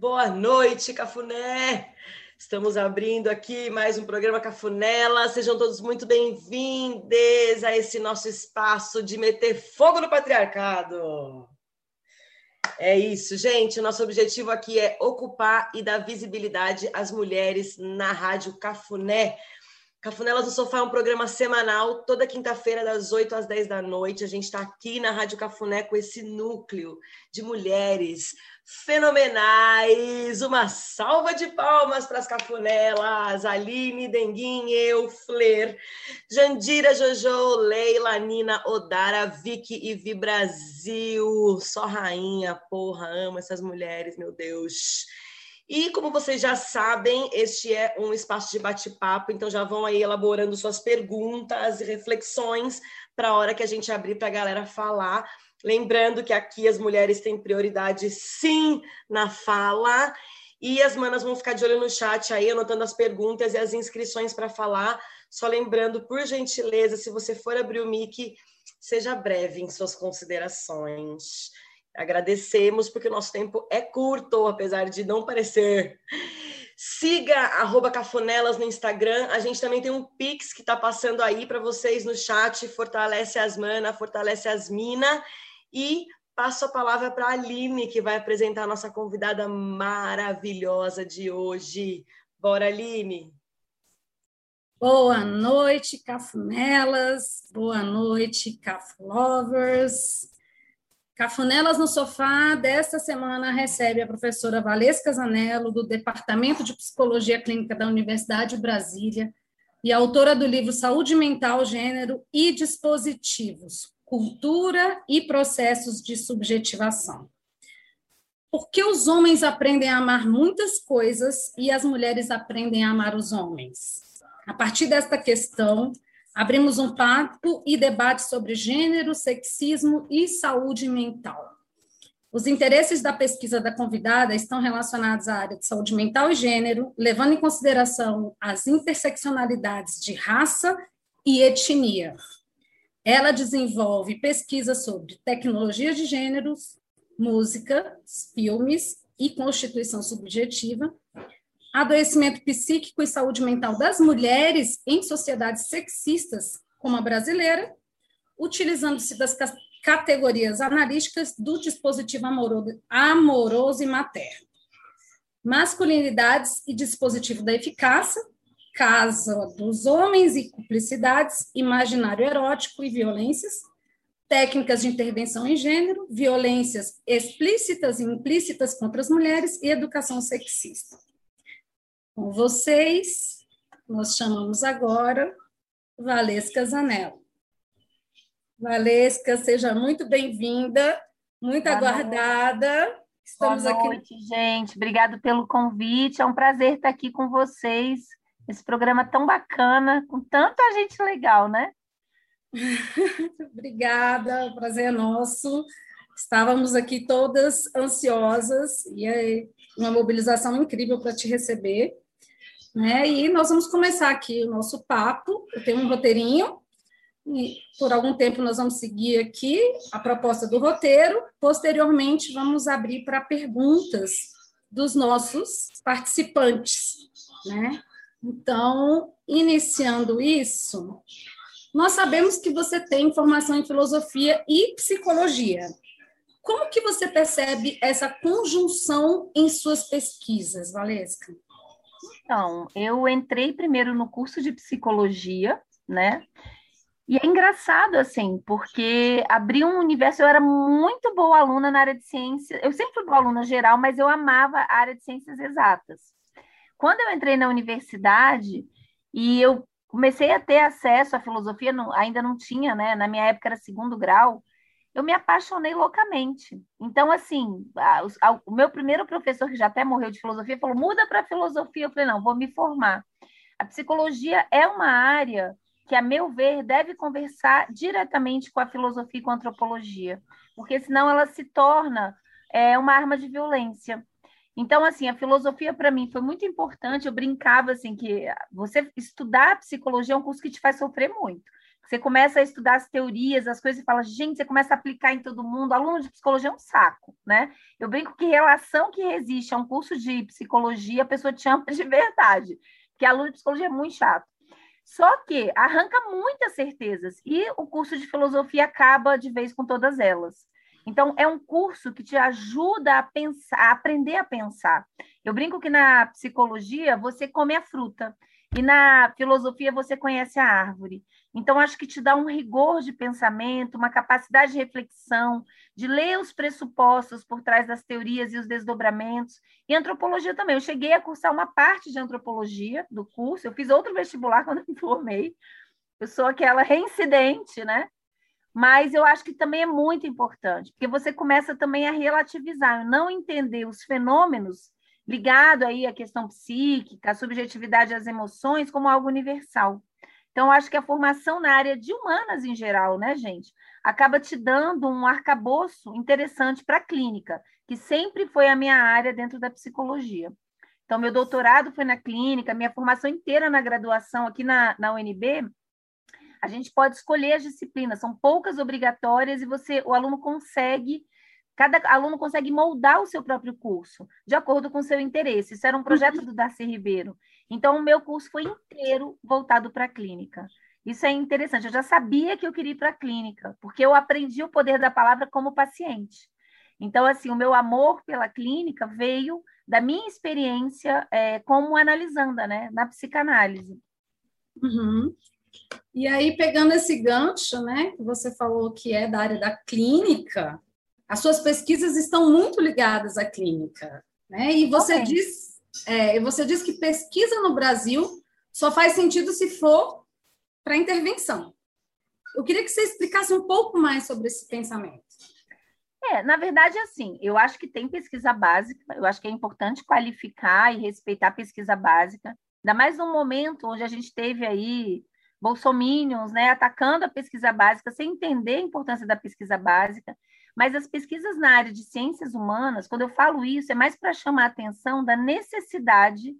Boa noite, Cafuné! Estamos abrindo aqui mais um programa Cafunela. Sejam todos muito bem-vindos a esse nosso espaço de meter fogo no patriarcado. É isso, gente. O nosso objetivo aqui é ocupar e dar visibilidade às mulheres na Rádio Cafuné. Cafunelas no Sofá é um programa semanal, toda quinta-feira, das 8 às 10 da noite. A gente está aqui na Rádio Cafuné com esse núcleo de mulheres fenomenais. Uma salva de palmas para as cafunelas. Aline, Denguinho, eu, Fler, Jandira, Jojo, Leila, Nina, Odara, Vicky e Vi Brasil. Só rainha, porra, amo essas mulheres, meu Deus. E como vocês já sabem, este é um espaço de bate-papo, então já vão aí elaborando suas perguntas e reflexões para a hora que a gente abrir para a galera falar. Lembrando que aqui as mulheres têm prioridade sim na fala. E as manas vão ficar de olho no chat aí, anotando as perguntas e as inscrições para falar. Só lembrando, por gentileza, se você for abrir o mic, seja breve em suas considerações. Agradecemos, porque o nosso tempo é curto, apesar de não parecer. Siga arroba Cafonelas no Instagram. A gente também tem um Pix que está passando aí para vocês no chat. Fortalece as mana, fortalece as mina. E passo a palavra para a Aline, que vai apresentar a nossa convidada maravilhosa de hoje. Bora, Aline! Boa noite, Cafunelas. Boa noite, Cafulovers. Cafunelas no Sofá, desta semana, recebe a professora Valesca Zanello, do Departamento de Psicologia Clínica da Universidade de Brasília, e autora do livro Saúde Mental, Gênero e Dispositivos, Cultura e Processos de Subjetivação. Por que os homens aprendem a amar muitas coisas e as mulheres aprendem a amar os homens? A partir desta questão, Abrimos um papo e debate sobre gênero, sexismo e saúde mental. Os interesses da pesquisa da convidada estão relacionados à área de saúde mental e gênero, levando em consideração as interseccionalidades de raça e etnia. Ela desenvolve pesquisa sobre tecnologia de gêneros, música, filmes e constituição subjetiva, adoecimento psíquico e saúde mental das mulheres em sociedades sexistas, como a brasileira, utilizando-se das categorias analíticas do dispositivo amoroso, e materno. Masculinidades e dispositivo da eficácia, casa dos homens e cumplicidades, imaginário erótico e violências, técnicas de intervenção em gênero, violências explícitas e implícitas contra as mulheres e educação sexista com vocês. Nós chamamos agora Valesca Zanello. Valesca, seja muito bem-vinda, muito Boa aguardada. Noite. Estamos Boa noite, aqui... gente. Obrigado pelo convite. É um prazer estar aqui com vocês. Esse programa tão bacana, com tanta gente legal, né? Obrigada, o prazer é nosso. Estávamos aqui todas ansiosas e é uma mobilização incrível para te receber. Né? E nós vamos começar aqui o nosso papo. Eu tenho um roteirinho, e por algum tempo nós vamos seguir aqui a proposta do roteiro. Posteriormente, vamos abrir para perguntas dos nossos participantes. Né? Então, iniciando isso, nós sabemos que você tem formação em filosofia e psicologia. Como que você percebe essa conjunção em suas pesquisas, Valesca? Então, eu entrei primeiro no curso de psicologia, né? E é engraçado, assim, porque abriu um universo. Eu era muito boa aluna na área de ciências. Eu sempre fui boa aluna geral, mas eu amava a área de ciências exatas. Quando eu entrei na universidade e eu comecei a ter acesso à filosofia, não, ainda não tinha, né? Na minha época era segundo grau eu me apaixonei loucamente. Então, assim, a, a, o meu primeiro professor, que já até morreu de filosofia, falou: muda para filosofia. Eu falei: não, vou me formar. A psicologia é uma área que, a meu ver, deve conversar diretamente com a filosofia e com a antropologia, porque senão ela se torna é, uma arma de violência. Então, assim, a filosofia para mim foi muito importante. Eu brincava assim que você estudar psicologia é um curso que te faz sofrer muito Você começa a estudar as teorias, as coisas e fala, gente, você começa a aplicar em todo mundo. Aluno de psicologia é um saco, né? Eu brinco que relação que resiste a um curso de psicologia, a pessoa te ama de verdade. Porque aluno de psicologia é muito chato. Só que arranca muitas certezas e o curso de filosofia acaba de vez com todas elas. Então, é um curso que te ajuda a pensar, a aprender a pensar. Eu brinco que na psicologia você come a fruta e na filosofia você conhece a árvore. Então, acho que te dá um rigor de pensamento, uma capacidade de reflexão, de ler os pressupostos por trás das teorias e os desdobramentos. E antropologia também. Eu cheguei a cursar uma parte de antropologia do curso, eu fiz outro vestibular quando me formei. Eu sou aquela reincidente, né? Mas eu acho que também é muito importante, porque você começa também a relativizar, não entender os fenômenos ligado aí à questão psíquica, à subjetividade das emoções como algo universal. Então, acho que a formação na área de humanas em geral, né, gente, acaba te dando um arcabouço interessante para a clínica, que sempre foi a minha área dentro da psicologia. Então, meu doutorado foi na clínica, minha formação inteira na graduação aqui na, na UNB, a gente pode escolher as disciplinas, são poucas obrigatórias e você, o aluno consegue Cada aluno consegue moldar o seu próprio curso, de acordo com o seu interesse. Isso era um projeto do Darcy Ribeiro. Então, o meu curso foi inteiro voltado para a clínica. Isso é interessante. Eu já sabia que eu queria ir para a clínica, porque eu aprendi o poder da palavra como paciente. Então, assim, o meu amor pela clínica veio da minha experiência é, como analisanda, né, na psicanálise. Uhum. E aí, pegando esse gancho, né, que você falou que é da área da clínica, as suas pesquisas estão muito ligadas à clínica, né? E você okay. diz, é, você diz que pesquisa no Brasil só faz sentido se for para intervenção. Eu queria que você explicasse um pouco mais sobre esse pensamento. É, na verdade, assim, eu acho que tem pesquisa básica, eu acho que é importante qualificar e respeitar a pesquisa básica, ainda mais num momento onde a gente teve aí bolsominions, né, atacando a pesquisa básica sem entender a importância da pesquisa básica. Mas as pesquisas na área de ciências humanas, quando eu falo isso, é mais para chamar a atenção da necessidade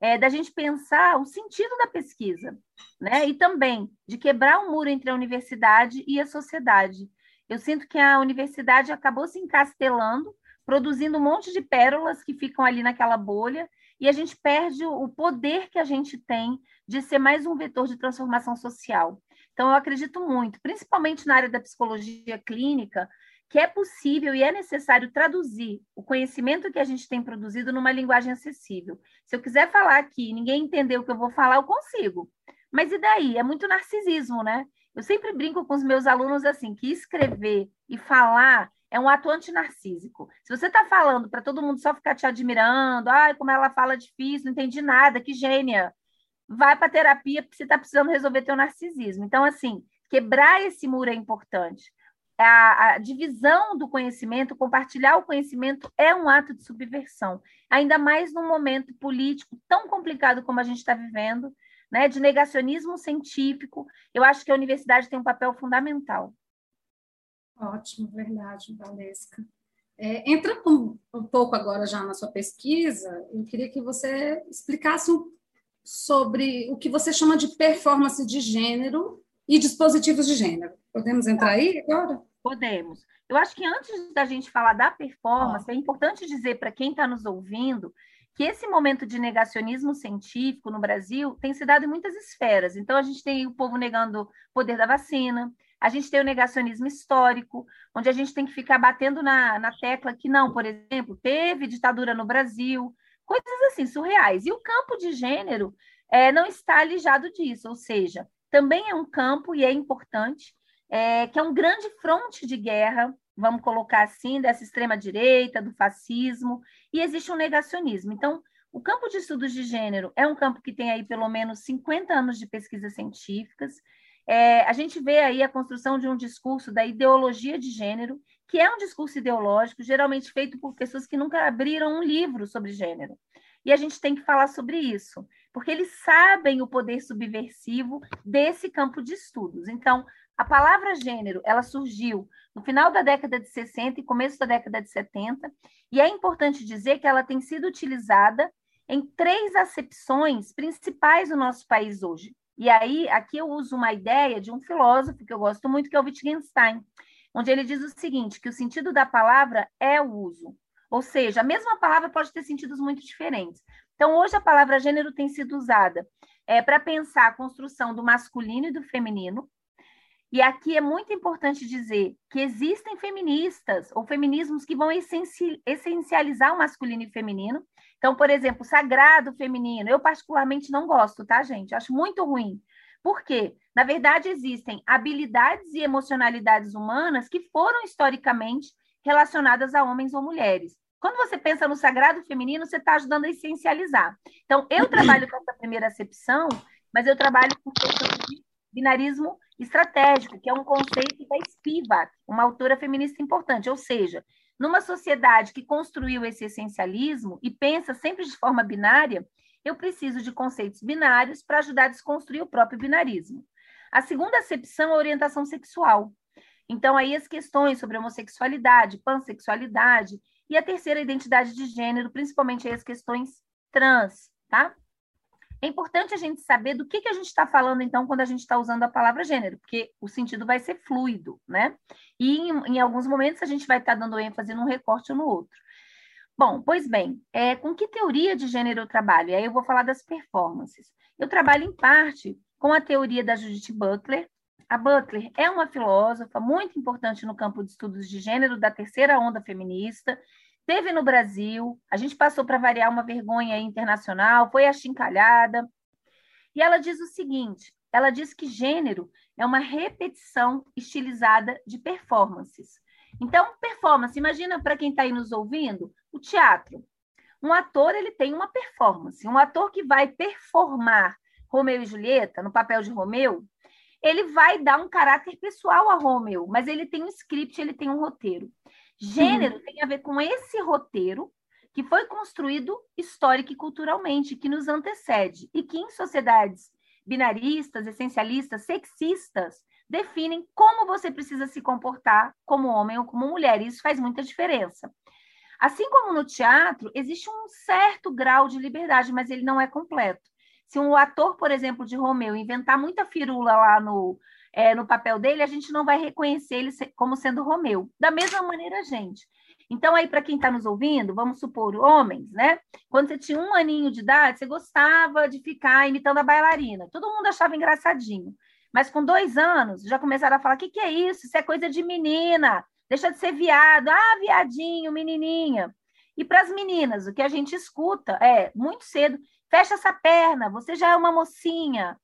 é, da gente pensar o sentido da pesquisa, né? E também de quebrar o um muro entre a universidade e a sociedade. Eu sinto que a universidade acabou se encastelando, produzindo um monte de pérolas que ficam ali naquela bolha, e a gente perde o poder que a gente tem de ser mais um vetor de transformação social. Então, eu acredito muito, principalmente na área da psicologia clínica, que é possível e é necessário traduzir o conhecimento que a gente tem produzido numa linguagem acessível. Se eu quiser falar aqui e ninguém entender o que eu vou falar, eu consigo. Mas e daí? É muito narcisismo, né? Eu sempre brinco com os meus alunos assim, que escrever e falar é um ato antinarcísico. Se você está falando para todo mundo só ficar te admirando, ai, como ela fala difícil, não entendi nada, que gênia. Vai para terapia porque você está precisando resolver teu narcisismo. Então, assim, quebrar esse muro é importante a, a, divisão do conhecimento, compartilhar o conhecimento é um ato de subversão, ainda mais num momento político tão complicado como a gente está vivendo, né, de negacionismo científico. Eu acho que a universidade tem um papel fundamental. Ótimo, verdade, Valesca. É, entra um, um, pouco agora já na sua pesquisa, eu queria que você explicasse um, sobre o que você chama de performance de gênero e dispositivos de gênero. Podemos entrar aí agora? Podemos. Eu acho que antes da gente falar da performance, é importante dizer para quem está nos ouvindo que esse momento de negacionismo científico no Brasil tem se dado em muitas esferas. Então, a gente tem o povo negando o poder da vacina, a gente tem o negacionismo histórico, onde a gente tem que ficar batendo na, na tecla que não, por exemplo, teve ditadura no Brasil, coisas assim, surreais. E o campo de gênero é, não está alijado disso, ou seja, também é um campo, e é importante, é, que é um grande fronte de guerra, vamos colocar assim, dessa extrema-direita, do fascismo, e existe um negacionismo. Então, o campo de estudos de gênero é um campo que tem aí pelo menos 50 anos de pesquisas científicas. É, a gente vê aí a construção de um discurso da ideologia de gênero, que é um discurso ideológico, geralmente feito por pessoas que nunca abriram um livro sobre gênero. E a gente tem que falar sobre isso porque eles sabem o poder subversivo desse campo de estudos. Então, a palavra gênero, ela surgiu no final da década de 60 e começo da década de 70, e é importante dizer que ela tem sido utilizada em três acepções principais no nosso país hoje. E aí, aqui eu uso uma ideia de um filósofo que eu gosto muito, que é o Wittgenstein, onde ele diz o seguinte, que o sentido da palavra é o uso. Ou seja, a mesma palavra pode ter sentidos muito diferentes. Então, hoje a palavra gênero tem sido usada é, para pensar a construção do masculino e do feminino. E aqui é muito importante dizer que existem feministas ou feminismos que vão essencializar o masculino e feminino. Então, por exemplo, sagrado feminino, eu particularmente não gosto, tá, gente? Acho muito ruim. Por quê? Na verdade, existem habilidades e emocionalidades humanas que foram historicamente relacionadas a homens ou mulheres. Quando você pensa no sagrado feminino, você está ajudando a essencializar. Então, eu trabalho com essa primeira acepção, mas eu trabalho com questão de binarismo estratégico, que é um conceito da Spivak, uma autora feminista importante. Ou seja, numa sociedade que construiu esse essencialismo e pensa sempre de forma binária, eu preciso de conceitos binários para ajudar a desconstruir o próprio binarismo. A segunda acepção é a orientação sexual. Então, aí as questões sobre homossexualidade, pansexualidade e a terceira, identidade de gênero, principalmente as questões trans, tá? É importante a gente saber do que, que a gente está falando, então, quando a gente está usando a palavra gênero, porque o sentido vai ser fluido, né? E em, em alguns momentos a gente vai estar tá dando ênfase num recorte ou no outro. Bom, pois bem, é, com que teoria de gênero eu trabalho? E aí eu vou falar das performances. Eu trabalho, em parte, com a teoria da Judith Butler, a Butler é uma filósofa muito importante no campo de estudos de gênero da terceira onda feminista. Teve no Brasil, a gente passou para variar uma vergonha internacional, foi achincalhada. E ela diz o seguinte: ela diz que gênero é uma repetição estilizada de performances. Então, performance, imagina para quem está aí nos ouvindo, o teatro. Um ator ele tem uma performance. Um ator que vai performar Romeu e Julieta no papel de Romeu, ele vai dar um caráter pessoal a Romeu, mas ele tem um script, ele tem um roteiro. Gênero tem a ver com esse roteiro que foi construído histórico e culturalmente, que nos antecede e que em sociedades binaristas, essencialistas, sexistas, definem como você precisa se comportar como homem ou como mulher. Isso faz muita diferença. Assim como no teatro, existe um certo grau de liberdade, mas ele não é completo. Se um ator, por exemplo, de Romeu inventar muita firula lá no, é, no papel dele, a gente não vai reconhecer ele como sendo Romeu. Da mesma maneira, gente. Então, aí, para quem está nos ouvindo, vamos supor, homens, né? Quando você tinha um aninho de idade, você gostava de ficar imitando a bailarina. Todo mundo achava engraçadinho. Mas com dois anos, já começaram a falar: o que, que é isso? Isso é coisa de menina. Deixa de ser viado. Ah, viadinho, menininha. E para as meninas, o que a gente escuta é, muito cedo, fecha essa perna, você já é uma mocinha.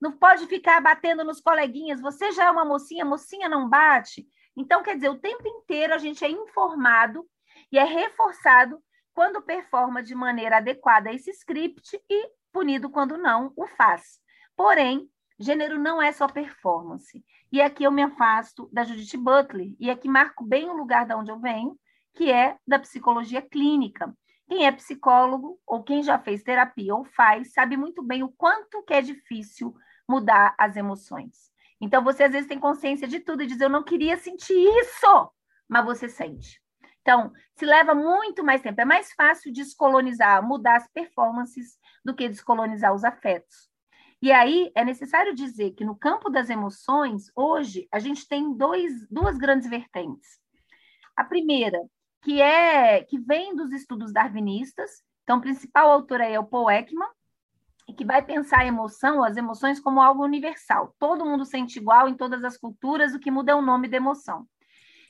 Não pode ficar batendo nos coleguinhas, você já é uma mocinha, mocinha não bate. Então, quer dizer, o tempo inteiro a gente é informado e é reforçado quando performa de maneira adequada esse script e punido quando não o faz. Porém, gênero não é só performance. E aqui eu me afasto da Judith Butler, e aqui marco bem o lugar de onde eu venho, que é da psicologia clínica. Quem é psicólogo ou quem já fez terapia ou faz, sabe muito bem o quanto que é difícil mudar as emoções. Então, você às vezes tem consciência de tudo e diz, eu não queria sentir isso, mas você sente. Então, se leva muito mais tempo. É mais fácil descolonizar, mudar as performances do que descolonizar os afetos. E aí é necessário dizer que no campo das emoções, hoje, a gente tem dois, duas grandes vertentes. A primeira, que é que vem dos estudos darwinistas, então o principal autor aí é o Paul Ekman, e que vai pensar a emoção, as emoções como algo universal. Todo mundo sente igual em todas as culturas, o que muda é o nome da emoção.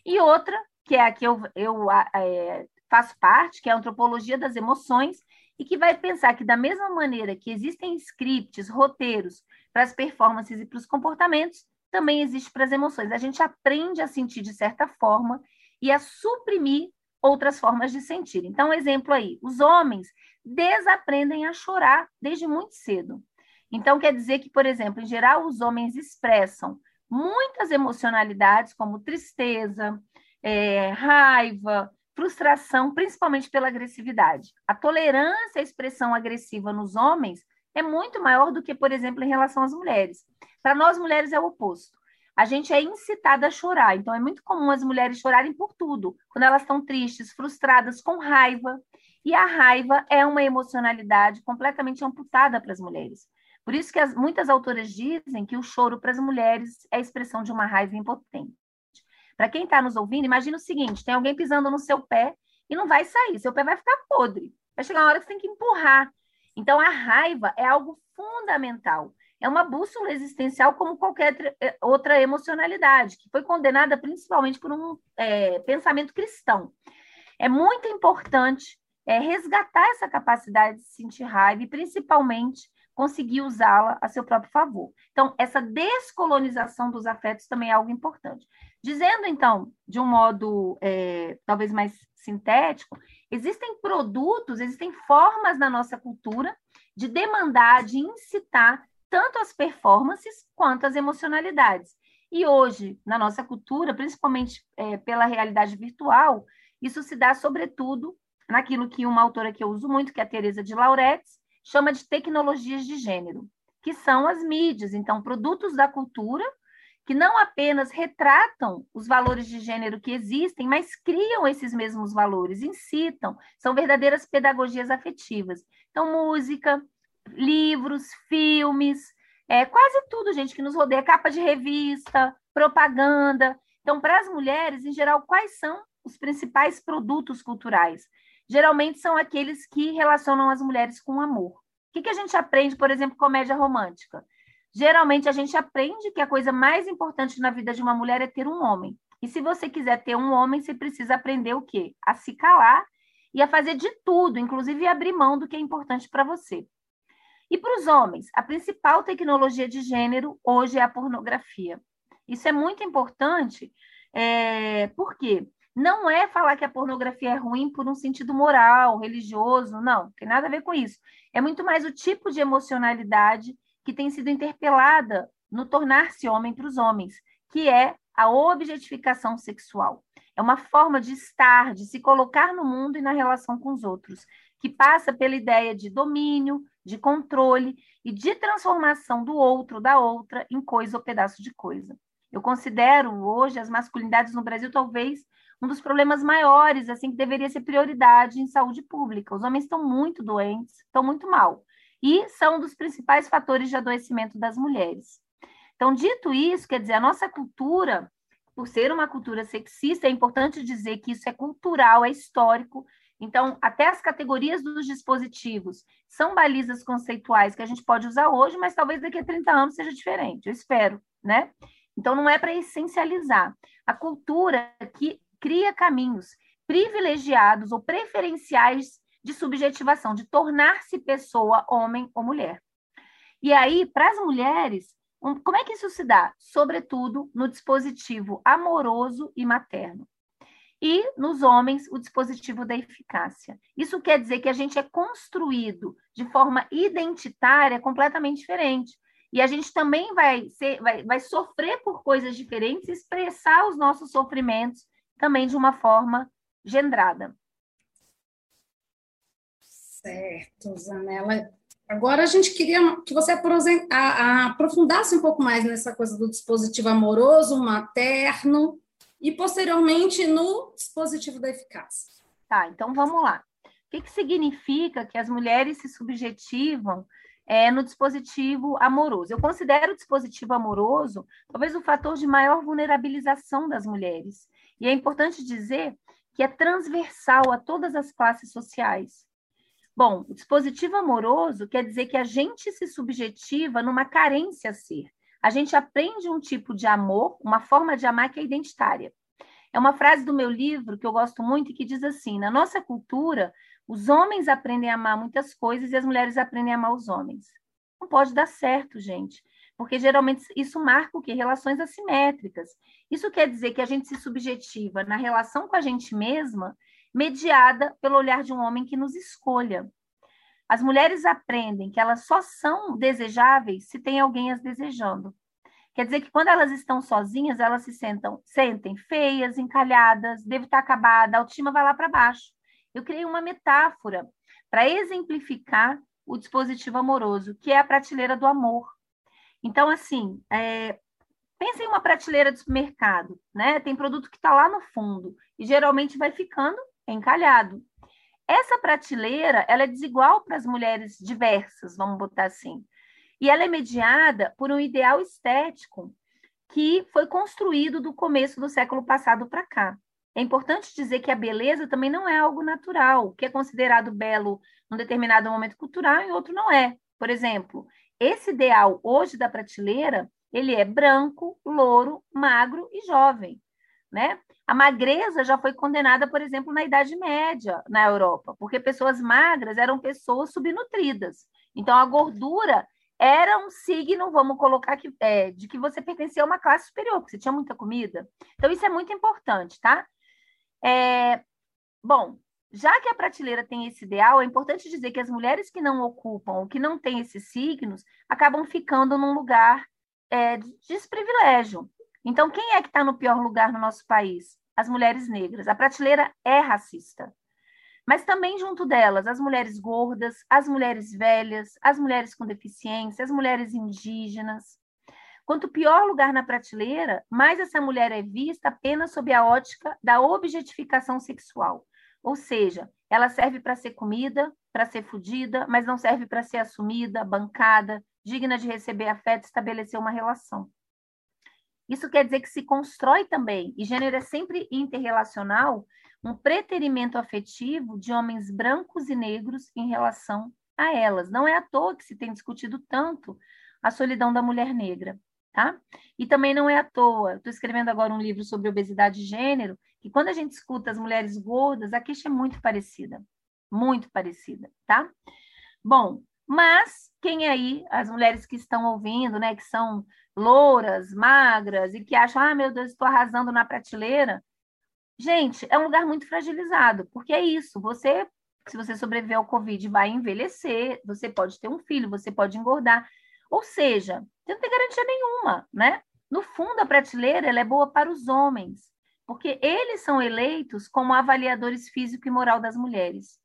E outra, que é a que eu, eu é, faço parte, que é a antropologia das emoções, e que vai pensar que, da mesma maneira que existem scripts, roteiros para as performances e para os comportamentos, também existe para as emoções. A gente aprende a sentir de certa forma e a suprimir outras formas de sentir. Então, exemplo aí: os homens desaprendem a chorar desde muito cedo. Então, quer dizer que, por exemplo, em geral, os homens expressam muitas emocionalidades, como tristeza, é, raiva, frustração, principalmente pela agressividade. A tolerância à expressão agressiva nos homens é muito maior do que, por exemplo, em relação às mulheres. Para nós, mulheres, é o oposto. A gente é incitada a chorar, então é muito comum as mulheres chorarem por tudo, quando elas estão tristes, frustradas, com raiva. E a raiva é uma emocionalidade completamente amputada para as mulheres. Por isso que as, muitas autoras dizem que o choro para as mulheres é a expressão de uma raiva impotente. Para quem está nos ouvindo, imagina o seguinte: tem alguém pisando no seu pé e não vai sair, seu pé vai ficar podre. Vai chegar uma hora que você tem que empurrar. Então, a raiva é algo fundamental. É uma bússola existencial como qualquer eh, outra emocionalidade, que foi condenada principalmente por um é, pensamento cristão. É muito importante é, resgatar essa capacidade de sentir raiva e, principalmente, conseguir usá-la a seu próprio favor. Então, essa descolonização dos afetos também é algo importante. Dizendo, então, de um modo é, talvez mais sintético, existem produtos, existem formas na nossa cultura de demandar, de incitar tanto as performances quanto as emocionalidades. E hoje, na nossa cultura, principalmente é, pela realidade virtual, isso se dá sobretudo naquilo que uma autora que eu uso muito, que é a Teresa de Lauretis, chama de tecnologias de gênero, que são as mídias, então, produtos da cultura que não apenas retratam os valores de gênero que existem, mas criam esses mesmos valores, incitam, são verdadeiras pedagogias afetivas. Então, música, livros, filmes, é, quase tudo, gente, que nos rodeia, capa de revista, propaganda. Então, para as mulheres, em geral, quais são os principais produtos culturais? geralmente são aqueles que relacionam as mulheres com amor. O que, que a gente aprende, por exemplo, comédia romântica? Geralmente a gente aprende que a coisa mais importante na vida de uma mulher é ter um homem. E se você quiser ter um homem, você precisa aprender o quê? A se calar e a fazer de tudo, inclusive abrir mão do que é importante para você. E para os homens, a principal tecnologia de gênero hoje é a pornografia. Isso é muito importante, é, por quê? Não é falar que a pornografia é ruim por um sentido moral, religioso, não, tem nada a ver com isso. É muito mais o tipo de emocionalidade que tem sido interpelada no tornar-se homem para os homens, que é a objetificação sexual. É uma forma de estar, de se colocar no mundo e na relação com os outros, que passa pela ideia de domínio, de controle e de transformação do outro, da outra, em coisa ou pedaço de coisa. Eu considero hoje as masculinidades no Brasil talvez um dos problemas maiores, assim, que deveria ser prioridade em saúde pública. Os homens estão muito doentes, estão muito mal. E são um dos principais fatores de adoecimento das mulheres. Então, dito isso, quer dizer, a nossa cultura, por ser uma cultura sexista, é importante dizer que isso é cultural, é histórico. Então, até as categorias dos dispositivos são balizas conceituais que a gente pode usar hoje, mas talvez daqui a 30 anos seja diferente, eu espero, né? Então, não é para essencializar. A cultura que cria caminhos privilegiados ou preferenciais de subjetivação, de tornar-se pessoa, homem ou mulher. E aí, para as mulheres, como é que isso se dá? Sobretudo no dispositivo amoroso e materno. E nos homens, o dispositivo da eficácia. Isso quer dizer que a gente é construído de forma identitária completamente diferente. E a gente também vai, ser, vai, vai sofrer por coisas diferentes, expressar os nossos sofrimentos também de uma forma gendrada. Certo, Zanella. Agora a gente queria que você aprofundasse um pouco mais nessa coisa do dispositivo amoroso, materno e posteriormente no dispositivo da eficácia. Tá, então vamos lá. O que, que significa que as mulheres se subjetivam é, no dispositivo amoroso? Eu considero o dispositivo amoroso talvez o fator de maior vulnerabilização das mulheres. E é importante dizer que é transversal a todas as classes sociais. Bom, o dispositivo amoroso quer dizer que a gente se subjetiva numa carência a ser. A gente aprende um tipo de amor, uma forma de amar que é identitária. É uma frase do meu livro que eu gosto muito e que diz assim: na nossa cultura, os homens aprendem a amar muitas coisas e as mulheres aprendem a amar os homens. Não pode dar certo, gente porque geralmente isso marca o quê? Relações assimétricas. Isso quer dizer que a gente se subjetiva na relação com a gente mesma, mediada pelo olhar de um homem que nos escolha. As mulheres aprendem que elas só são desejáveis se tem alguém as desejando. Quer dizer que quando elas estão sozinhas, elas se sentam, sentem feias, encalhadas, deve estar acabada, a autoestima vai lá para baixo. Eu criei uma metáfora para exemplificar o dispositivo amoroso, que é a prateleira do amor. Então, assim, é, em uma prateleira de supermercado, né? Tem produto que está lá no fundo e geralmente vai ficando encalhado. Essa prateleira, ela é desigual para as mulheres diversas, vamos botar assim. E ela é mediada por um ideal estético que foi construído do começo do século passado para cá. É importante dizer que a beleza também não é algo natural, que é considerado belo num determinado momento cultural e outro não é. Por exemplo, esse ideal hoje da prateleira, ele é branco, louro, magro e jovem, né? A magreza já foi condenada, por exemplo, na Idade Média na Europa, porque pessoas magras eram pessoas subnutridas. Então a gordura era um signo, vamos colocar aqui, é, de que você pertencia a uma classe superior, porque você tinha muita comida. Então isso é muito importante, tá? É, bom, já que a prateleira tem esse ideal, é importante dizer que as mulheres que não ocupam ou que não têm esses signos acabam ficando num lugar é, de desprivilégio. Então, quem é que está no pior lugar no nosso país? As mulheres negras. A prateleira é racista. Mas também junto delas, as mulheres gordas, as mulheres velhas, as mulheres com deficiência, as mulheres indígenas. Quanto pior lugar na prateleira, mais essa mulher é vista apenas sob a ótica da objetificação sexual. Ou seja, ela serve para ser comida, para ser fodida, mas não serve para ser assumida, bancada, digna de receber afeto, estabelecer uma relação. Isso quer dizer que se constrói também, e gênero é sempre interrelacional, um preterimento afetivo de homens brancos e negros em relação a elas. Não é à toa que se tem discutido tanto a solidão da mulher negra tá? E também não é à toa, estou escrevendo agora um livro sobre obesidade e gênero, que quando a gente escuta as mulheres gordas, a queixa é muito parecida, muito parecida, tá? Bom, mas quem aí, as mulheres que estão ouvindo, né, que são louras, magras e que acham, ah, meu Deus, estou arrasando na prateleira, gente, é um lugar muito fragilizado, porque é isso, você, se você sobreviver ao Covid, vai envelhecer, você pode ter um filho, você pode engordar, ou seja, você não tem garantia nenhuma, né? No fundo, a prateleira ela é boa para os homens, porque eles são eleitos como avaliadores físico e moral das mulheres.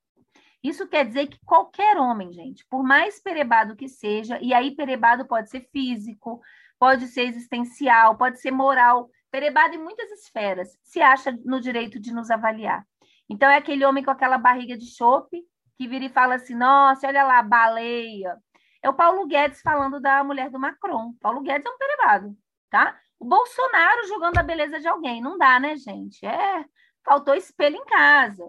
Isso quer dizer que qualquer homem, gente, por mais perebado que seja, e aí perebado pode ser físico, pode ser existencial, pode ser moral, perebado em muitas esferas, se acha no direito de nos avaliar. Então é aquele homem com aquela barriga de chope que vira e fala assim: "Nossa, olha lá, baleia, é o Paulo Guedes falando da mulher do Macron. Paulo Guedes é um perebado, tá? O Bolsonaro julgando a beleza de alguém. Não dá, né, gente? É, faltou espelho em casa.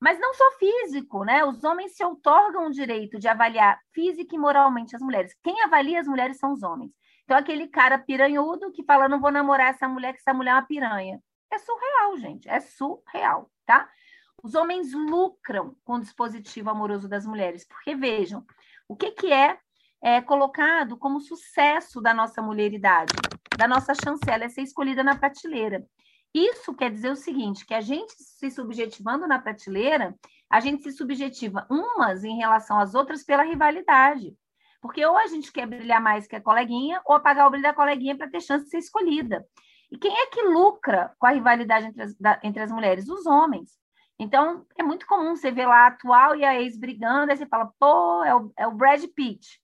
Mas não só físico, né? Os homens se outorgam o direito de avaliar física e moralmente as mulheres. Quem avalia as mulheres são os homens. Então, aquele cara piranhudo que fala, não vou namorar essa mulher, que essa mulher é uma piranha. É surreal, gente. É surreal, tá? Os homens lucram com o dispositivo amoroso das mulheres, porque vejam, o que, que é, é colocado como sucesso da nossa mulheridade, da nossa chancela, é ser escolhida na prateleira. Isso quer dizer o seguinte, que a gente se subjetivando na prateleira, a gente se subjetiva umas em relação às outras pela rivalidade. Porque ou a gente quer brilhar mais que a coleguinha, ou apagar o brilho da coleguinha para ter chance de ser escolhida. E quem é que lucra com a rivalidade entre as, da, entre as mulheres? Os homens. Então, é muito comum você ver lá a atual e a ex brigando, aí você fala, pô, é o, é o Brad Pitt.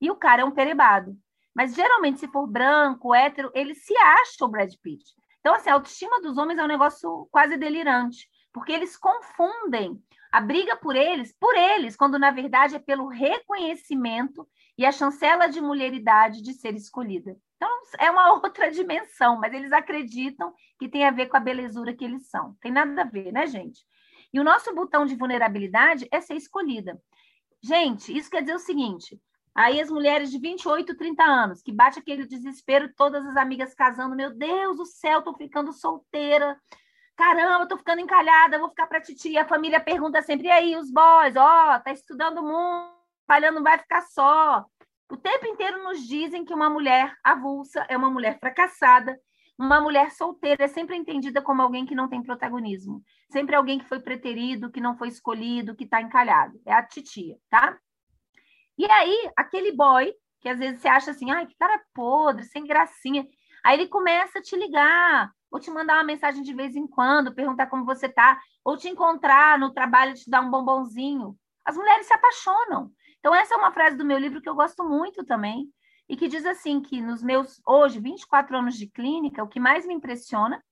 E o cara é um perebado. Mas, geralmente, se for branco, hétero, ele se acha o Brad Pitt. Então, assim, a autoestima dos homens é um negócio quase delirante, porque eles confundem a briga por eles, por eles, quando, na verdade, é pelo reconhecimento e a chancela de mulheridade de ser escolhida. Então, é uma outra dimensão, mas eles acreditam que tem a ver com a belezura que eles são. Tem nada a ver, né, gente? E o nosso botão de vulnerabilidade é ser escolhida. Gente, isso quer dizer o seguinte: aí as mulheres de 28, 30 anos, que bate aquele desespero, todas as amigas casando, meu Deus do céu, tô ficando solteira. Caramba, tô ficando encalhada, vou ficar para titia. A família pergunta sempre: e aí, os boys? Ó, oh, tá estudando muito, trabalhando, não vai ficar só. O tempo inteiro nos dizem que uma mulher avulsa é uma mulher fracassada, uma mulher solteira é sempre entendida como alguém que não tem protagonismo, sempre alguém que foi preterido, que não foi escolhido, que está encalhado. É a titia, tá? E aí, aquele boy, que às vezes você acha assim, ai, que cara podre, sem gracinha, aí ele começa a te ligar, ou te mandar uma mensagem de vez em quando, perguntar como você tá, ou te encontrar no trabalho te dar um bombonzinho. As mulheres se apaixonam. Então, essa é uma frase do meu livro que eu gosto muito também, e que diz assim: que nos meus, hoje, 24 anos de clínica, o que mais me impressiona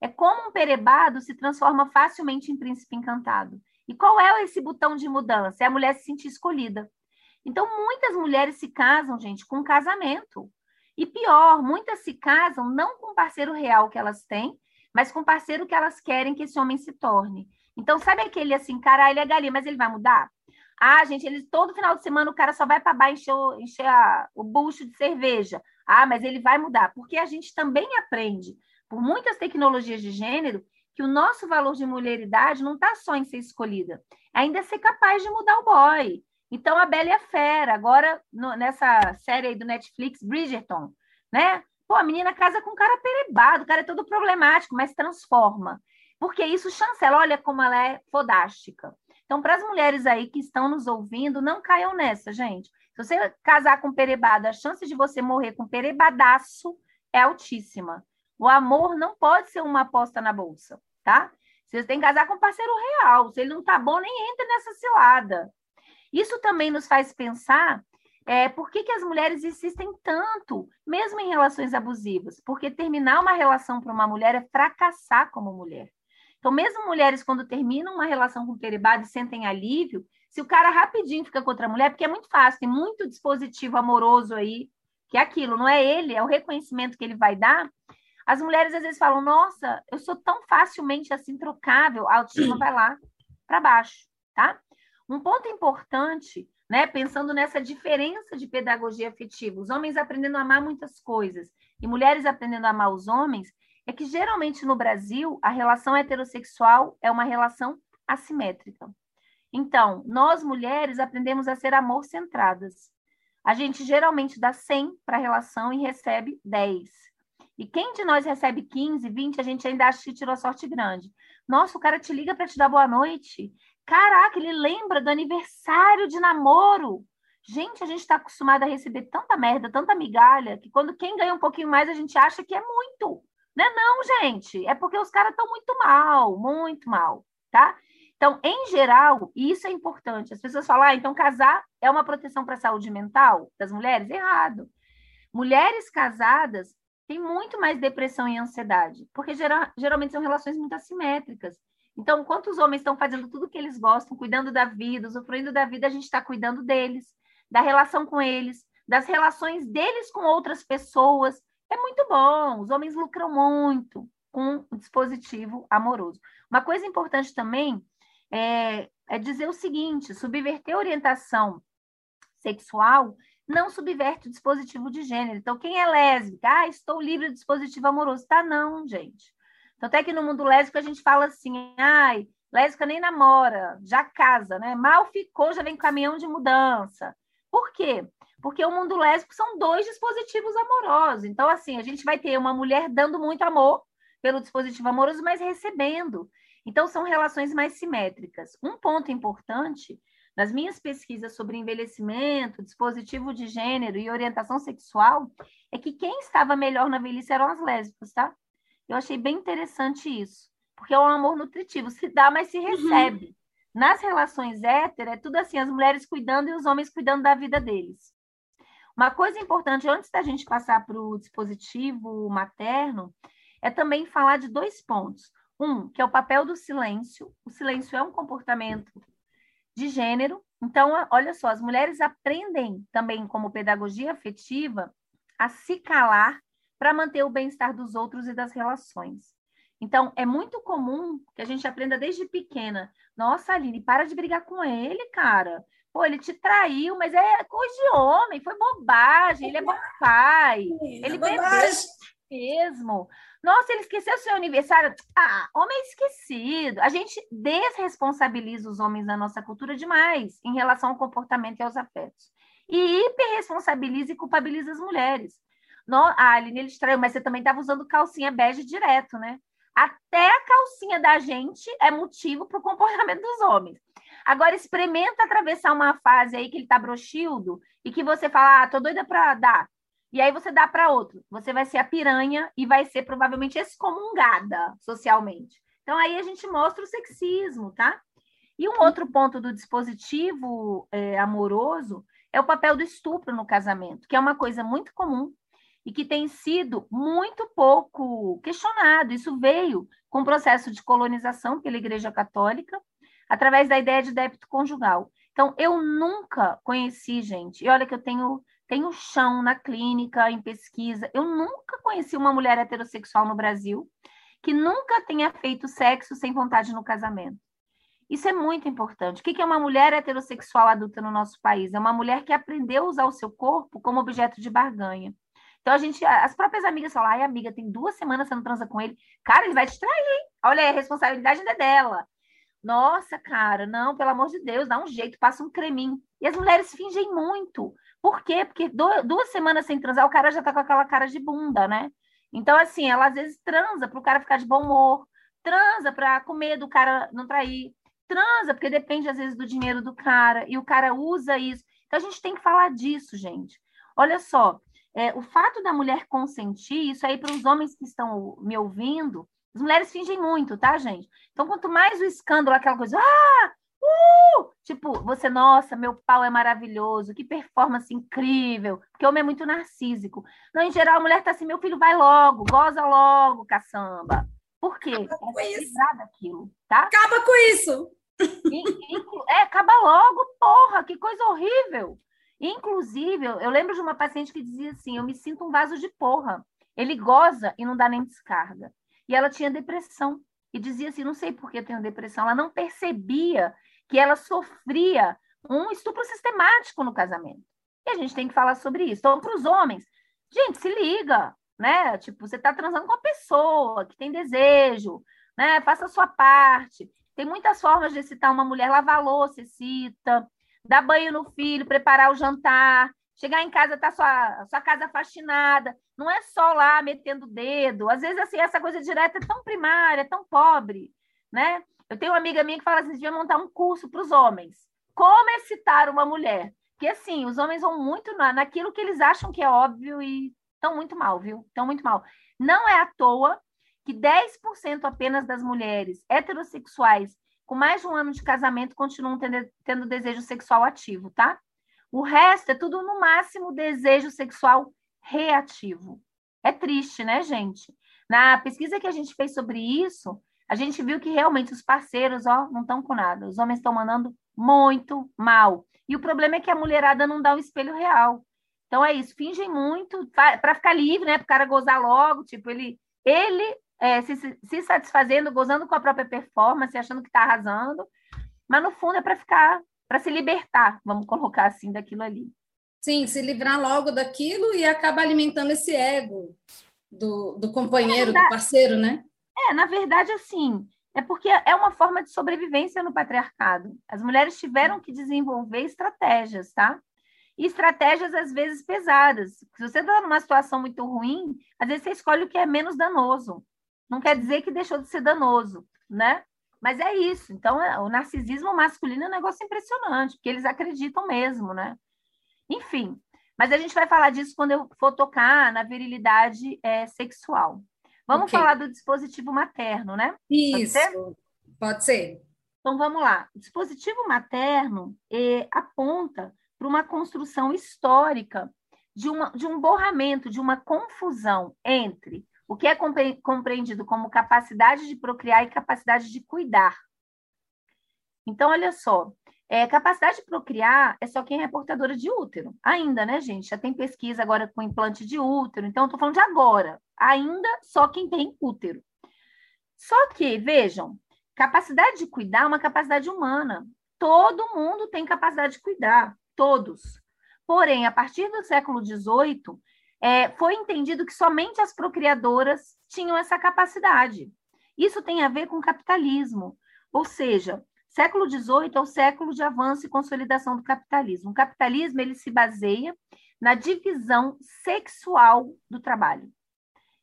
é como um perebado se transforma facilmente em príncipe encantado. E qual é esse botão de mudança? É a mulher se sentir escolhida. Então, muitas mulheres se casam, gente, com casamento. E pior, muitas se casam não com o parceiro real que elas têm, mas com o parceiro que elas querem que esse homem se torne. Então, sabe aquele assim, cara, ele é galinha, mas ele vai mudar? Ah, gente, ele todo final de semana o cara só vai para bar encher, encher a, o bucho de cerveja. Ah, mas ele vai mudar. Porque a gente também aprende, por muitas tecnologias de gênero, que o nosso valor de mulheridade não está só em ser escolhida, é ainda ser capaz de mudar o boy. Então, a Bela e a Fera, agora no, nessa série aí do Netflix, Bridgerton, né? Pô, a menina casa com um cara perebado, o cara é todo problemático, mas transforma. Porque isso chancela, olha como ela é fodástica. Então, para as mulheres aí que estão nos ouvindo, não caiam nessa, gente. Se você casar com perebada, a chance de você morrer com perebadaço é altíssima. O amor não pode ser uma aposta na bolsa, tá? Você tem que casar com um parceiro real. Se ele não tá bom, nem entra nessa cilada. Isso também nos faz pensar é, por que, que as mulheres insistem tanto, mesmo em relações abusivas? Porque terminar uma relação para uma mulher é fracassar como mulher. Então, mesmo mulheres, quando terminam uma relação com peribado e sentem alívio, se o cara rapidinho fica com outra mulher, porque é muito fácil, tem muito dispositivo amoroso aí, que é aquilo, não é ele, é o reconhecimento que ele vai dar. As mulheres às vezes falam: Nossa, eu sou tão facilmente assim trocável, a autoestima vai lá para baixo, tá? Um ponto importante, né, pensando nessa diferença de pedagogia afetiva, os homens aprendendo a amar muitas coisas e mulheres aprendendo a amar os homens, é que geralmente no Brasil a relação heterossexual é uma relação assimétrica. Então, nós mulheres aprendemos a ser amor centradas. A gente geralmente dá 100 para a relação e recebe 10. E quem de nós recebe 15, 20, a gente ainda acha que tirou sorte grande. Nossa, o cara te liga para te dar boa noite. Caraca, ele lembra do aniversário de namoro. Gente, a gente está acostumado a receber tanta merda, tanta migalha, que quando quem ganha um pouquinho mais, a gente acha que é muito. Não é não, gente. É porque os caras estão muito mal, muito mal, tá? Então, em geral, isso é importante, as pessoas falam, ah, então casar é uma proteção para a saúde mental das mulheres? Errado. Mulheres casadas têm muito mais depressão e ansiedade, porque geral, geralmente são relações muito assimétricas. Então, enquanto os homens estão fazendo tudo o que eles gostam, cuidando da vida, usufruindo da vida, a gente está cuidando deles, da relação com eles, das relações deles com outras pessoas, é muito bom, os homens lucram muito com o dispositivo amoroso. Uma coisa importante também é, é dizer o seguinte: subverter a orientação sexual não subverte o dispositivo de gênero. Então, quem é lésbica? Ah, estou livre do dispositivo amoroso. Tá, não, gente. Então, até que no mundo lésbico a gente fala assim, ai, lésbica nem namora, já casa, né? Mal ficou, já vem caminhão de mudança. Por quê? Porque o mundo lésbico são dois dispositivos amorosos. Então, assim, a gente vai ter uma mulher dando muito amor pelo dispositivo amoroso, mas recebendo. Então, são relações mais simétricas. Um ponto importante nas minhas pesquisas sobre envelhecimento, dispositivo de gênero e orientação sexual é que quem estava melhor na velhice eram as lésbicas, tá? Eu achei bem interessante isso, porque é um amor nutritivo, se dá, mas se uhum. recebe. Uhum. Nas relações hétero, é tudo assim, as mulheres cuidando e os homens cuidando da vida deles. Uma coisa importante, antes da gente passar para o dispositivo materno, é também falar de dois pontos. Um, que é o papel do silêncio. O silêncio é um comportamento de gênero. Então, olha só, as mulheres aprendem também, como pedagogia afetiva, a se calar para manter o bem-estar dos outros e das relações. Então, é muito comum que a gente aprenda desde pequena. Nossa, Aline, para de brigar com ele, cara. Pô, ele te traiu, mas é coisa de homem, foi bobagem, ele é bom pai, ele é bebeu mesmo. Nossa, ele esqueceu seu aniversário. Ah, homem esquecido. A gente desresponsabiliza os homens na nossa cultura demais em relação ao comportamento e aos afetos. E hiperresponsabiliza e culpabiliza as mulheres. No, ah, Aline, ele traiu, mas você também estava usando calcinha bege direto, né? Até a calcinha da gente é motivo para o comportamento dos homens. Agora, experimenta atravessar uma fase aí que ele tá broxildo e que você fala, ah, tô doida para dar. E aí você dá para outro. Você vai ser a piranha e vai ser provavelmente excomungada socialmente. Então aí a gente mostra o sexismo, tá? E um outro ponto do dispositivo é, amoroso é o papel do estupro no casamento, que é uma coisa muito comum e que tem sido muito pouco questionado. Isso veio com o processo de colonização pela Igreja Católica através da ideia de débito conjugal. Então, eu nunca conheci, gente, e olha que eu tenho, tenho chão na clínica, em pesquisa, eu nunca conheci uma mulher heterossexual no Brasil que nunca tenha feito sexo sem vontade no casamento. Isso é muito importante. O que é uma mulher heterossexual adulta no nosso país? É uma mulher que aprendeu a usar o seu corpo como objeto de barganha. Então, a gente, as próprias amigas falam, ai, amiga, tem duas semanas você não transa com ele. Cara, ele vai te trair, hein? Olha, a responsabilidade ainda é dela. Nossa, cara, não, pelo amor de Deus, dá um jeito, passa um creminho. E as mulheres fingem muito. Por quê? Porque duas semanas sem transar, o cara já tá com aquela cara de bunda, né? Então, assim, ela às vezes transa para o cara ficar de bom humor, transa para comer do cara não trair, transa porque depende às vezes do dinheiro do cara e o cara usa isso. Então, a gente tem que falar disso, gente. Olha só, é, o fato da mulher consentir, isso aí para os homens que estão me ouvindo, as mulheres fingem muito, tá, gente? Então, quanto mais o escândalo, aquela coisa, ah, uh! Tipo, você, nossa, meu pau é maravilhoso, que performance incrível, porque o homem é muito narcísico. Não, em geral, a mulher tá assim, meu filho, vai logo, goza logo, caçamba. Por quê? Acaba com é isso. daquilo, tá? Acaba com isso! É, acaba logo, porra, que coisa horrível. Inclusive, eu lembro de uma paciente que dizia assim: eu me sinto um vaso de porra. Ele goza e não dá nem descarga. E ela tinha depressão. E dizia assim: não sei por que eu tenho depressão. Ela não percebia que ela sofria um estupro sistemático no casamento. E a gente tem que falar sobre isso. Então, para os homens, gente, se liga, né? Tipo, você está transando com uma pessoa que tem desejo, né? Faça a sua parte. Tem muitas formas de excitar uma mulher, lavar louça, excita, dar banho no filho, preparar o jantar, Chegar em casa, tá sua, sua casa faxinada. Não é só lá metendo o dedo. Às vezes, assim, essa coisa direta é tão primária, tão pobre, né? Eu tenho uma amiga minha que fala assim, devia montar um curso para os homens. Como excitar uma mulher? Porque, assim, os homens vão muito na, naquilo que eles acham que é óbvio e estão muito mal, viu? Estão muito mal. Não é à toa que 10% apenas das mulheres heterossexuais com mais de um ano de casamento continuam tendo, tendo desejo sexual ativo, tá? O resto é tudo, no máximo, desejo sexual reativo. É triste, né, gente? Na pesquisa que a gente fez sobre isso, a gente viu que realmente os parceiros, ó, não estão com nada. Os homens estão mandando muito mal. E o problema é que a mulherada não dá o espelho real. Então é isso, fingem muito para ficar livre, né? Para o cara gozar logo, tipo, ele, ele é, se, se satisfazendo, gozando com a própria performance, achando que está arrasando, mas no fundo é para ficar para se libertar, vamos colocar assim, daquilo ali. Sim, se livrar logo daquilo e acaba alimentando esse ego do, do companheiro, verdade, do parceiro, né? É, na verdade, assim, é porque é uma forma de sobrevivência no patriarcado. As mulheres tiveram que desenvolver estratégias, tá? E estratégias, às vezes, pesadas. Se você está numa situação muito ruim, às vezes você escolhe o que é menos danoso. Não quer dizer que deixou de ser danoso, né? Mas é isso. Então, é, o narcisismo masculino é um negócio impressionante, porque eles acreditam mesmo, né? Enfim, mas a gente vai falar disso quando eu for tocar na virilidade é, sexual. Vamos okay. falar do dispositivo materno, né? Isso. Pode ser? Pode ser. Então vamos lá. O dispositivo materno é, aponta para uma construção histórica de, uma, de um borramento, de uma confusão entre o que é compreendido como capacidade de procriar e capacidade de cuidar. Então, olha só, é, capacidade de procriar é só quem é portadora de útero. Ainda, né, gente? Já tem pesquisa agora com implante de útero, então estou falando de agora. Ainda só quem tem útero. Só que, vejam, capacidade de cuidar é uma capacidade humana. Todo mundo tem capacidade de cuidar, todos. Porém, a partir do século XVIII, é, foi entendido que somente as procriadoras tinham essa capacidade. Isso tem a ver com capitalismo, ou seja, século XVIII é o século de avanço e consolidação do capitalismo. O capitalismo ele se baseia na divisão sexual do trabalho.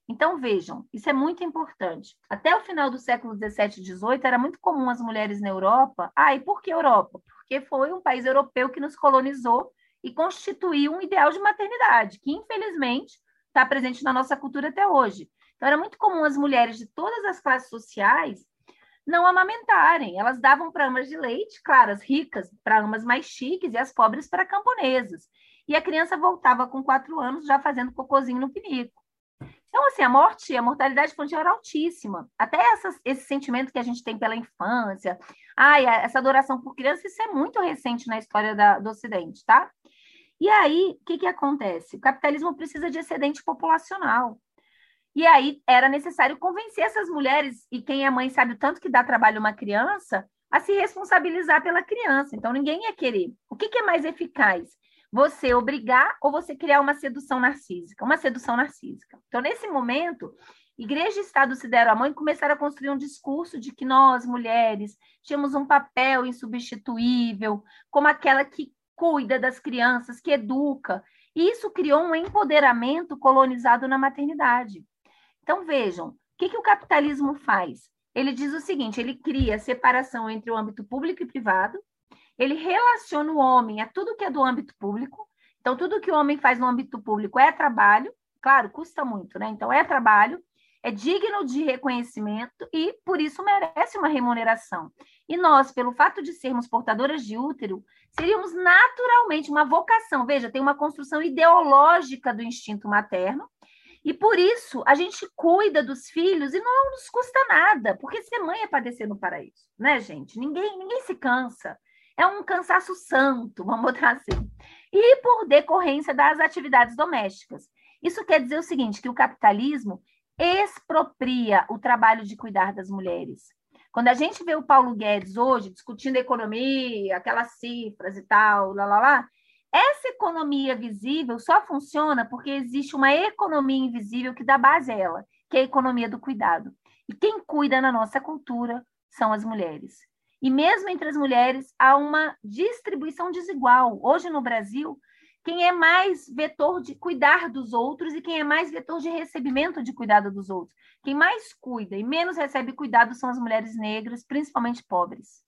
Então, vejam, isso é muito importante. Até o final do século XVII e XVIII, era muito comum as mulheres na Europa. Ah, e por que Europa? Porque foi um país europeu que nos colonizou e constituir um ideal de maternidade, que infelizmente está presente na nossa cultura até hoje. Então, era muito comum as mulheres de todas as classes sociais não amamentarem. Elas davam para amas de leite, claro, as ricas para amas mais chiques e as pobres para camponesas. E a criança voltava com quatro anos já fazendo cocôzinho no pinico. Então, assim, a morte, a mortalidade infantil era altíssima. Até essas, esse sentimento que a gente tem pela infância, ai, essa adoração por criança, isso é muito recente na história da, do Ocidente, tá? E aí, o que, que acontece? O capitalismo precisa de excedente populacional. E aí era necessário convencer essas mulheres, e quem é mãe sabe o tanto que dá trabalho uma criança, a se responsabilizar pela criança. Então, ninguém ia querer. O que, que é mais eficaz? Você obrigar ou você criar uma sedução narcísica? Uma sedução narcísica. Então, nesse momento, Igreja e Estado se deram a mão e começaram a construir um discurso de que nós, mulheres, tínhamos um papel insubstituível, como aquela que cuida das crianças, que educa. E isso criou um empoderamento colonizado na maternidade. Então, vejam, o que, que o capitalismo faz? Ele diz o seguinte: ele cria separação entre o âmbito público e privado, ele relaciona o homem a tudo que é do âmbito público. Então, tudo que o homem faz no âmbito público é trabalho, claro, custa muito, né? Então, é trabalho, é digno de reconhecimento e, por isso, merece uma remuneração. E nós, pelo fato de sermos portadoras de útero, seríamos naturalmente uma vocação. Veja, tem uma construção ideológica do instinto materno, e por isso a gente cuida dos filhos e não nos custa nada, porque ser mãe é padecer no paraíso, né, gente? Ninguém, ninguém se cansa. É um cansaço santo, vamos botar assim. E por decorrência das atividades domésticas. Isso quer dizer o seguinte, que o capitalismo expropria o trabalho de cuidar das mulheres. Quando a gente vê o Paulo Guedes hoje discutindo economia, aquelas cifras e tal, lá, lá, lá, essa economia visível só funciona porque existe uma economia invisível que dá base a ela, que é a economia do cuidado. E quem cuida na nossa cultura são as mulheres. E mesmo entre as mulheres há uma distribuição desigual. Hoje no Brasil, quem é mais vetor de cuidar dos outros e quem é mais vetor de recebimento de cuidado dos outros. Quem mais cuida e menos recebe cuidado são as mulheres negras, principalmente pobres.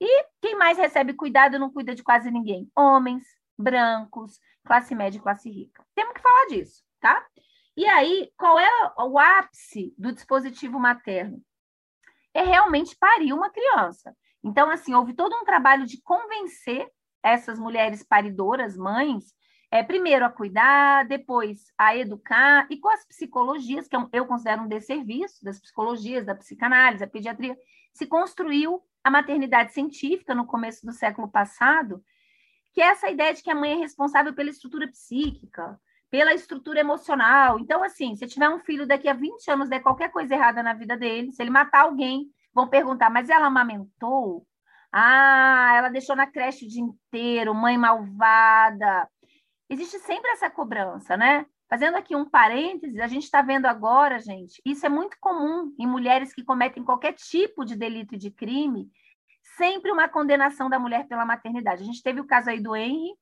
E quem mais recebe cuidado não cuida de quase ninguém? Homens, brancos, classe média e classe rica. Temos que falar disso, tá? E aí, qual é o ápice do dispositivo materno? É realmente parir uma criança. Então, assim, houve todo um trabalho de convencer essas mulheres paridoras, mães, é, primeiro a cuidar, depois a educar, e com as psicologias, que eu considero um desserviço, das psicologias, da psicanálise, da pediatria, se construiu a maternidade científica no começo do século passado, que é essa ideia de que a mãe é responsável pela estrutura psíquica, pela estrutura emocional. Então, assim, se tiver um filho daqui a 20 anos der qualquer coisa errada na vida dele, se ele matar alguém, vão perguntar, mas ela amamentou? Ah, ela deixou na creche o dia inteiro, mãe malvada. Existe sempre essa cobrança, né? Fazendo aqui um parênteses, a gente está vendo agora, gente, isso é muito comum em mulheres que cometem qualquer tipo de delito e de crime, sempre uma condenação da mulher pela maternidade. A gente teve o caso aí do Henry,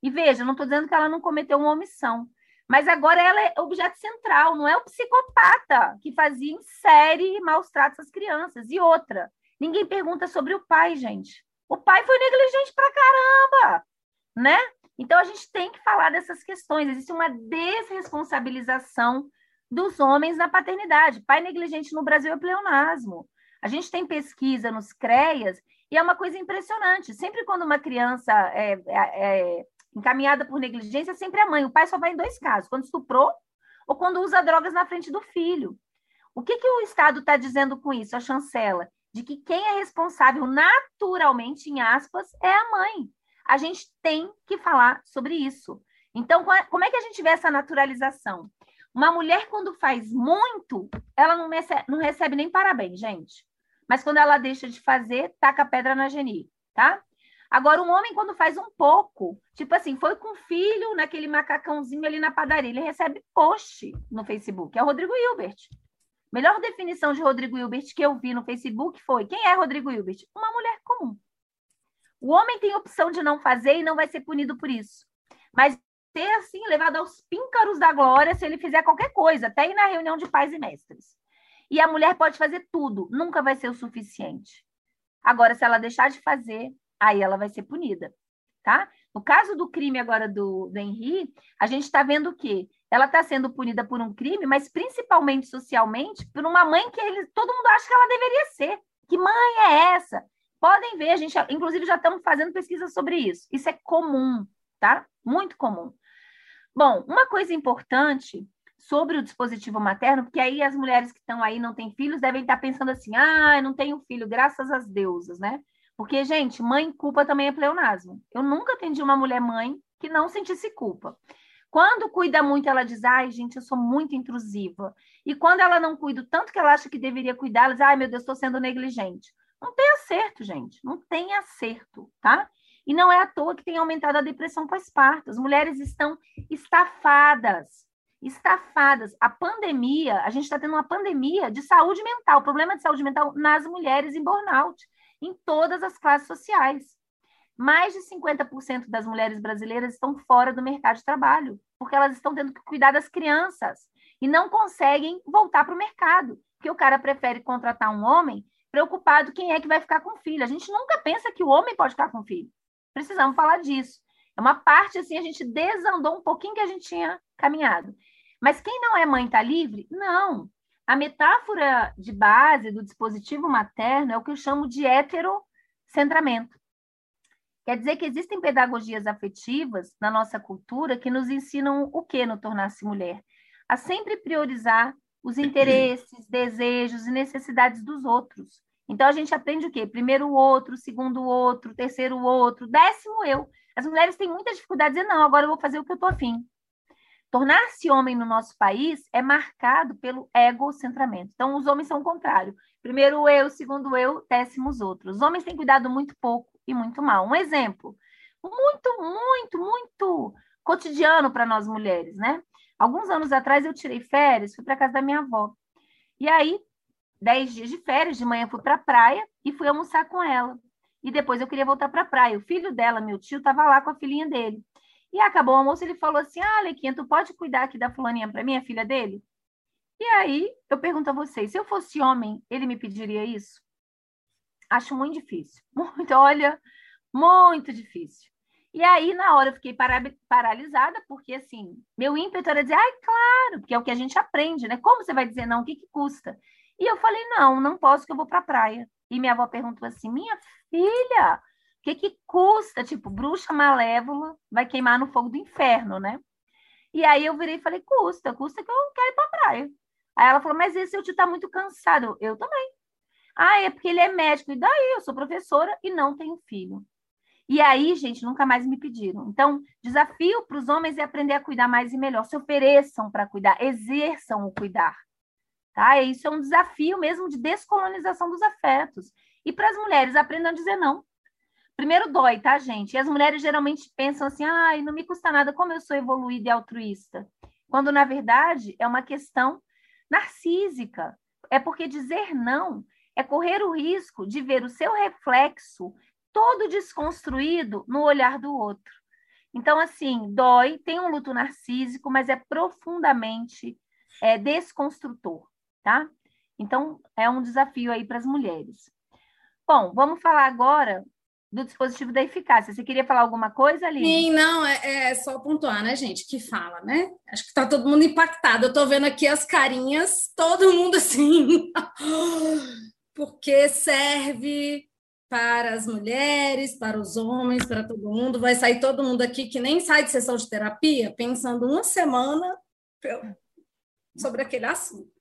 e veja, não estou dizendo que ela não cometeu uma omissão, mas agora ela é objeto central, não é o psicopata que fazia em série maus tratos às crianças. E outra, ninguém pergunta sobre o pai, gente. O pai foi negligente pra caramba, né? Então a gente tem que falar dessas questões. Existe uma desresponsabilização dos homens na paternidade. Pai negligente no Brasil é pleonasmo. A gente tem pesquisa nos CREAS e é uma coisa impressionante. Sempre quando uma criança é, é, é encaminhada por negligência, é sempre a mãe. O pai só vai em dois casos: quando estuprou ou quando usa drogas na frente do filho. O que, que o Estado está dizendo com isso, a chancela? De que quem é responsável naturalmente, em aspas, é a mãe. A gente tem que falar sobre isso. Então, como é que a gente vê essa naturalização? Uma mulher, quando faz muito, ela não recebe, não recebe nem parabéns, gente. Mas quando ela deixa de fazer, taca pedra na geni, tá? Agora, um homem, quando faz um pouco, tipo assim, foi com o filho naquele macacãozinho ali na padaria, ele recebe post no Facebook. É o Rodrigo Hilbert. Melhor definição de Rodrigo Hilbert que eu vi no Facebook foi: quem é Rodrigo Hilbert? Uma mulher comum. O homem tem opção de não fazer e não vai ser punido por isso. Mas ser assim, levado aos píncaros da glória se ele fizer qualquer coisa, até ir na reunião de pais e mestres. E a mulher pode fazer tudo, nunca vai ser o suficiente. Agora, se ela deixar de fazer, aí ela vai ser punida, tá? No caso do crime agora do, do Henri, a gente está vendo o quê? Ela está sendo punida por um crime, mas principalmente socialmente, por uma mãe que ele, todo mundo acha que ela deveria ser. Que mãe é essa? Podem ver, a gente, inclusive, já estamos fazendo pesquisa sobre isso. Isso é comum, tá? Muito comum. Bom, uma coisa importante sobre o dispositivo materno, porque aí as mulheres que estão aí não têm filhos devem estar pensando assim: ah, não tenho filho, graças às deusas, né? Porque, gente, mãe culpa também é pleonasmo. Eu nunca atendi uma mulher mãe que não sentisse culpa. Quando cuida muito, ela diz: ai, gente, eu sou muito intrusiva. E quando ela não cuida tanto que ela acha que deveria cuidar, ela diz: ai, meu Deus, estou sendo negligente. Não tem acerto, gente. Não tem acerto, tá? E não é à toa que tem aumentado a depressão pós-parto. As mulheres estão estafadas. Estafadas. A pandemia, a gente está tendo uma pandemia de saúde mental, problema de saúde mental nas mulheres em burnout, em todas as classes sociais mais de 50% das mulheres brasileiras estão fora do mercado de trabalho, porque elas estão tendo que cuidar das crianças e não conseguem voltar para o mercado, porque o cara prefere contratar um homem preocupado quem é que vai ficar com o filho. A gente nunca pensa que o homem pode ficar com o filho. Precisamos falar disso. É uma parte assim, a gente desandou um pouquinho que a gente tinha caminhado. Mas quem não é mãe está livre? Não. A metáfora de base do dispositivo materno é o que eu chamo de heterocentramento. Quer dizer que existem pedagogias afetivas na nossa cultura que nos ensinam o que no tornar-se mulher? A sempre priorizar os interesses, desejos e necessidades dos outros. Então a gente aprende o quê? Primeiro o outro, segundo o outro, terceiro o outro, décimo eu. As mulheres têm muita dificuldade de dizer, não, agora eu vou fazer o que eu estou afim. Tornar-se homem no nosso país é marcado pelo egocentramento. Então, os homens são o contrário. Primeiro eu, segundo eu, décimo os outros. Os homens têm cuidado muito pouco e muito mal. Um exemplo muito, muito, muito cotidiano para nós mulheres, né? Alguns anos atrás eu tirei férias, fui para casa da minha avó. E aí, dez dias de férias, de manhã fui para a praia e fui almoçar com ela. E depois eu queria voltar para a praia. O filho dela, meu tio, estava lá com a filhinha dele. E acabou o almoço, ele falou assim: Ah, Lequinha, tu pode cuidar aqui da fulaninha para mim, a filha dele? E aí, eu pergunto a vocês: se eu fosse homem, ele me pediria isso? Acho muito difícil. Muito, olha, muito difícil. E aí, na hora, eu fiquei paralisada, porque, assim, meu ímpeto era dizer, ai, claro, porque é o que a gente aprende, né? Como você vai dizer não? O que, que custa? E eu falei, não, não posso, que eu vou para a praia. E minha avó perguntou assim, minha filha, que, que custa? Tipo, bruxa malévola vai queimar no fogo do inferno, né? E aí eu virei e falei, custa, custa que eu quero ir para a praia. Aí ela falou, mas esse seu tio tá muito cansado. Eu também. Ah, é porque ele é médico. E daí? Eu sou professora e não tenho filho. E aí, gente, nunca mais me pediram. Então, desafio para os homens é aprender a cuidar mais e melhor. Se ofereçam para cuidar, exerçam o cuidar. Tá? Isso é um desafio mesmo de descolonização dos afetos. E para as mulheres, aprendam a dizer não. Primeiro dói, tá, gente? E as mulheres geralmente pensam assim: ai, não me custa nada, como eu sou evoluída e altruísta. Quando, na verdade, é uma questão narcísica. É porque dizer não é correr o risco de ver o seu reflexo todo desconstruído no olhar do outro. Então, assim, dói, tem um luto narcísico, mas é profundamente é, desconstrutor, tá? Então, é um desafio aí para as mulheres. Bom, vamos falar agora do dispositivo da eficácia. Você queria falar alguma coisa, ali? Sim, não, é, é, só pontuar, né, gente, que fala, né? Acho que está todo mundo impactado. Eu estou vendo aqui as carinhas, todo mundo assim, porque serve para as mulheres, para os homens, para todo mundo. Vai sair todo mundo aqui que nem sai de sessão de terapia pensando uma semana sobre aquele assunto.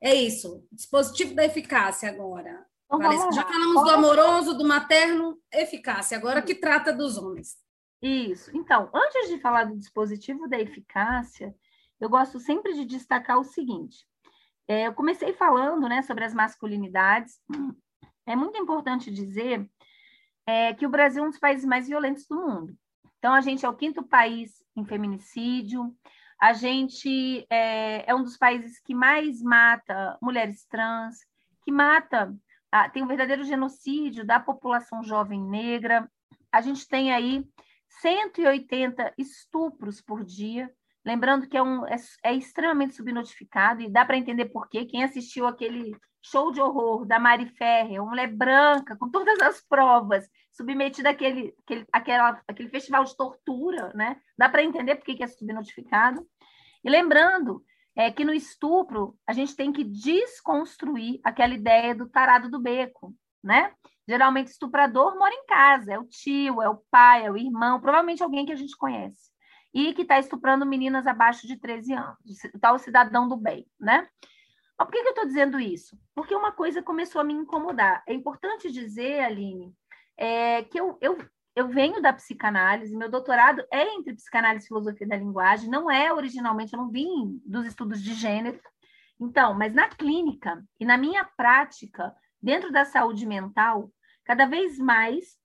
É isso. Dispositivo da eficácia agora. Então, Já falamos do amoroso, do materno, eficácia. Agora que trata dos homens. Isso. Então, antes de falar do dispositivo da eficácia, eu gosto sempre de destacar o seguinte. É, eu comecei falando né, sobre as masculinidades. É muito importante dizer é, que o Brasil é um dos países mais violentos do mundo. Então, a gente é o quinto país em feminicídio, a gente é, é um dos países que mais mata mulheres trans, que mata ah, tem um verdadeiro genocídio da população jovem negra. A gente tem aí 180 estupros por dia. Lembrando que é, um, é, é extremamente subnotificado e dá para entender por quê. Quem assistiu aquele show de horror da Mari Ferrer, uma mulher branca, com todas as provas, submetida àquele, àquele, àquela, àquele festival de tortura, né? Dá para entender por que é subnotificado. E lembrando é que no estupro a gente tem que desconstruir aquela ideia do tarado do beco, né? Geralmente estuprador mora em casa, é o tio, é o pai, é o irmão, provavelmente alguém que a gente conhece. e que está estuprando meninas abaixo de 13 anos, tal cidadão do bem, né? Mas por que, que eu estou dizendo isso? Porque uma coisa começou a me incomodar. É importante dizer, Aline, é, que eu, eu, eu venho da psicanálise, meu doutorado é entre psicanálise e filosofia da linguagem, não é originalmente, eu não vim dos estudos de gênero. Então, mas na clínica e na minha prática, dentro da saúde mental, cada vez mais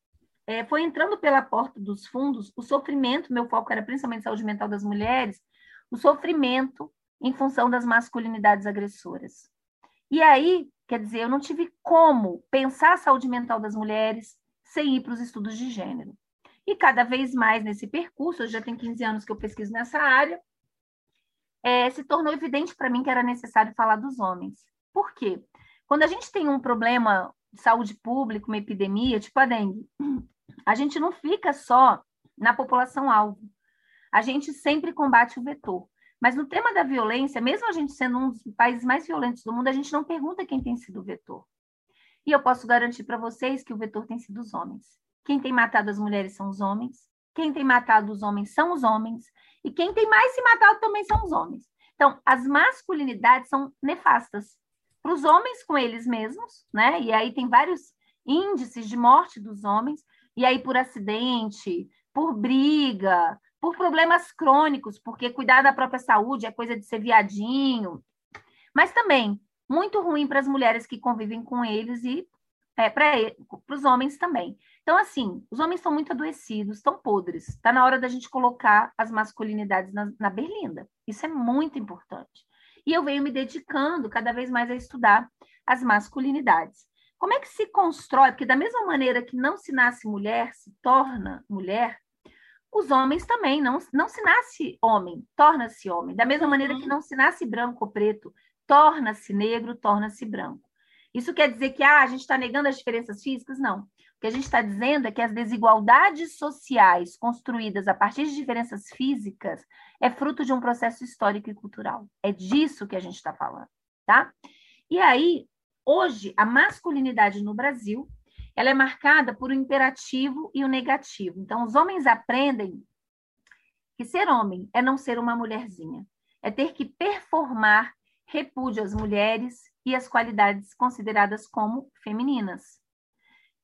é, foi entrando pela porta dos fundos o sofrimento, meu foco era principalmente saúde mental das mulheres, o sofrimento em função das masculinidades agressoras. E aí, quer dizer, eu não tive como pensar a saúde mental das mulheres sem ir para os estudos de gênero. E cada vez mais nesse percurso, eu já tenho 15 anos que eu pesquiso nessa área, é, se tornou evidente para mim que era necessário falar dos homens. Por quê? Quando a gente tem um problema de saúde pública, uma epidemia, tipo a dengue, a gente não fica só na população-alvo. A gente sempre combate o vetor. Mas no tema da violência, mesmo a gente sendo um dos países mais violentos do mundo, a gente não pergunta quem tem sido o vetor. E eu posso garantir para vocês que o vetor tem sido os homens. Quem tem matado as mulheres são os homens. Quem tem matado os homens são os homens. E quem tem mais se matado também são os homens. Então, as masculinidades são nefastas para os homens com eles mesmos, né? E aí tem vários índices de morte dos homens, e aí por acidente, por briga, por problemas crônicos, porque cuidar da própria saúde é coisa de ser viadinho, mas também muito ruim para as mulheres que convivem com eles e é, para os homens também. Então, assim, os homens estão muito adoecidos, estão podres. Está na hora da gente colocar as masculinidades na, na berlinda. Isso é muito importante. E eu venho me dedicando cada vez mais a estudar as masculinidades. Como é que se constrói? Porque da mesma maneira que não se nasce mulher, se torna mulher, os homens também, não, não se nasce homem, torna-se homem. Da mesma maneira que uhum. não se nasce branco ou preto, torna-se negro, torna-se branco. Isso quer dizer que ah, a gente está negando as diferenças físicas? Não. O que a gente está dizendo é que as desigualdades sociais construídas a partir de diferenças físicas é fruto de um processo histórico e cultural. É disso que a gente está falando, tá? E aí, Hoje, a masculinidade no Brasil, ela é marcada por o imperativo e o negativo. Então, os homens aprendem que ser homem é não ser uma mulherzinha, é ter que performar repúdio às mulheres e às qualidades consideradas como femininas.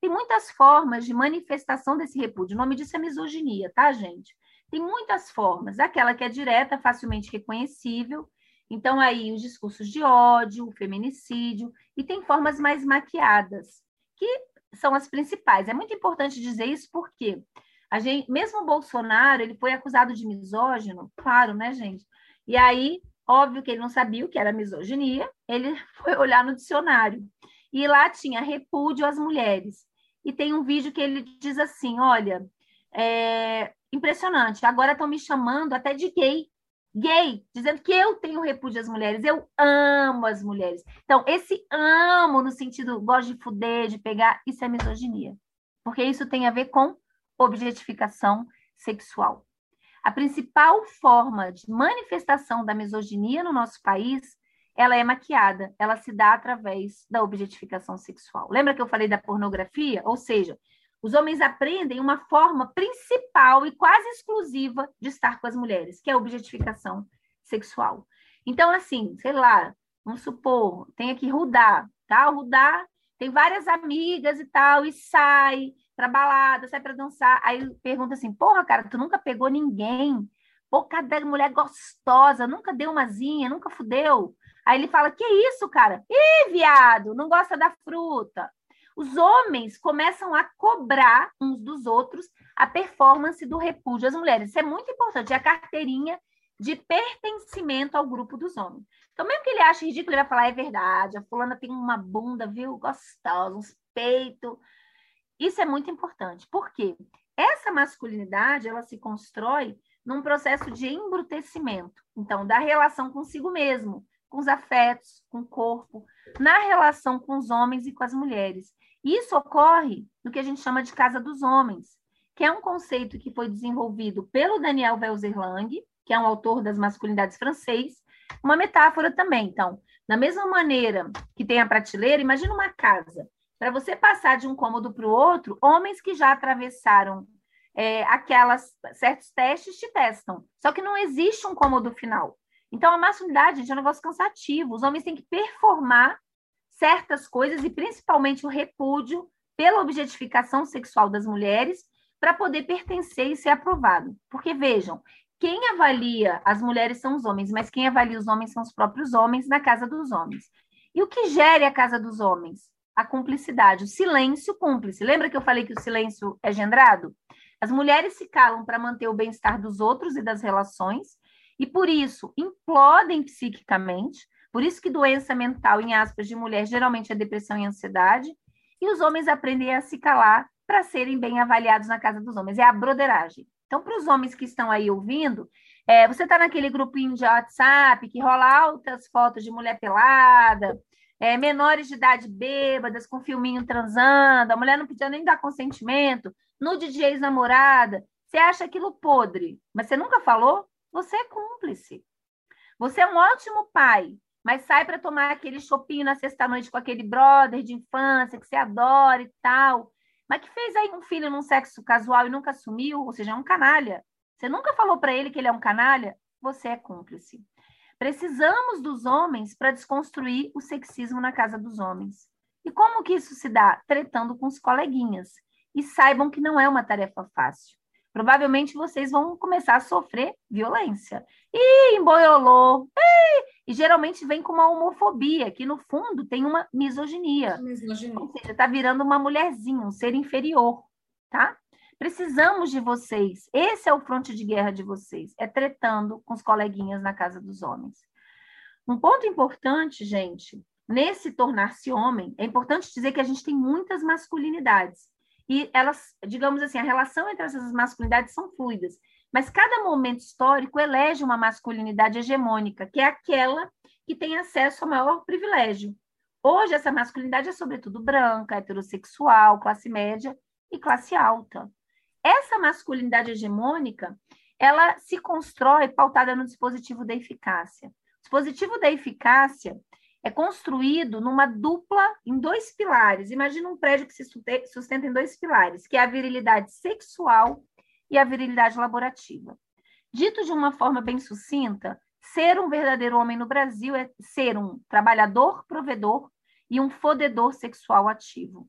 Tem muitas formas de manifestação desse repúdio. O nome disso é misoginia, tá, gente? Tem muitas formas. Aquela que é direta, facilmente reconhecível, então, aí, os discursos de ódio, o feminicídio, e tem formas mais maquiadas, que são as principais. É muito importante dizer isso porque a gente, mesmo o Bolsonaro, ele foi acusado de misógino, claro, né, gente? E aí, óbvio que ele não sabia o que era misoginia, ele foi olhar no dicionário. E lá tinha repúdio às mulheres. E tem um vídeo que ele diz assim: olha, é impressionante, agora estão me chamando até de gay gay, dizendo que eu tenho repúdio às mulheres, eu amo as mulheres. Então, esse amo no sentido gosto de fuder, de pegar, isso é misoginia. Porque isso tem a ver com objetificação sexual. A principal forma de manifestação da misoginia no nosso país, ela é maquiada, ela se dá através da objetificação sexual. Lembra que eu falei da pornografia? Ou seja, os homens aprendem uma forma principal e quase exclusiva de estar com as mulheres, que é a objetificação sexual. Então, assim, sei lá, vamos supor, tem aqui Rudá, tá? O Rudá tem várias amigas e tal, e sai pra balada, sai pra dançar. Aí pergunta assim: porra, cara, tu nunca pegou ninguém? Pô, cada mulher gostosa, nunca deu umazinha, nunca fudeu. Aí ele fala: que isso, cara? Ih, viado, não gosta da fruta os homens começam a cobrar uns dos outros a performance do repúdio às mulheres. Isso é muito importante, é a carteirinha de pertencimento ao grupo dos homens. Então, mesmo que ele ache ridículo, ele vai falar, é verdade, a fulana tem uma bunda, viu, gostosa, uns peitos. Isso é muito importante. Por quê? Essa masculinidade, ela se constrói num processo de embrutecimento. Então, da relação consigo mesmo, com os afetos, com o corpo, na relação com os homens e com as mulheres. Isso ocorre no que a gente chama de casa dos homens, que é um conceito que foi desenvolvido pelo Daniel Welser-Lang, que é um autor das masculinidades francês, uma metáfora também. Então, da mesma maneira que tem a prateleira, imagina uma casa. Para você passar de um cômodo para o outro, homens que já atravessaram é, aquelas certos testes te testam. Só que não existe um cômodo final. Então, a masculinidade é um negócio cansativo. Os homens têm que performar certas coisas e principalmente o repúdio pela objetificação sexual das mulheres para poder pertencer e ser aprovado. Porque vejam, quem avalia as mulheres são os homens, mas quem avalia os homens são os próprios homens na casa dos homens. E o que gere a casa dos homens? A cumplicidade, o silêncio cúmplice. Lembra que eu falei que o silêncio é gendrado? As mulheres se calam para manter o bem-estar dos outros e das relações, e por isso implodem psiquicamente. Por isso que doença mental, em aspas, de mulher geralmente é depressão e ansiedade, e os homens aprendem a se calar para serem bem avaliados na casa dos homens. É a broderagem. Então, para os homens que estão aí ouvindo, é, você está naquele grupinho de WhatsApp que rola altas fotos de mulher pelada, é, menores de idade bêbadas, com filminho transando, a mulher não podia nem dar consentimento, nude de ex-namorada. Você acha aquilo podre, mas você nunca falou? Você é cúmplice. Você é um ótimo pai, mas sai para tomar aquele chopinho na sexta-noite com aquele brother de infância que você adora e tal, mas que fez aí um filho num sexo casual e nunca assumiu, ou seja, é um canalha. Você nunca falou para ele que ele é um canalha? Você é cúmplice. Precisamos dos homens para desconstruir o sexismo na casa dos homens. E como que isso se dá? Tretando com os coleguinhas. E saibam que não é uma tarefa fácil provavelmente vocês vão começar a sofrer violência. E emboiolou, e geralmente vem com uma homofobia, que no fundo tem uma misoginia. misoginia. Ou seja, está virando uma mulherzinha, um ser inferior, tá? Precisamos de vocês. Esse é o fronte de guerra de vocês. É tretando com os coleguinhas na casa dos homens. Um ponto importante, gente, nesse tornar-se homem, é importante dizer que a gente tem muitas masculinidades e elas, digamos assim, a relação entre essas masculinidades são fluidas, mas cada momento histórico elege uma masculinidade hegemônica, que é aquela que tem acesso ao maior privilégio. Hoje, essa masculinidade é sobretudo branca, heterossexual, classe média e classe alta. Essa masculinidade hegemônica, ela se constrói pautada no dispositivo da eficácia. O dispositivo da eficácia é construído numa dupla, em dois pilares. Imagina um prédio que se sustenta em dois pilares, que é a virilidade sexual e a virilidade laborativa. Dito de uma forma bem sucinta, ser um verdadeiro homem no Brasil é ser um trabalhador, provedor e um fodedor sexual ativo.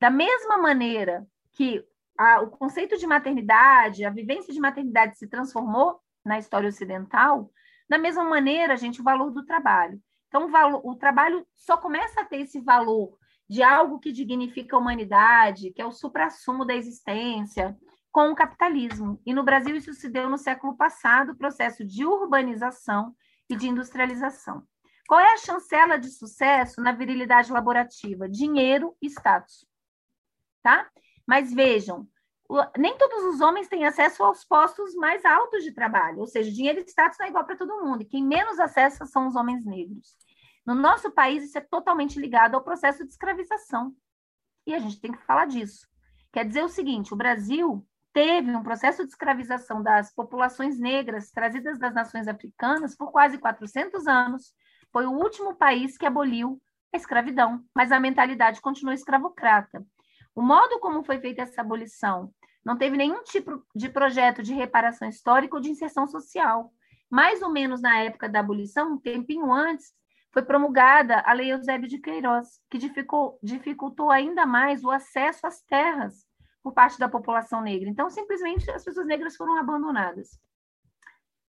Da mesma maneira que a, o conceito de maternidade, a vivência de maternidade se transformou na história ocidental, da mesma maneira, gente, o valor do trabalho. Então, o, valor, o trabalho só começa a ter esse valor de algo que dignifica a humanidade, que é o suprassumo da existência, com o capitalismo. E no Brasil isso se deu no século passado, processo de urbanização e de industrialização. Qual é a chancela de sucesso na virilidade laborativa? Dinheiro e status. Tá? Mas vejam, nem todos os homens têm acesso aos postos mais altos de trabalho, ou seja, dinheiro e status não é igual para todo mundo, e quem menos acessa são os homens negros. No nosso país, isso é totalmente ligado ao processo de escravização. E a gente tem que falar disso. Quer dizer o seguinte: o Brasil teve um processo de escravização das populações negras trazidas das nações africanas por quase 400 anos. Foi o último país que aboliu a escravidão, mas a mentalidade continua escravocrata. O modo como foi feita essa abolição não teve nenhum tipo de projeto de reparação histórica ou de inserção social. Mais ou menos na época da abolição, um tempinho antes, foi promulgada a Lei Eusébio de Queiroz, que dificultou, ainda mais o acesso às terras por parte da população negra. Então, simplesmente, as pessoas negras foram abandonadas.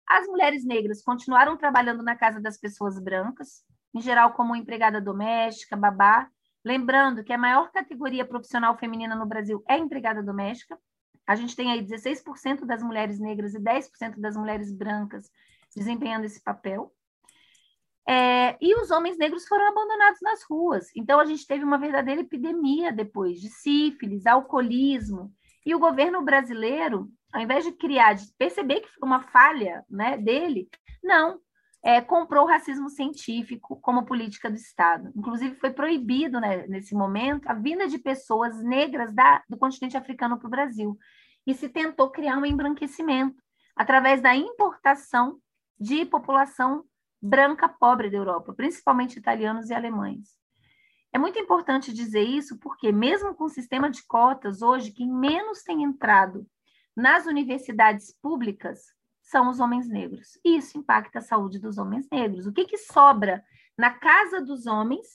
As mulheres negras continuaram trabalhando na casa das pessoas brancas, em geral como empregada doméstica, babá, lembrando que a maior categoria profissional feminina no Brasil é empregada doméstica, a gente tem aí 16% das mulheres negras e 10% das mulheres brancas desempenhando esse papel. É, e os homens negros foram abandonados nas ruas. Então, a gente teve uma verdadeira epidemia depois de sífilis, alcoolismo. E o governo brasileiro, ao invés de criar, de perceber que foi uma falha né, dele, não, é, comprou o racismo científico como política do Estado. Inclusive, foi proibido, né, nesse momento, a vinda de pessoas negras da, do continente africano para o Brasil. E se tentou criar um embranquecimento através da importação de população branca pobre da Europa, principalmente italianos e alemães. É muito importante dizer isso porque, mesmo com o sistema de cotas, hoje, quem menos tem entrado nas universidades públicas são os homens negros. Isso impacta a saúde dos homens negros. O que, que sobra na casa dos homens,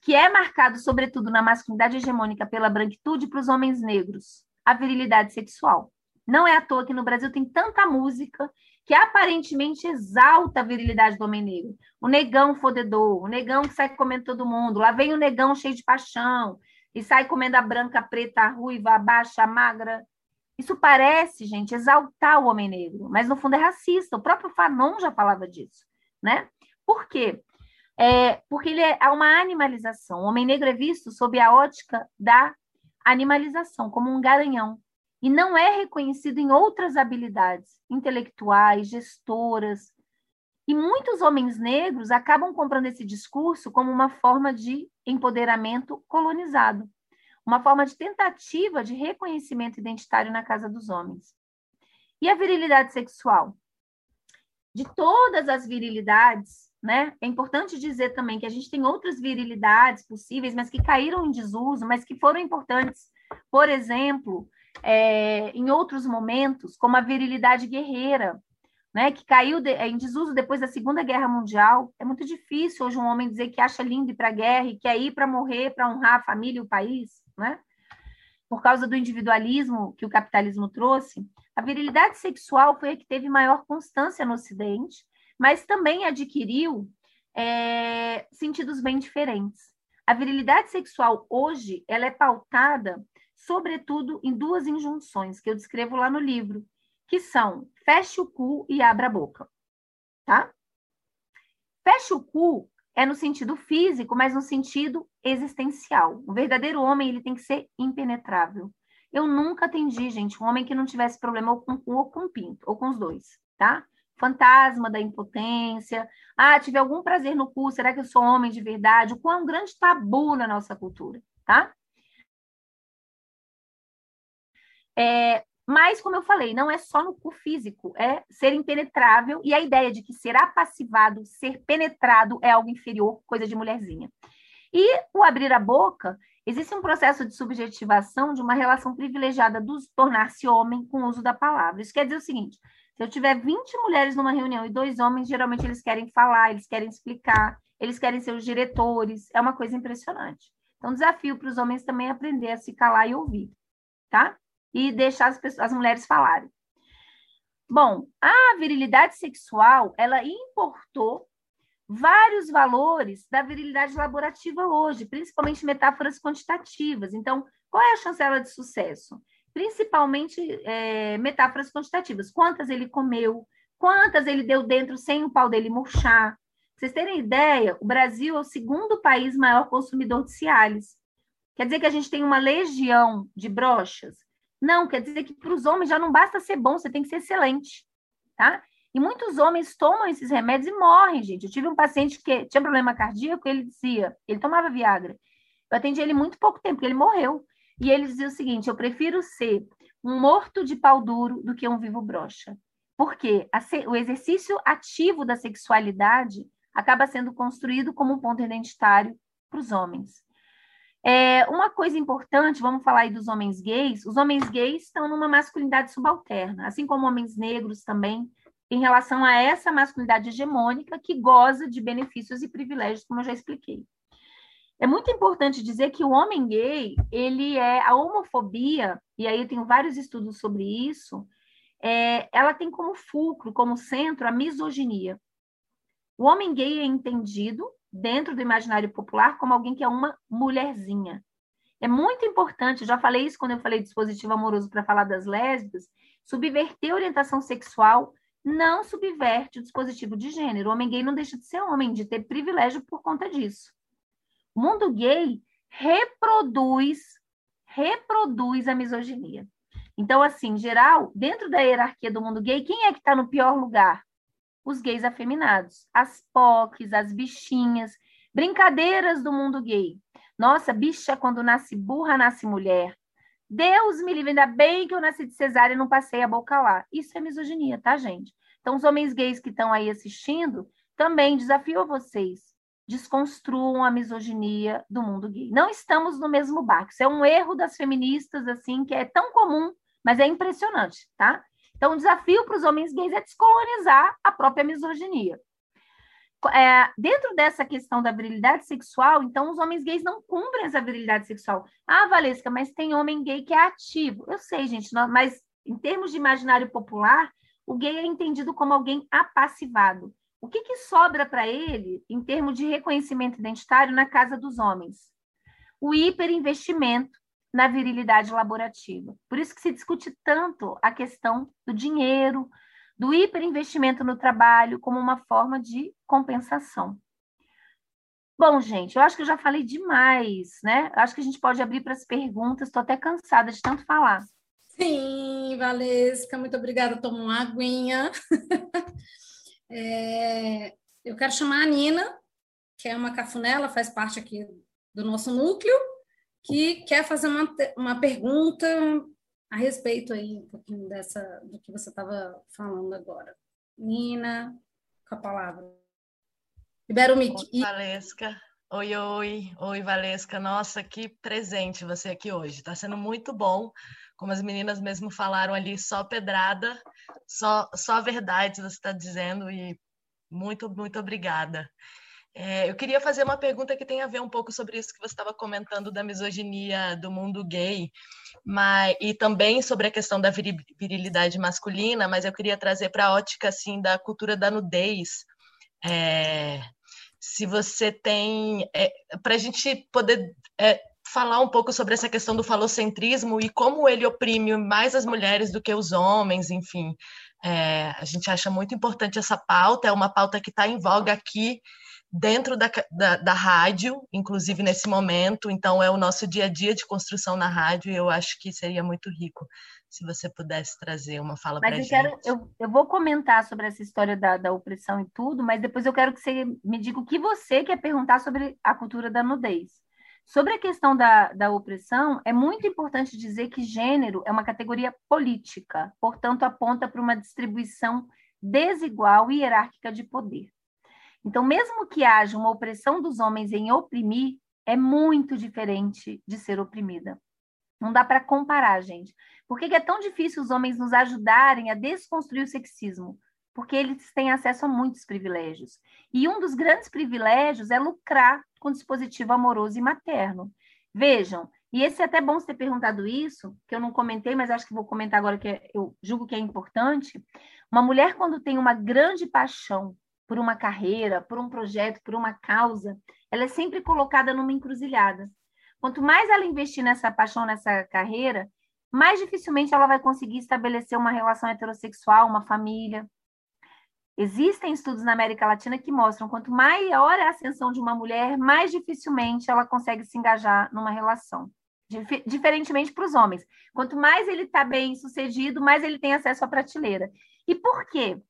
que é marcado, sobretudo, na masculinidade hegemônica pela branquitude, para os homens negros? A virilidade sexual. Não é à toa que no Brasil tem tanta música que aparentemente exalta a virilidade do homem negro. O negão fodedor, o negão que sai comendo todo mundo. Lá vem o negão cheio de paixão e sai comendo a branca, a preta, a ruiva, a baixa, a magra. Isso parece, gente, exaltar o homem negro, mas no fundo é racista. O próprio Fanon já falava disso, né? Por quê? É, porque ele é, uma animalização. O homem negro é visto sob a ótica da animalização, como um garanhão, e não é reconhecido em outras habilidades intelectuais, gestoras. E muitos homens negros acabam comprando esse discurso como uma forma de empoderamento colonizado uma forma de tentativa de reconhecimento identitário na casa dos homens. E a virilidade sexual? De todas as virilidades, né? É importante dizer também que a gente tem outras virilidades possíveis, mas que caíram em desuso, mas que foram importantes. Por exemplo, é, em outros momentos, como a virilidade guerreira, né, que caiu de, em desuso depois da Segunda Guerra Mundial. É muito difícil hoje um homem dizer que acha lindo ir para a guerra e quer ir para morrer, para honrar a família e o país né? Por causa do individualismo que o capitalismo trouxe, a virilidade sexual foi a que teve maior constância no Ocidente, mas também adquiriu é, sentidos bem diferentes. A virilidade sexual hoje ela é pautada, sobretudo, em duas injunções que eu descrevo lá no livro, que são feche o cu e abra a boca, tá? Feche o cu é no sentido físico, mas no sentido existencial. O verdadeiro homem ele tem que ser impenetrável. Eu nunca atendi, gente, um homem que não tivesse problema ou com cu ou com pinto, ou com os dois, tá? Fantasma da impotência. Ah, tive algum prazer no cu, será que eu sou homem de verdade? O cu é um grande tabu na nossa cultura, tá? É, mas, como eu falei, não é só no cu físico, é ser impenetrável e a ideia de que ser apassivado, ser penetrado é algo inferior, coisa de mulherzinha. E o abrir a boca, existe um processo de subjetivação de uma relação privilegiada do tornar-se homem com o uso da palavra. Isso quer dizer o seguinte: se eu tiver 20 mulheres numa reunião e dois homens, geralmente eles querem falar, eles querem explicar, eles querem ser os diretores. É uma coisa impressionante. Então, desafio para os homens também aprender a se calar e ouvir, tá? E deixar as, pessoas, as mulheres falarem. Bom, a virilidade sexual, ela importou vários valores da virilidade laborativa hoje, principalmente metáforas quantitativas. Então, qual é a chancela de sucesso? Principalmente é, metáforas quantitativas. Quantas ele comeu, quantas ele deu dentro sem o pau dele murchar. Pra vocês terem ideia, o Brasil é o segundo país maior consumidor de Cialis. Quer dizer que a gente tem uma legião de brochas não, quer dizer que para os homens já não basta ser bom, você tem que ser excelente, tá? E muitos homens tomam esses remédios e morrem, gente. Eu tive um paciente que tinha problema cardíaco, ele dizia, ele tomava Viagra. Eu atendi ele muito pouco tempo, ele morreu. E ele dizia o seguinte: eu prefiro ser um morto de pau duro do que um vivo broxa. Porque o exercício ativo da sexualidade acaba sendo construído como um ponto identitário para os homens. É, uma coisa importante, vamos falar aí dos homens gays. Os homens gays estão numa masculinidade subalterna, assim como homens negros também, em relação a essa masculinidade hegemônica que goza de benefícios e privilégios, como eu já expliquei. É muito importante dizer que o homem gay, ele é a homofobia, e aí eu tenho vários estudos sobre isso, é, ela tem como fulcro, como centro, a misoginia. O homem gay é entendido dentro do imaginário popular como alguém que é uma mulherzinha. É muito importante, já falei isso quando eu falei dispositivo amoroso para falar das lésbicas, subverter a orientação sexual não subverte o dispositivo de gênero. O homem gay não deixa de ser homem, de ter privilégio por conta disso. O mundo gay reproduz, reproduz a misoginia. Então, assim, geral, dentro da hierarquia do mundo gay, quem é que está no pior lugar? Os gays afeminados, as POCs, as bichinhas, brincadeiras do mundo gay. Nossa, bicha, quando nasce burra, nasce mulher. Deus me livre, ainda bem que eu nasci de cesárea e não passei a boca lá. Isso é misoginia, tá, gente? Então, os homens gays que estão aí assistindo, também desafio a vocês. Desconstruam a misoginia do mundo gay. Não estamos no mesmo barco. Isso é um erro das feministas, assim, que é tão comum Mas é impressionante, tá? Então, o desafio para os homens gays é descolonizar a própria misoginia. É, dentro dessa questão da virilidade sexual, então os homens gays não cumprem essa virilidade sexual. Ah, Valesca, mas tem homem gay que é ativo. Eu sei, gente, mas em termos de imaginário popular, o gay é entendido como alguém apassivado. O que, que sobra para ele em termos de reconhecimento identitário na casa dos homens? O hiperinvestimento na virilidade laborativa. Por isso que se discute tanto a questão do dinheiro, do hiperinvestimento no trabalho como uma forma de compensação. Bom, gente, eu acho que eu já falei demais, né? Acho que a gente pode abrir para as perguntas. Estou até cansada de tanto falar. Sim, Valesca, muito obrigada. Toma uma aguinha. é, eu quero chamar a Nina, que é uma cafunela, faz parte aqui do nosso núcleo, que quer fazer uma, uma pergunta a respeito aí um pouquinho dessa do que você estava falando agora. Nina, com a palavra. Libera o mic. Oi, Valesca. Oi, oi. Oi, Valesca. Nossa, que presente você aqui hoje. Está sendo muito bom como as meninas mesmo falaram ali, só pedrada, só, só verdade você está dizendo e muito, muito obrigada. É, eu queria fazer uma pergunta que tem a ver um pouco sobre isso que você estava comentando da misoginia do mundo gay, mas, e também sobre a questão da virilidade masculina, mas eu queria trazer para a ótica assim, da cultura da nudez. É, se você tem. É, para a gente poder é, falar um pouco sobre essa questão do falocentrismo e como ele oprime mais as mulheres do que os homens, enfim. É, a gente acha muito importante essa pauta, é uma pauta que está em voga aqui dentro da, da, da, rádio, inclusive nesse momento, então é o nosso dia a dia de construção na rádio e eu acho que seria muito rico se você pudesse trazer uma fala para a gente. Quero, eu, eu vou comentar sobre essa história da, da opressão e tudo, mas depois eu quero que você me diga o que você quer perguntar sobre a cultura da nudez. Sobre a questão da, da opressão, é muito importante dizer que gênero é uma categoria política, portanto, aponta para uma distribuição desigual e hierárquica de poder. Então, mesmo que haja uma opressão dos homens em oprimir, é muito diferente de ser oprimida. Não dá para comparar, gente. Por que é tão difícil os homens nos ajudarem a desconstruir o sexismo? Porque eles têm acesso a muitos privilégios. E um dos grandes privilégios é lucrar com dispositivo amoroso e materno. Vejam, e esse é até bom você ter perguntado isso, que eu não comentei, mas acho que vou comentar agora que é, eu julgo que é importante. Uma mulher, quando tem uma grande paixão por uma carreira, por um projeto, por uma causa, ela é sempre colocada numa encruzilhada. Quanto mais ela investir nessa paixão, nessa carreira, mais dificilmente ela vai conseguir estabelecer uma relação heterossexual, uma família, Existem estudos na América Latina que mostram quanto maior é a ascensão de uma mulher, mais dificilmente ela consegue se engajar numa relação. Dif diferentemente para os homens. Quanto mais ele está bem sucedido, mais ele tem acesso à prateleira. E por quê?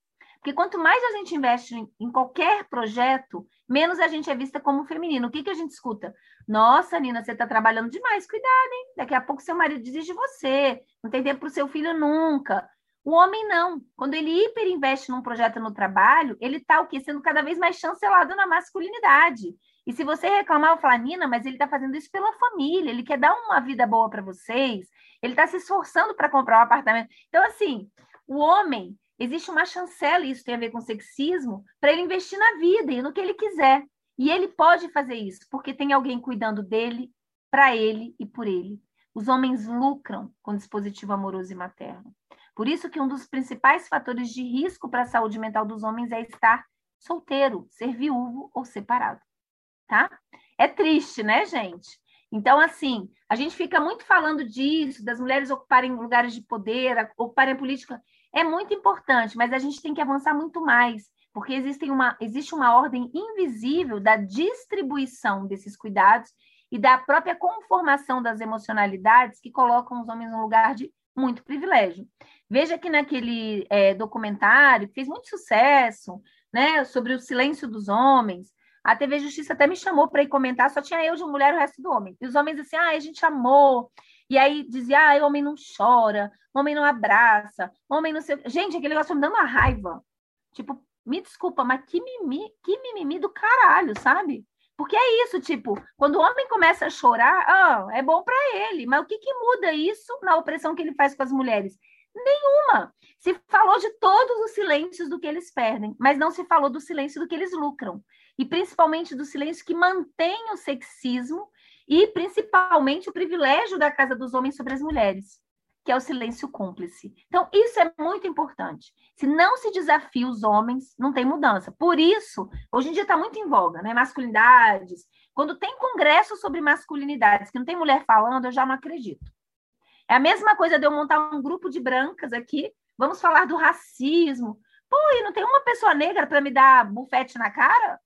Porque quanto mais a gente investe em, qualquer projeto, menos a gente é vista como feminino. O que, que a gente escuta? Nossa, Nina, você está trabalhando demais, cuidado, hein? Daqui a pouco seu marido desiste de você, não tem tempo para o seu filho nunca. O homem não. Quando ele hiperinveste num projeto no trabalho, ele está o quê? Sendo cada vez mais chancelado na masculinidade. E se você reclamar, eu falar, Nina, mas ele está fazendo isso pela família, ele quer dar uma vida boa para vocês, ele está se esforçando para comprar um apartamento. Então, assim, o homem, existe uma chancela, isso tem a ver com sexismo, para ele investir na vida e no que ele quiser. E ele pode fazer isso, porque tem alguém cuidando dele, para ele e por ele. Os homens lucram com dispositivo amoroso e materno. Por isso que um dos principais fatores de risco para a saúde mental dos homens é estar solteiro, ser viúvo ou separado, tá? É triste, né, gente? Então, assim, a gente fica muito falando disso, das mulheres ocuparem lugares de poder, ocuparem política. É muito importante, mas a gente tem que avançar muito mais, porque existe uma, existe uma ordem invisível da distribuição desses cuidados e da própria conformação das emocionalidades que colocam os homens num lugar de muito privilégio. Veja que naquele é, documentário, que fez muito sucesso, né, sobre o silêncio dos homens, a TV Justiça até me chamou para ir comentar, só tinha eu de mulher e o resto do homem. E os homens assim, ah, a gente amou. E aí dizia, ah, homem não chora, homem não abraça, homem não sei. Gente, aquele negócio me dando uma raiva. Tipo, me desculpa, mas que mimimi, que mimimi do caralho, sabe? Porque é isso, tipo, quando o homem começa a chorar, ah, é bom para ele, mas o que, que muda isso na opressão que ele faz com as mulheres? Nenhuma. Se falou de todos os silêncios do que eles perdem, mas não se falou do silêncio do que eles lucram. E principalmente do silêncio que mantém o sexismo e principalmente o privilégio da casa dos homens sobre as mulheres que é o silêncio cúmplice. Então, isso é muito importante. Se não se desafia os homens, não tem mudança. Por isso, hoje em dia está muito em voga, né? Masculinidades. Quando tem congresso sobre masculinidades, que não tem mulher falando, eu já não acredito. É a mesma coisa de eu montar um grupo de brancas aqui, vamos falar do racismo. Pô, e não tem uma pessoa negra para me dar bufete na cara?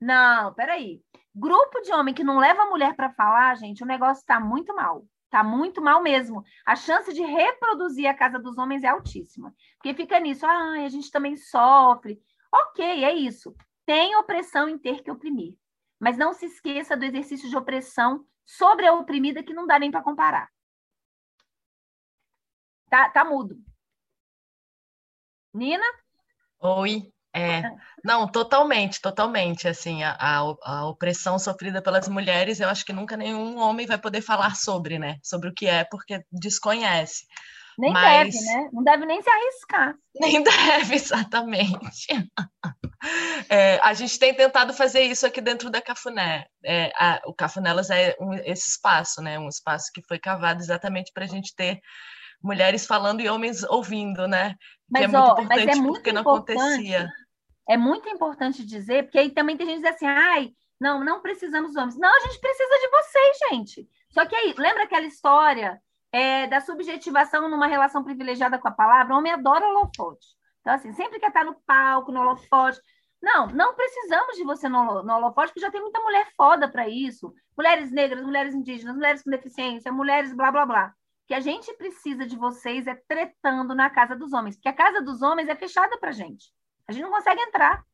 Não, peraí. Grupo de homem que não leva a mulher para falar, gente, o negócio está muito mal. Tá muito mal mesmo. A chance de reproduzir a casa dos homens é altíssima. Porque fica nisso, ah, a gente também sofre. Ok, é isso. Tem opressão em ter que oprimir. Mas não se esqueça do exercício de opressão sobre a oprimida que não dá nem para comparar. Tá, tá mudo. Nina? Oi. É, ah. não, totalmente, totalmente. Assim, a, a, a, opressão sofrida pelas mulheres, eu acho que nunca nenhum homem vai poder falar sobre, né? Sobre o que é, porque desconhece. Nem Mas... deve, né? Não deve nem se arriscar. Nem deve, exatamente. É, a gente tem tentado fazer isso aqui dentro da Cafuné. É, a, o Cafunelas é um, esse espaço, né? Um espaço que foi cavado exatamente para a gente ter mulheres falando e homens ouvindo, né? Mas, que é ó, muito importante mas é muito porque não acontecia. É muito importante dizer, porque aí também tem gente que diz assim, ai, não, não precisamos homens. Não, a gente precisa de vocês, gente. Só que aí, lembra aquela história é, da subjetivação numa relação privilegiada com a palavra? O homem adora holofote. Então, assim, sempre quer estar no palco, no holofote. Não, não precisamos de você no, no holofote, porque já tem muita mulher foda para isso. Mulheres negras, mulheres indígenas, mulheres com deficiência, mulheres blá, blá, blá que a gente precisa de vocês é tretando na casa dos homens, porque a casa dos homens é fechada para gente. A gente não consegue entrar.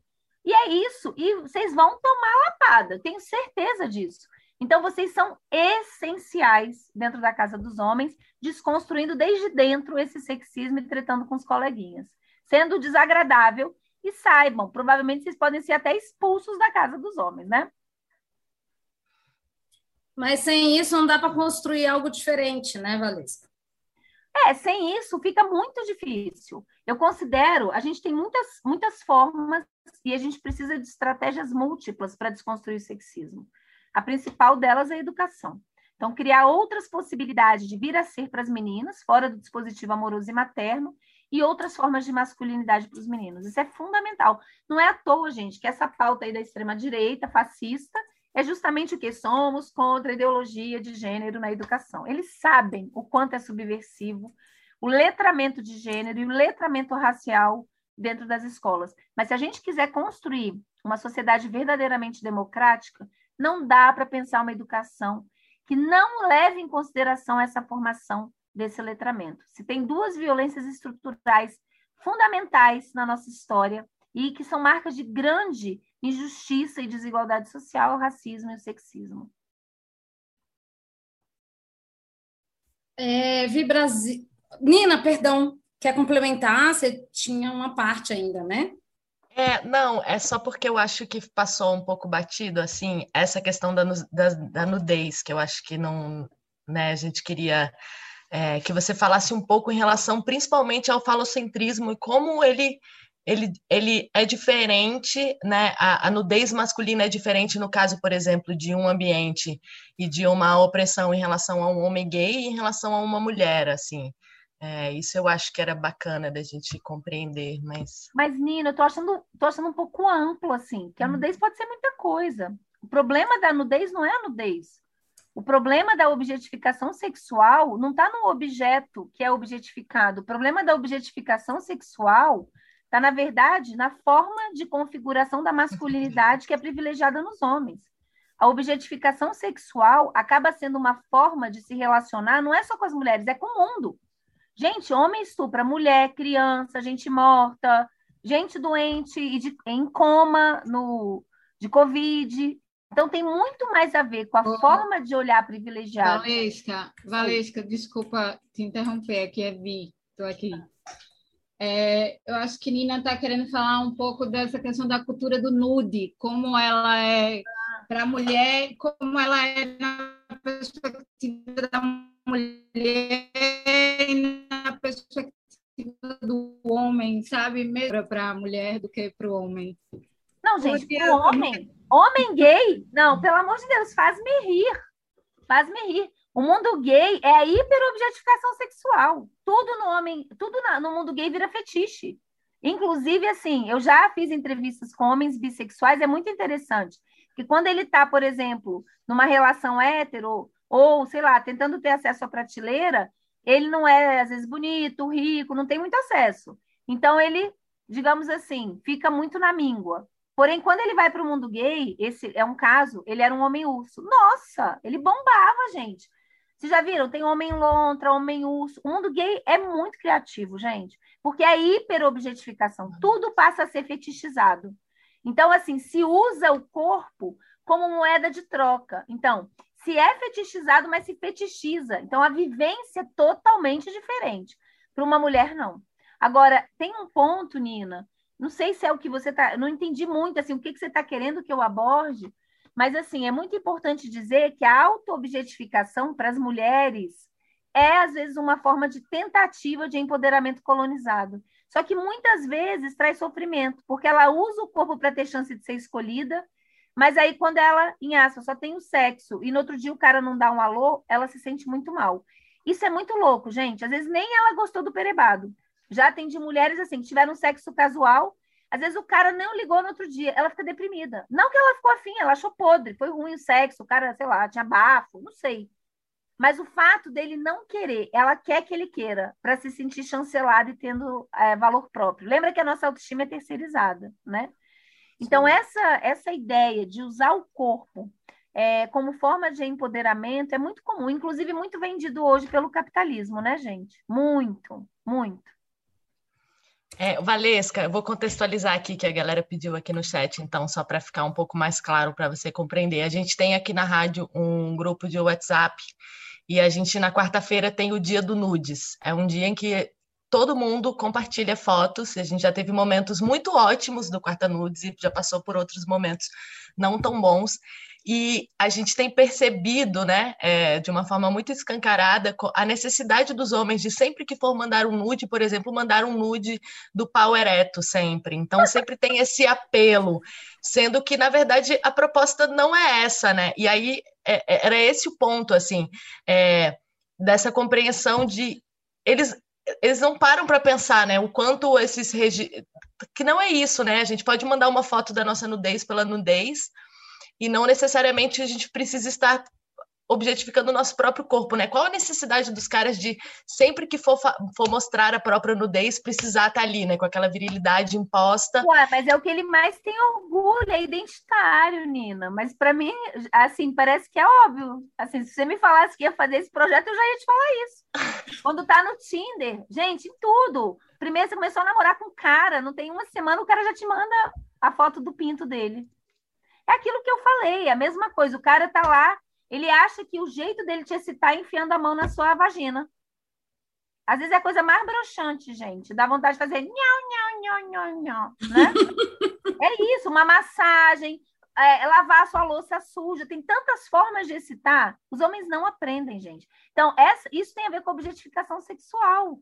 E é isso. E vocês vão tomar lapada, tenho certeza disso. Então, vocês são essenciais dentro da casa dos homens, desconstruindo desde dentro esse sexismo e tretando com os coleguinhas. Sendo desagradável, e saibam, provavelmente vocês podem ser até expulsos da casa dos homens, né? Mas sem isso não dá para construir algo diferente, né, Valesca? É, sem isso fica muito difícil. Eu considero, a gente tem muitas, muitas formas e a gente precisa de estratégias múltiplas para desconstruir o sexismo. A principal delas é a educação. Então, criar outras possibilidades de vir a ser para as meninas, fora do dispositivo amoroso e materno, e outras formas de masculinidade para os meninos. Isso é fundamental. Não é à toa, gente, que essa pauta aí da extrema-direita, fascista, é justamente o que somos contra a ideologia de gênero na educação. Eles sabem o quanto é subversivo o letramento de gênero e o letramento racial dentro das escolas. Mas se a gente quiser construir uma sociedade verdadeiramente democrática, não dá para pensar uma educação que não leve em consideração essa formação desse letramento. Se tem duas violências estruturais fundamentais na nossa história e que são marcas de grande injustiça e desigualdade social, o racismo e o sexismo. É, Vi Brasil. Nina, perdão, quer complementar? Você tinha uma parte ainda, né? É, não, é só porque eu acho que passou um pouco batido, assim, essa questão da, da, da nudez, que eu acho que não, né, a gente queria é, que você falasse um pouco em relação principalmente ao falocentrismo e como ele ele, ele é diferente, né? A, a, nudez masculina é diferente no caso, por exemplo, de um ambiente e de uma opressão em relação a um homem gay e em relação a uma mulher, assim. É, isso eu acho que era bacana da gente compreender, mas... Mas, Nina, eu tô achando, tô achando um pouco amplo, assim, que a hum. nudez pode ser muita coisa. O problema da nudez não é a nudez. O problema da objetificação sexual não está no objeto que é objetificado. O problema da objetificação sexual Está, na verdade, na forma de configuração da masculinidade que é privilegiada nos homens. A objetificação sexual acaba sendo uma forma de se relacionar, não é só com as mulheres, é com o mundo. Gente, homem estupra mulher, criança, gente morta, gente doente e de, em coma no, de Covid. Então, tem muito mais a ver com a oh, forma de olhar privilegiada. Valesca, Valesca, desculpa te interromper, aqui é Vi, estou aqui. É, eu acho que Nina está querendo falar um pouco dessa questão da cultura do nude, como ela é para a mulher como ela é na perspectiva da mulher e na perspectiva do homem, sabe? Mesmo para a mulher do que para o homem. Não, gente, para o homem, homem gay, não, pelo amor de Deus, faz-me rir. Faz-me rir. O mundo gay é a hiperobjetificação sexual. Tudo no homem, tudo no mundo gay vira fetiche. Inclusive, assim, eu já fiz entrevistas com homens bissexuais, é muito interessante. Que quando ele está, por exemplo, numa relação hétero, ou, sei lá, tentando ter acesso à prateleira, ele não é, às vezes, bonito, rico, não tem muito acesso. Então, ele, digamos assim, fica muito na míngua. Porém, quando ele vai para o mundo gay, esse é um caso, ele era um homem urso. Nossa, ele bombava, gente. Vocês já viram? Tem homem lontra, homem urso. O mundo gay é muito criativo, gente. Porque é hiperobjetificação. Tudo passa a ser fetichizado. Então, assim, se usa o corpo como moeda de troca. Então, se é fetichizado, mas se fetichiza. Então, a vivência é totalmente diferente. Para uma mulher, não. Agora, tem um ponto, Nina, não sei se é o que você está. Não entendi muito assim, o que, que você está querendo que eu aborde, mas assim, é muito importante dizer que a auto-objetificação para as mulheres é, às vezes, uma forma de tentativa de empoderamento colonizado. Só que muitas vezes traz sofrimento, porque ela usa o corpo para ter chance de ser escolhida, mas aí quando ela, em aspas, só tem o sexo e no outro dia o cara não dá um alô, ela se sente muito mal. Isso é muito louco, gente. Às vezes nem ela gostou do perebado. Já atendi mulheres assim, que tiveram sexo casual, às vezes o cara não ligou no outro dia, ela fica deprimida. Não que ela ficou afim, ela achou podre, foi ruim o sexo, o cara, sei lá, tinha bafo, não sei. Mas o fato dele não querer, ela quer que ele queira, para se sentir chancelado e tendo é, valor próprio. Lembra que a nossa autoestima é terceirizada, né? Então, essa, essa ideia de usar o corpo é, como forma de empoderamento é muito comum, inclusive muito vendido hoje pelo capitalismo, né, gente? Muito, muito. É, Valesca, eu vou contextualizar aqui que a galera pediu aqui no chat, então, só para ficar um pouco mais claro para você compreender. A gente tem aqui na rádio um grupo de WhatsApp e a gente, na quarta-feira, tem o dia do nudes. É um dia em que todo mundo compartilha fotos. A gente já teve momentos muito ótimos do Quarta Nudes e já passou por outros momentos não tão bons. E a gente tem percebido, né, é, de uma forma muito escancarada, a necessidade dos homens de sempre que for mandar um nude, por exemplo, mandar um nude do pau ereto sempre. Então sempre tem esse apelo, sendo que na verdade a proposta não é essa, né? E aí é, é era esse o ponto, assim, é, dessa compreensão de eles eles não param para pensar, né, o quanto esses regi... que não é isso, né? A gente pode mandar uma foto da nossa nudez pela nudez e não necessariamente a gente precisa estar objetificando o nosso próprio corpo, né? Qual a necessidade dos caras de sempre que for, for mostrar a própria nudez precisar estar tá ali, né? Com aquela virilidade imposta. Ué, mas é o que ele mais tem orgulho, é identitário, Nina. Mas para mim, assim, parece que é óbvio. Assim, se você me falasse que ia fazer esse projeto, eu já ia te falar isso. Quando tá no Tinder, gente, em tudo. Primeiro você começou a namorar com um cara, não tem uma semana, o cara já te manda a foto do pinto dele. É aquilo que eu falei, a mesma coisa. O cara tá lá, ele acha que o jeito dele te excitar é enfiando a mão na sua vagina. Às vezes é a coisa mais broxante, gente. Dá vontade de fazer nhau, nhau, nhau, nhau, nhau, né? é isso, uma massagem, é, lavar a sua louça suja. Tem tantas formas de excitar. Os homens não aprendem, gente. Então, essa, isso tem a ver com objetificação sexual.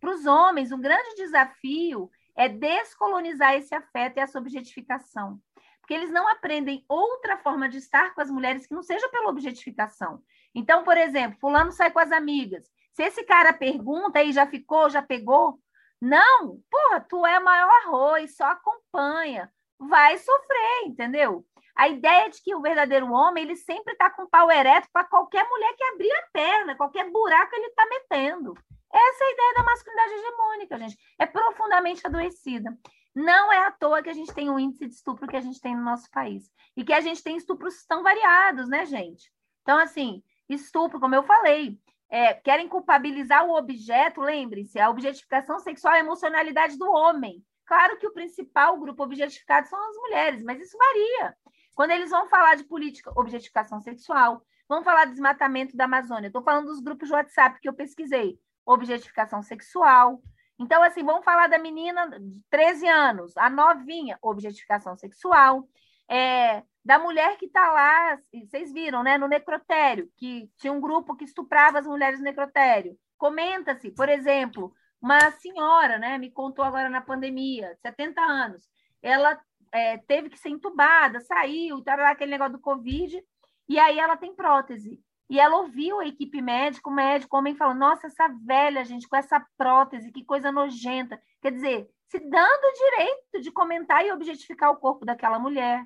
Para os homens, um grande desafio é descolonizar esse afeto e essa objetificação porque eles não aprendem outra forma de estar com as mulheres que não seja pela objetificação. Então, por exemplo, fulano sai com as amigas. Se esse cara pergunta aí, já ficou, já pegou? Não, porra, tu é maior arroz, só acompanha. Vai sofrer, entendeu? A ideia de que o verdadeiro homem, ele sempre está com pau ereto para qualquer mulher que abrir a perna, qualquer buraco ele está metendo. Essa é a ideia da masculinidade hegemônica, gente. É profundamente adoecida. Não é à toa que a gente tem o índice de estupro que a gente tem no nosso país. E que a gente tem estupros tão variados, né, gente? Então, assim, estupro, como eu falei, é, querem culpabilizar o objeto, lembre-se, a objetificação sexual é a emocionalidade do homem. Claro que o principal grupo objetificado são as mulheres, mas isso varia. Quando eles vão falar de política, objetificação sexual, vão falar de desmatamento da Amazônia, estou falando dos grupos de WhatsApp que eu pesquisei, objetificação sexual, então, assim, vamos falar da menina de 13 anos, a novinha, objetificação sexual. É, da mulher que está lá, vocês viram, né, no necrotério, que tinha um grupo que estuprava as mulheres no necrotério. Comenta-se, por exemplo, uma senhora, né, me contou agora na pandemia, 70 anos, ela é, teve que ser entubada, saiu, tá lá aquele negócio do Covid, e aí ela tem prótese. E ela ouviu a equipe médica, o médico, o homem falando, nossa, essa velha, gente, com essa prótese, que coisa nojenta. Quer dizer, se dando o direito de comentar e objetificar o corpo daquela mulher.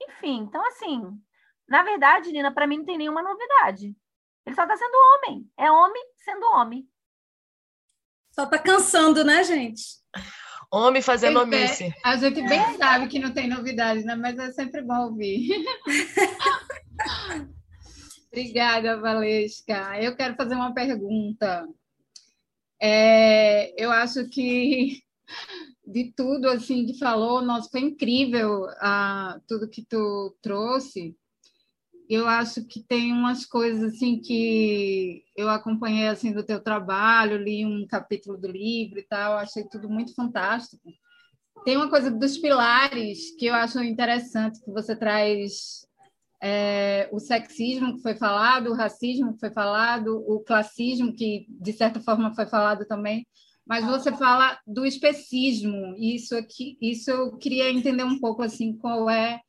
Enfim, então assim, na verdade, Nina, para mim não tem nenhuma novidade. Ele só está sendo homem. É homem sendo homem. Só está cansando, né, gente? Homem fazendo omisse. A gente bem é. sabe que não tem novidade, né? Mas é sempre bom ouvir. Obrigada, Valesca. Eu quero fazer uma pergunta. É, eu acho que de tudo assim que falou, nossa, foi incrível ah, tudo que tu trouxe. Eu acho que tem umas coisas assim que eu acompanhei assim do teu trabalho, li um capítulo do livro e tal, achei tudo muito fantástico. Tem uma coisa dos pilares que eu acho interessante que você traz é, o sexismo que foi falado, o racismo que foi falado, o classismo que de certa forma foi falado também mas você fala do especismo. Isso aqui, isso eu queria entender um pouco assim qual é,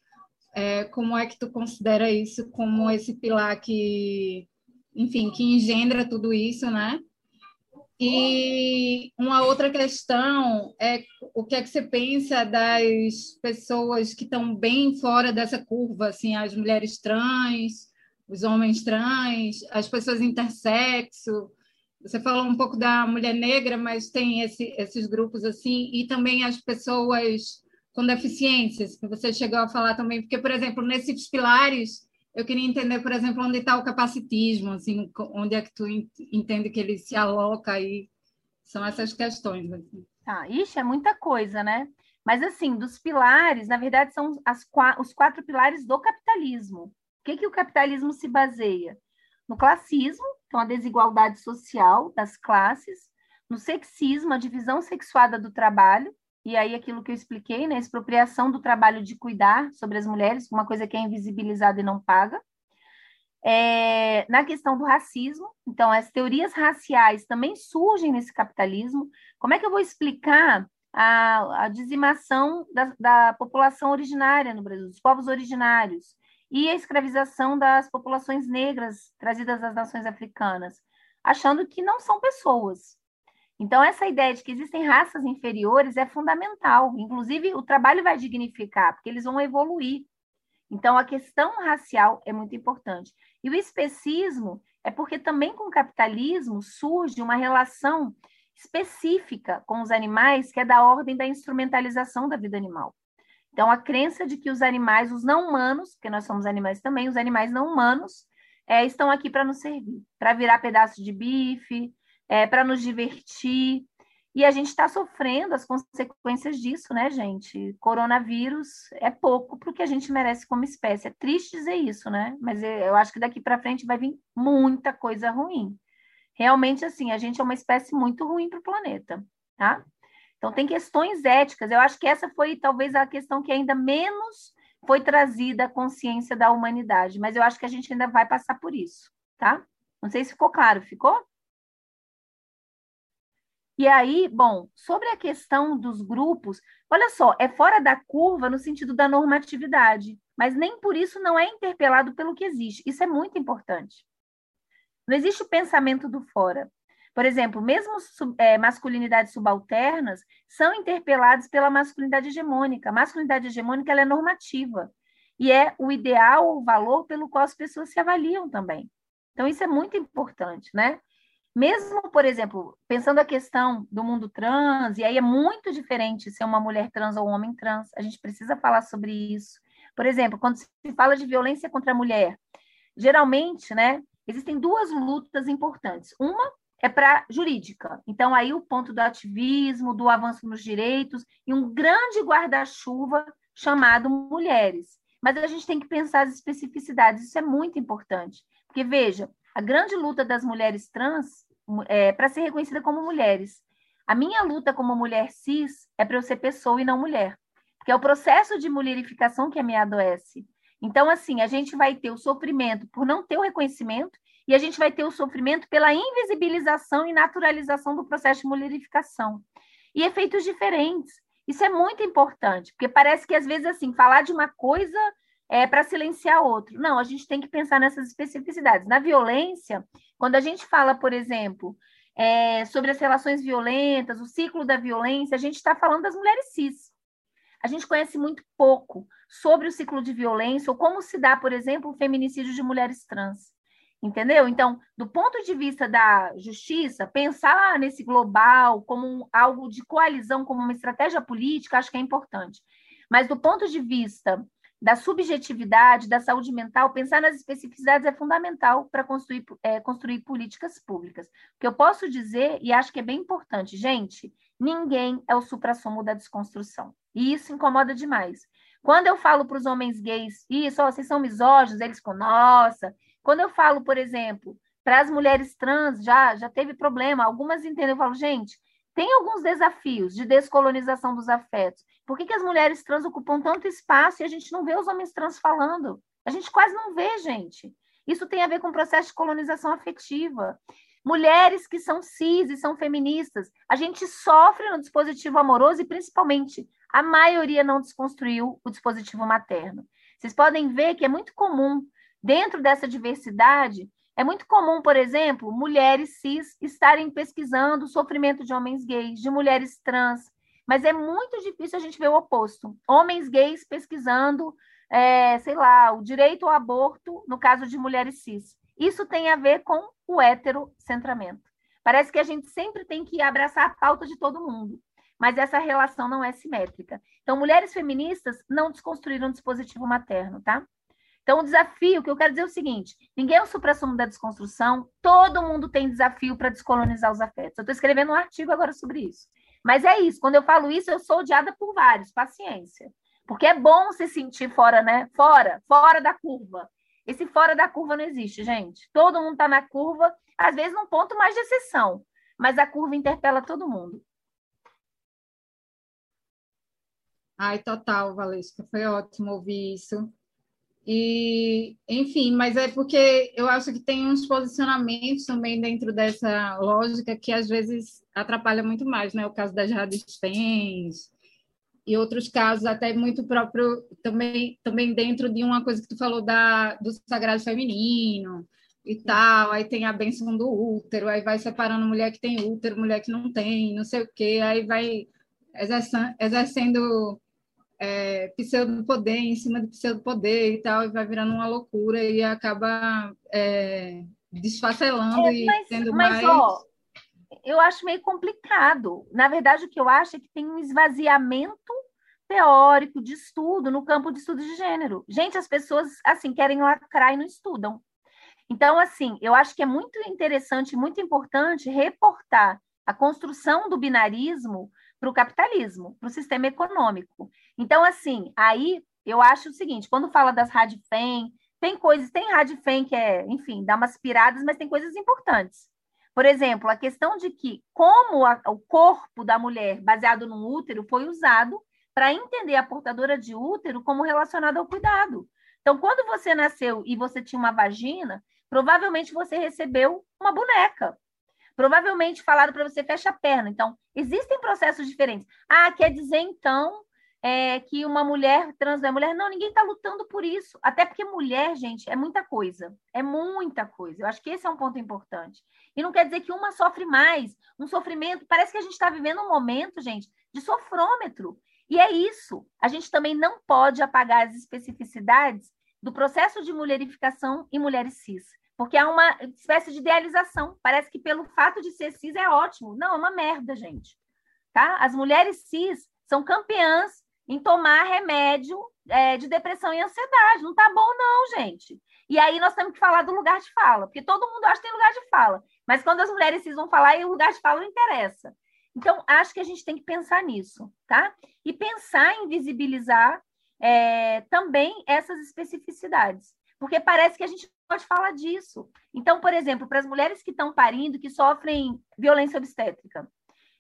é, como é que tu considera isso como esse pilar que, enfim, que engendra tudo isso, né? E uma outra questão é o que é que você pensa das pessoas que estão bem fora dessa curva, assim, as mulheres trans, os homens trans, as pessoas intersexo, você falou um pouco da mulher negra, mas tem esse, esses grupos assim, e também as pessoas com deficiências, que você chegou a falar também, porque, por exemplo, nesses pilares, eu queria entender, por exemplo, onde está o capacitismo, assim, onde é que tu entende que ele se aloca aí, são essas questões. Assim. Ah, ixi, é muita coisa, né? Mas, assim, dos pilares, na verdade, são as, os quatro pilares do capitalismo. O que, que o capitalismo se baseia? No classismo, então a desigualdade social das classes, no sexismo, a divisão sexuada do trabalho, e aí aquilo que eu expliquei, né, expropriação do trabalho de cuidar sobre as mulheres, uma coisa que é invisibilizada e não paga. É, na questão do racismo, então as teorias raciais também surgem nesse capitalismo. Como é que eu vou explicar a, a dizimação da, da população originária no Brasil, dos povos originários? e a escravização das populações negras trazidas das nações africanas, achando que não são pessoas. Então, essa ideia de que existem raças inferiores é fundamental. Inclusive, o trabalho vai dignificar, porque eles vão evoluir. Então, a questão racial é muito importante. E o especismo é porque também com o capitalismo surge uma relação específica com os animais que é da ordem da instrumentalização da vida animal. Então, a crença de que os animais, os não humanos, porque nós somos animais também, os animais não humanos, é, estão aqui para nos servir, para virar pedaço de bife, é, para nos divertir. E a gente está sofrendo as consequências disso, né, gente? Coronavírus é pouco para o que a gente merece como espécie. É triste dizer isso, né? Mas eu acho que daqui para frente vai vir muita coisa ruim. Realmente, assim, a gente é uma espécie muito ruim para o planeta, tá? Então, tem questões éticas. Eu acho que essa foi talvez a questão que ainda menos foi trazida à consciência da humanidade, mas eu acho que a gente ainda vai passar por isso, tá? Não sei se ficou claro, ficou? E aí, bom, sobre a questão dos grupos, olha só, é fora da curva no sentido da normatividade, mas nem por isso não é interpelado pelo que existe. Isso é muito importante. Não existe o pensamento do fora. Por exemplo, mesmo é, masculinidades subalternas são interpeladas pela masculinidade hegemônica. A masculinidade hegemônica é normativa e é o ideal, o valor pelo qual as pessoas se avaliam também. Então, isso é muito importante, né? Mesmo, por exemplo, pensando a questão do mundo trans, e aí é muito diferente ser uma mulher trans ou um homem trans, a gente precisa falar sobre isso. Por exemplo, quando se fala de violência contra a mulher, geralmente, né, existem duas lutas importantes. Uma é para jurídica. Então, aí o ponto do ativismo, do avanço nos direitos e um grande guarda-chuva chamado mulheres. Mas a gente tem que pensar as especificidades, isso é muito importante. Porque, veja, a grande luta das mulheres trans é para ser reconhecida como mulheres. A minha luta como mulher cis é para eu ser pessoa e não mulher. Porque é o processo de mulherificação que me adoece. Então, assim, a gente vai ter o sofrimento por não ter o reconhecimento e a gente vai ter o sofrimento pela invisibilização e naturalização do processo de mulherificação. E efeitos diferentes. Isso é muito importante, porque parece que às vezes assim, falar de uma coisa é para silenciar outro. Não, a gente tem que pensar nessas especificidades. Na violência, quando a gente fala, por exemplo, é, sobre as relações violentas, o ciclo da violência, a gente está falando das mulheres cis. A gente conhece muito pouco sobre o ciclo de violência ou como se dá, por exemplo, o feminicídio de mulheres trans. Entendeu? Então, do ponto de vista da justiça, pensar nesse global como algo de coalizão, como uma estratégia política, acho que é importante. Mas do ponto de vista da subjetividade, da saúde mental, pensar nas especificidades é fundamental para construir, é, construir políticas públicas. O que eu posso dizer, e acho que é bem importante, gente, ninguém é o suprassumo da desconstrução. E isso incomoda demais. Quando eu falo para os homens gays, isso, ó, vocês são misóginos, eles ficam, nossa, quando eu falo, por exemplo, para as mulheres trans, já, já teve problema, algumas entendem, eu falo, gente, tem alguns desafios de descolonização dos afetos. Por que, que as mulheres trans ocupam tanto espaço e a gente não vê os homens trans falando? A gente quase não vê, gente. Isso tem a ver com o processo de colonização afetiva. Mulheres que são cis e são feministas, a gente sofre no dispositivo amoroso e, principalmente, a maioria não desconstruiu o dispositivo materno. Vocês podem ver que é muito comum Dentro dessa diversidade, é muito comum, por exemplo, mulheres cis estarem pesquisando o sofrimento de homens gays, de mulheres trans, mas é muito difícil a gente ver o oposto. Homens gays pesquisando, é, sei lá, o direito ao aborto no caso de mulheres cis. Isso tem a ver com o heterocentramento. Parece que a gente sempre tem que abraçar a pauta de todo mundo, mas essa relação não é simétrica. Então, mulheres feministas não desconstruíram o dispositivo materno, tá? Então, o desafio, que eu quero dizer é o seguinte: ninguém é o supra-sumo da desconstrução, todo mundo tem desafio para descolonizar os afetos. Eu estou escrevendo um artigo agora sobre isso. Mas é isso, quando eu falo isso, eu sou odiada por vários, paciência. Porque é bom se sentir fora, né? Fora, fora da curva. Esse fora da curva não existe, gente. Todo mundo está na curva, às vezes num ponto mais de exceção, mas a curva interpela todo mundo. Ai, total, Valesca, foi ótimo ouvir isso. E, enfim, mas é porque eu acho que tem uns posicionamentos também dentro dessa lógica que às vezes atrapalha muito mais, né? O caso das radistens e outros casos até muito próprio também também dentro de uma coisa que tu falou da do sagrado feminino e tal, aí tem a benção do útero, aí vai separando mulher que tem útero, mulher que não tem, não sei o quê, aí vai exercendo, é, pseudo-poder em cima de pseudo-poder e tal, e vai virando uma loucura e acaba é, desfacelando é, mas, e tendo mas, mais... Ó, eu acho meio complicado. Na verdade, o que eu acho é que tem um esvaziamento teórico de estudo no campo de estudo de gênero. Gente, as pessoas, assim, querem lacrar e não estudam. Então, assim, eu acho que é muito interessante, muito importante reportar a construção do binarismo para o capitalismo, para o sistema econômico. Então, assim, aí eu acho o seguinte: quando fala das radifem, tem coisas, tem radifem que é, enfim, dá umas piradas, mas tem coisas importantes. Por exemplo, a questão de que como a, o corpo da mulher, baseado no útero, foi usado para entender a portadora de útero como relacionada ao cuidado. Então, quando você nasceu e você tinha uma vagina, provavelmente você recebeu uma boneca, Provavelmente falaram para você fecha a perna. Então, existem processos diferentes. Ah, quer dizer então é, que uma mulher trans é mulher? Não, ninguém está lutando por isso. Até porque mulher, gente, é muita coisa. É muita coisa. Eu acho que esse é um ponto importante. E não quer dizer que uma sofre mais. Um sofrimento. Parece que a gente está vivendo um momento, gente, de sofrômetro. E é isso. A gente também não pode apagar as especificidades do processo de mulherificação em mulheres cis porque há uma espécie de idealização. Parece que pelo fato de ser cis é ótimo. Não, é uma merda, gente. Tá? As mulheres cis são campeãs em tomar remédio é, de depressão e ansiedade. Não tá bom, não, gente. E aí nós temos que falar do lugar de fala, porque todo mundo acha que tem lugar de fala. Mas quando as mulheres cis vão falar, o lugar de fala não interessa. Então, acho que a gente tem que pensar nisso, tá? E pensar em visibilizar é, também essas especificidades. Porque parece que a gente pode falar disso. Então, por exemplo, para as mulheres que estão parindo, que sofrem violência obstétrica,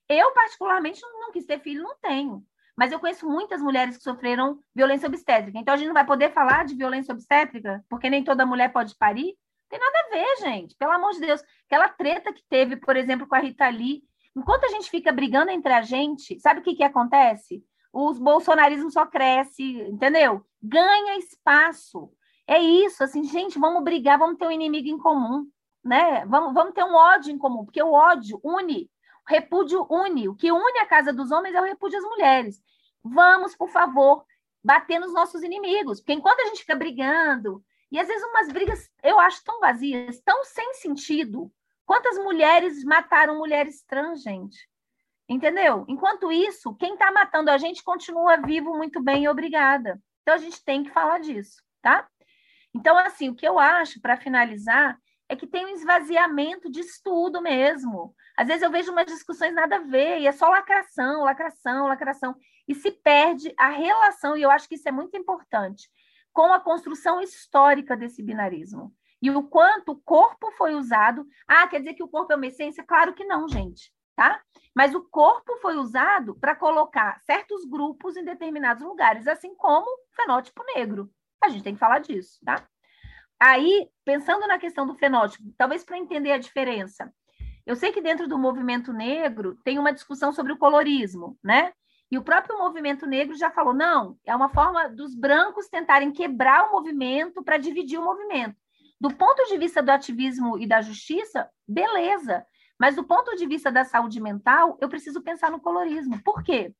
eu, particularmente, não quis ter filho, não tenho. Mas eu conheço muitas mulheres que sofreram violência obstétrica. Então a gente não vai poder falar de violência obstétrica, porque nem toda mulher pode parir. Tem nada a ver, gente. Pelo amor de Deus. Aquela treta que teve, por exemplo, com a Rita Lee. Enquanto a gente fica brigando entre a gente, sabe o que, que acontece? Os bolsonarismo só cresce, entendeu? Ganha espaço. É isso, assim, gente, vamos brigar, vamos ter um inimigo em comum, né? Vamos, vamos ter um ódio em comum, porque o ódio une, repúdio une. O que une a casa dos homens é o repúdio às mulheres. Vamos, por favor, bater nos nossos inimigos, porque enquanto a gente fica brigando, e às vezes umas brigas eu acho tão vazias, tão sem sentido. Quantas mulheres mataram mulheres trans, gente? Entendeu? Enquanto isso, quem está matando a gente continua vivo muito bem, obrigada. Então a gente tem que falar disso, tá? Então, assim, o que eu acho, para finalizar, é que tem um esvaziamento de estudo mesmo. Às vezes eu vejo umas discussões nada a ver, e é só lacração, lacração, lacração, e se perde a relação, e eu acho que isso é muito importante, com a construção histórica desse binarismo. E o quanto o corpo foi usado. Ah, quer dizer que o corpo é uma essência? Claro que não, gente, tá? Mas o corpo foi usado para colocar certos grupos em determinados lugares, assim como o fenótipo negro. A gente tem que falar disso, tá? Aí, pensando na questão do fenótipo, talvez para entender a diferença, eu sei que dentro do movimento negro tem uma discussão sobre o colorismo, né? E o próprio movimento negro já falou: não, é uma forma dos brancos tentarem quebrar o movimento para dividir o movimento. Do ponto de vista do ativismo e da justiça, beleza. Mas do ponto de vista da saúde mental, eu preciso pensar no colorismo. Por quê?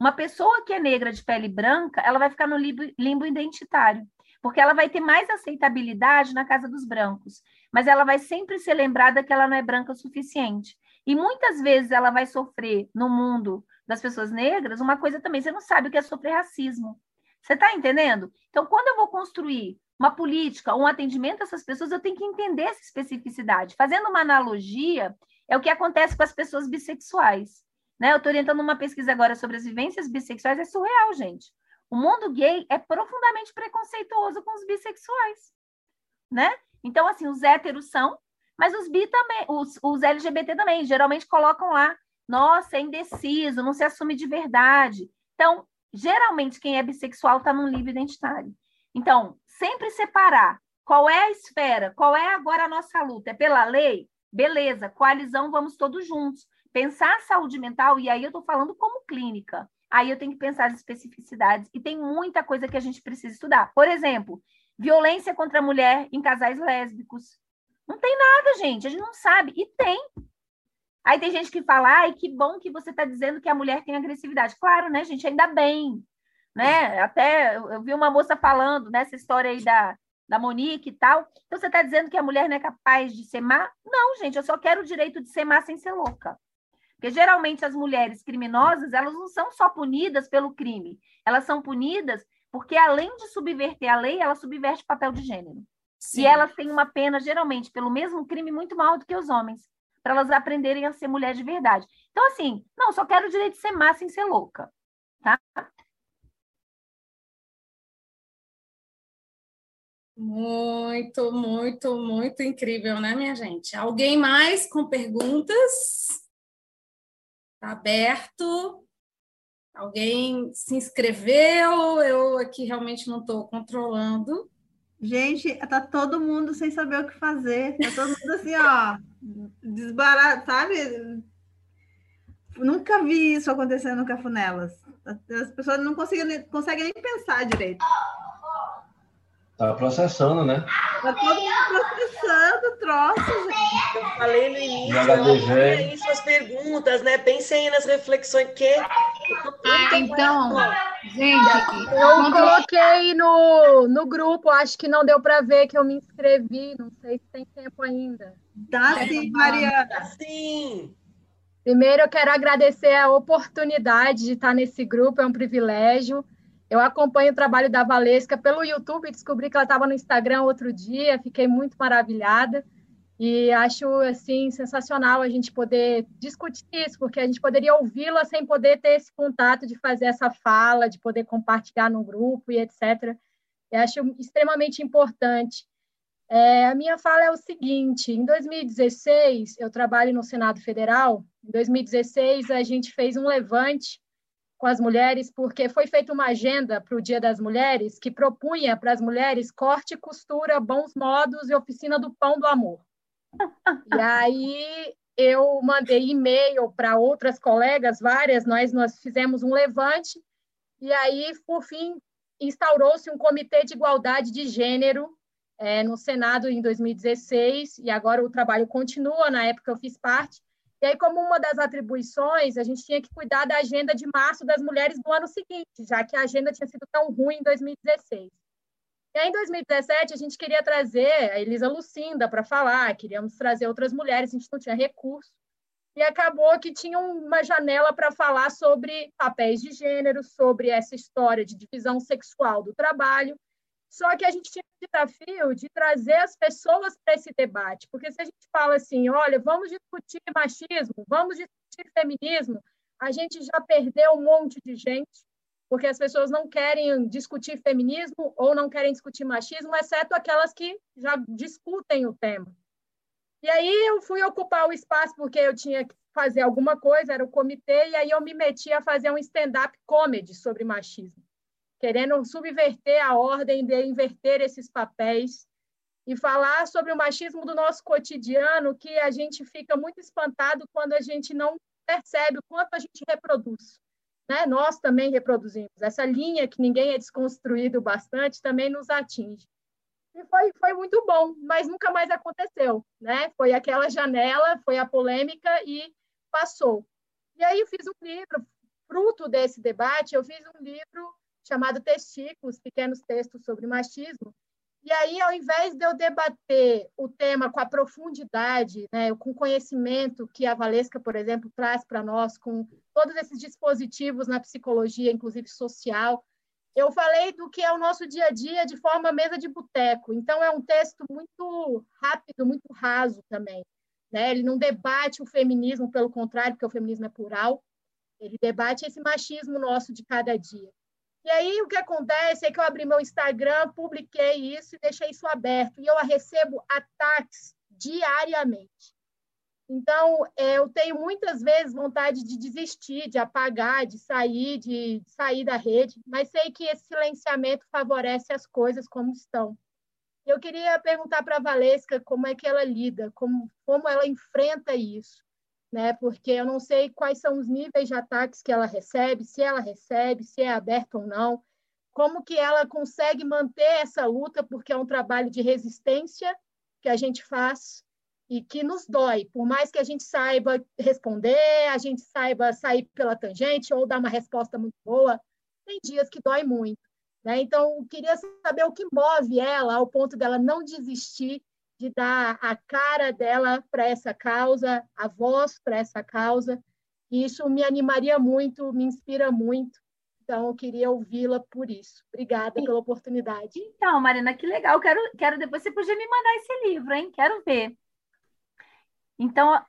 Uma pessoa que é negra de pele branca, ela vai ficar no limbo, limbo identitário, porque ela vai ter mais aceitabilidade na casa dos brancos, mas ela vai sempre ser lembrada que ela não é branca o suficiente. E muitas vezes ela vai sofrer no mundo das pessoas negras, uma coisa também, você não sabe o que é sofrer racismo. Você está entendendo? Então, quando eu vou construir uma política, um atendimento a essas pessoas, eu tenho que entender essa especificidade. Fazendo uma analogia, é o que acontece com as pessoas bissexuais. Né? Eu estou orientando uma pesquisa agora sobre as vivências bissexuais, é surreal, gente. O mundo gay é profundamente preconceituoso com os bissexuais, né? Então, assim, os héteros são, mas os bi também, os, os LGBT também, geralmente colocam lá nossa, é indeciso, não se assume de verdade. Então, geralmente, quem é bissexual está num livro identitário. Então, sempre separar qual é a esfera, qual é agora a nossa luta. É pela lei? Beleza, coalizão, vamos todos juntos. Pensar saúde mental, e aí eu estou falando como clínica. Aí eu tenho que pensar as especificidades. E tem muita coisa que a gente precisa estudar. Por exemplo, violência contra a mulher em casais lésbicos. Não tem nada, gente. A gente não sabe. E tem. Aí tem gente que fala, ai, que bom que você está dizendo que a mulher tem agressividade. Claro, né, gente? Ainda bem. Né? Até eu vi uma moça falando nessa história aí da, da Monique e tal. Então você está dizendo que a mulher não é capaz de ser má? Não, gente, eu só quero o direito de ser má sem ser louca. Porque geralmente as mulheres criminosas, elas não são só punidas pelo crime, elas são punidas porque além de subverter a lei, ela subverte o papel de gênero. Sim. E elas têm uma pena, geralmente, pelo mesmo crime, muito maior do que os homens para elas aprenderem a ser mulher de verdade. Então, assim, não, só quero o direito de ser má sem ser louca, tá? Muito, muito, muito incrível, né, minha gente? Alguém mais com perguntas? Está aberto? Alguém se inscreveu? Eu aqui realmente não estou controlando. Gente, tá todo mundo sem saber o que fazer. Tá todo mundo assim, ó, desbarato, sabe? Nunca vi isso acontecendo no Cafunelas. As pessoas não conseguem, conseguem nem pensar direito. Tá processando, né? Tá todo mundo processando o troço, gente. Eu falei no início, aí suas perguntas, né? Pensem aí nas reflexões que. Ah, então, gente, eu coloquei no, no grupo, acho que não deu para ver que eu me inscrevi, não sei se tem tempo ainda. Dá sim, Mariana. Dá sim. Primeiro, eu quero agradecer a oportunidade de estar nesse grupo, é um privilégio. Eu acompanho o trabalho da Valesca pelo YouTube, descobri que ela estava no Instagram outro dia, fiquei muito maravilhada e acho assim sensacional a gente poder discutir isso, porque a gente poderia ouvi-la sem poder ter esse contato de fazer essa fala, de poder compartilhar no grupo e etc. Eu acho extremamente importante. É, a minha fala é o seguinte: em 2016, eu trabalho no Senado Federal. Em 2016, a gente fez um levante com as mulheres, porque foi feita uma agenda para o Dia das Mulheres que propunha para as mulheres corte, costura, bons modos e oficina do pão do amor. E aí eu mandei e-mail para outras colegas, várias, nós, nós fizemos um levante, e aí, por fim, instaurou-se um comitê de igualdade de gênero é, no Senado em 2016, e agora o trabalho continua, na época eu fiz parte, e aí, como uma das atribuições, a gente tinha que cuidar da agenda de março das mulheres do ano seguinte, já que a agenda tinha sido tão ruim em 2016. E aí, em 2017, a gente queria trazer a Elisa Lucinda para falar, queríamos trazer outras mulheres, a gente não tinha recurso. E acabou que tinha uma janela para falar sobre papéis de gênero, sobre essa história de divisão sexual do trabalho. Só que a gente tinha o desafio de trazer as pessoas para esse debate, porque se a gente fala assim, olha, vamos discutir machismo, vamos discutir feminismo, a gente já perdeu um monte de gente, porque as pessoas não querem discutir feminismo ou não querem discutir machismo, exceto aquelas que já discutem o tema. E aí eu fui ocupar o espaço porque eu tinha que fazer alguma coisa, era o comitê, e aí eu me meti a fazer um stand-up comedy sobre machismo querendo subverter a ordem de inverter esses papéis e falar sobre o machismo do nosso cotidiano, que a gente fica muito espantado quando a gente não percebe o quanto a gente reproduz. Né? Nós também reproduzimos. Essa linha que ninguém é desconstruído bastante também nos atinge. E foi, foi muito bom, mas nunca mais aconteceu. Né? Foi aquela janela, foi a polêmica e passou. E aí eu fiz um livro, fruto desse debate, eu fiz um livro chamado Testículos, Pequenos Textos sobre Machismo. E aí, ao invés de eu debater o tema com a profundidade, né, com o conhecimento que a Valesca, por exemplo, traz para nós, com todos esses dispositivos na psicologia, inclusive social, eu falei do que é o nosso dia a dia de forma mesa de boteco. Então, é um texto muito rápido, muito raso também. Né? Ele não debate o feminismo, pelo contrário, porque o feminismo é plural. Ele debate esse machismo nosso de cada dia. E aí o que acontece é que eu abri meu Instagram, publiquei isso e deixei isso aberto. E eu recebo ataques diariamente. Então, é, eu tenho muitas vezes vontade de desistir, de apagar, de sair, de sair da rede, mas sei que esse silenciamento favorece as coisas como estão. Eu queria perguntar para a Valesca como é que ela lida, como, como ela enfrenta isso né? Porque eu não sei quais são os níveis de ataques que ela recebe, se ela recebe, se é aberto ou não, como que ela consegue manter essa luta, porque é um trabalho de resistência que a gente faz e que nos dói, por mais que a gente saiba responder, a gente saiba sair pela tangente ou dar uma resposta muito boa, tem dias que dói muito. Né? Então, eu queria saber o que move ela ao ponto dela não desistir de dar a cara dela para essa causa, a voz para essa causa. E isso me animaria muito, me inspira muito. Então, eu queria ouvi-la por isso. Obrigada pela oportunidade. Então, Marina, que legal. Quero, quero depois você podia me mandar esse livro, hein? Quero ver. Então,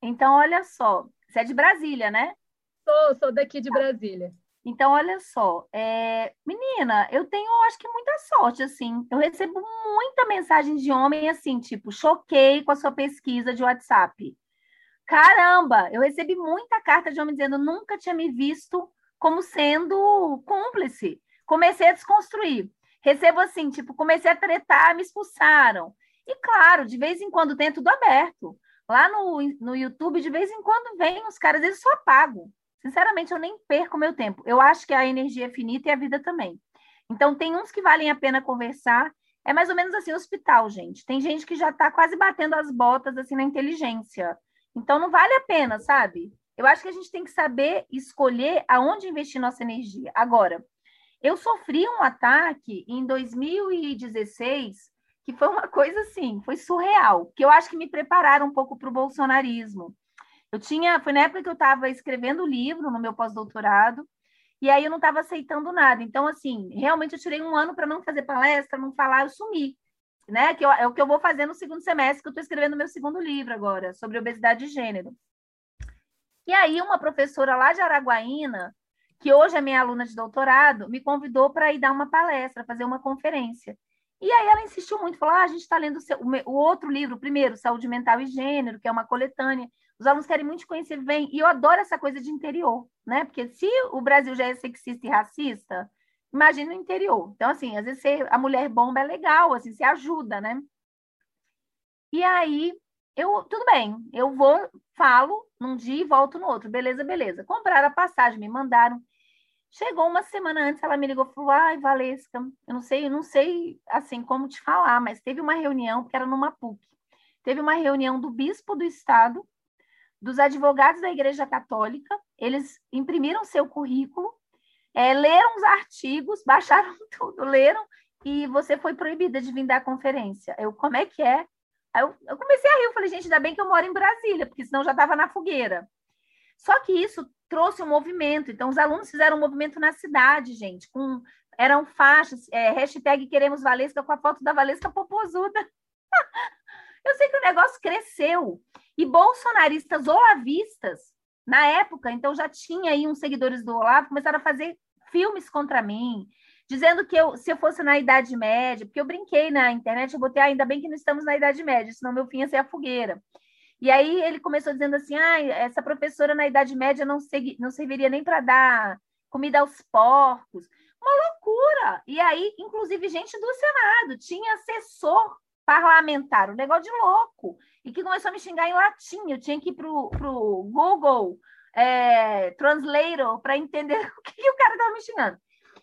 então olha só. Você é de Brasília, né? Sou, sou daqui de Brasília. Então, olha só, é... menina, eu tenho, acho que muita sorte, assim. Eu recebo muita mensagem de homem, assim, tipo, choquei com a sua pesquisa de WhatsApp. Caramba, eu recebi muita carta de homem dizendo, nunca tinha me visto como sendo cúmplice. Comecei a desconstruir. Recebo assim, tipo, comecei a tretar, me expulsaram. E claro, de vez em quando tem tudo aberto. Lá no, no YouTube, de vez em quando vem os caras, eles só apagam. Sinceramente, eu nem perco meu tempo. Eu acho que a energia é finita e a vida também. Então, tem uns que valem a pena conversar. É mais ou menos assim, hospital, gente. Tem gente que já está quase batendo as botas assim na inteligência. Então, não vale a pena, sabe? Eu acho que a gente tem que saber escolher aonde investir nossa energia. Agora, eu sofri um ataque em 2016 que foi uma coisa assim, foi surreal, que eu acho que me prepararam um pouco para o bolsonarismo. Eu tinha, foi na época que eu estava escrevendo o livro no meu pós-doutorado, e aí eu não estava aceitando nada. Então, assim, realmente eu tirei um ano para não fazer palestra, não falar, eu sumi. Né? Que eu, é o que eu vou fazer no segundo semestre, que eu estou escrevendo meu segundo livro agora, sobre obesidade de gênero. E aí, uma professora lá de Araguaína, que hoje é minha aluna de doutorado, me convidou para ir dar uma palestra, fazer uma conferência. E aí ela insistiu muito, falou: ah, a gente está lendo o, seu, o, outro livro, primeiro, Saúde Mental e Gênero, que é uma coletânea Os alunos querem muito conhecer, vem. E eu adoro essa coisa de interior, né? Porque se o Brasil já é sexista e racista, imagina o interior. Então, assim, às vezes a mulher bomba é legal, assim, se ajuda, né? E aí, eu, tudo bem, eu vou, falo num dia e volto no outro. Beleza, beleza. Compraram a passagem, me mandaram. Chegou uma semana antes, ela me ligou e falou: Ai, Valesca, eu não sei, eu não sei assim como te falar, mas teve uma reunião, que era numa PUC. Teve uma reunião do bispo do estado, dos advogados da Igreja Católica, eles imprimiram seu currículo, é, leram os artigos, baixaram tudo, leram, e você foi proibida de vir dar conferência. Eu, como é que é? Eu, eu comecei a rir, eu falei, gente, ainda bem que eu moro em Brasília, porque senão já estava na fogueira. Só que isso trouxe um movimento. Então, os alunos fizeram um movimento na cidade, gente, com eram faixas, é, hashtag queremos Valesca com a foto da Valesca Popozuda. Eu sei que o negócio cresceu. E bolsonaristas olavistas, na época, então já tinha aí uns seguidores do Olavo, começaram a fazer filmes contra mim, dizendo que eu, se eu fosse na Idade Média, porque eu brinquei na internet, eu botei, ah, ainda bem que não estamos na Idade Média, senão meu fim ia ser a fogueira. E aí ele começou dizendo assim: ah, essa professora na Idade Média não, segui, não serviria nem para dar comida aos porcos. Uma loucura! E aí, inclusive, gente do Senado, tinha assessor parlamentar, um negócio de louco, e que começou a me xingar em latim. Eu tinha que ir para o Google é, Translator para entender o que, que o cara estava me xingando.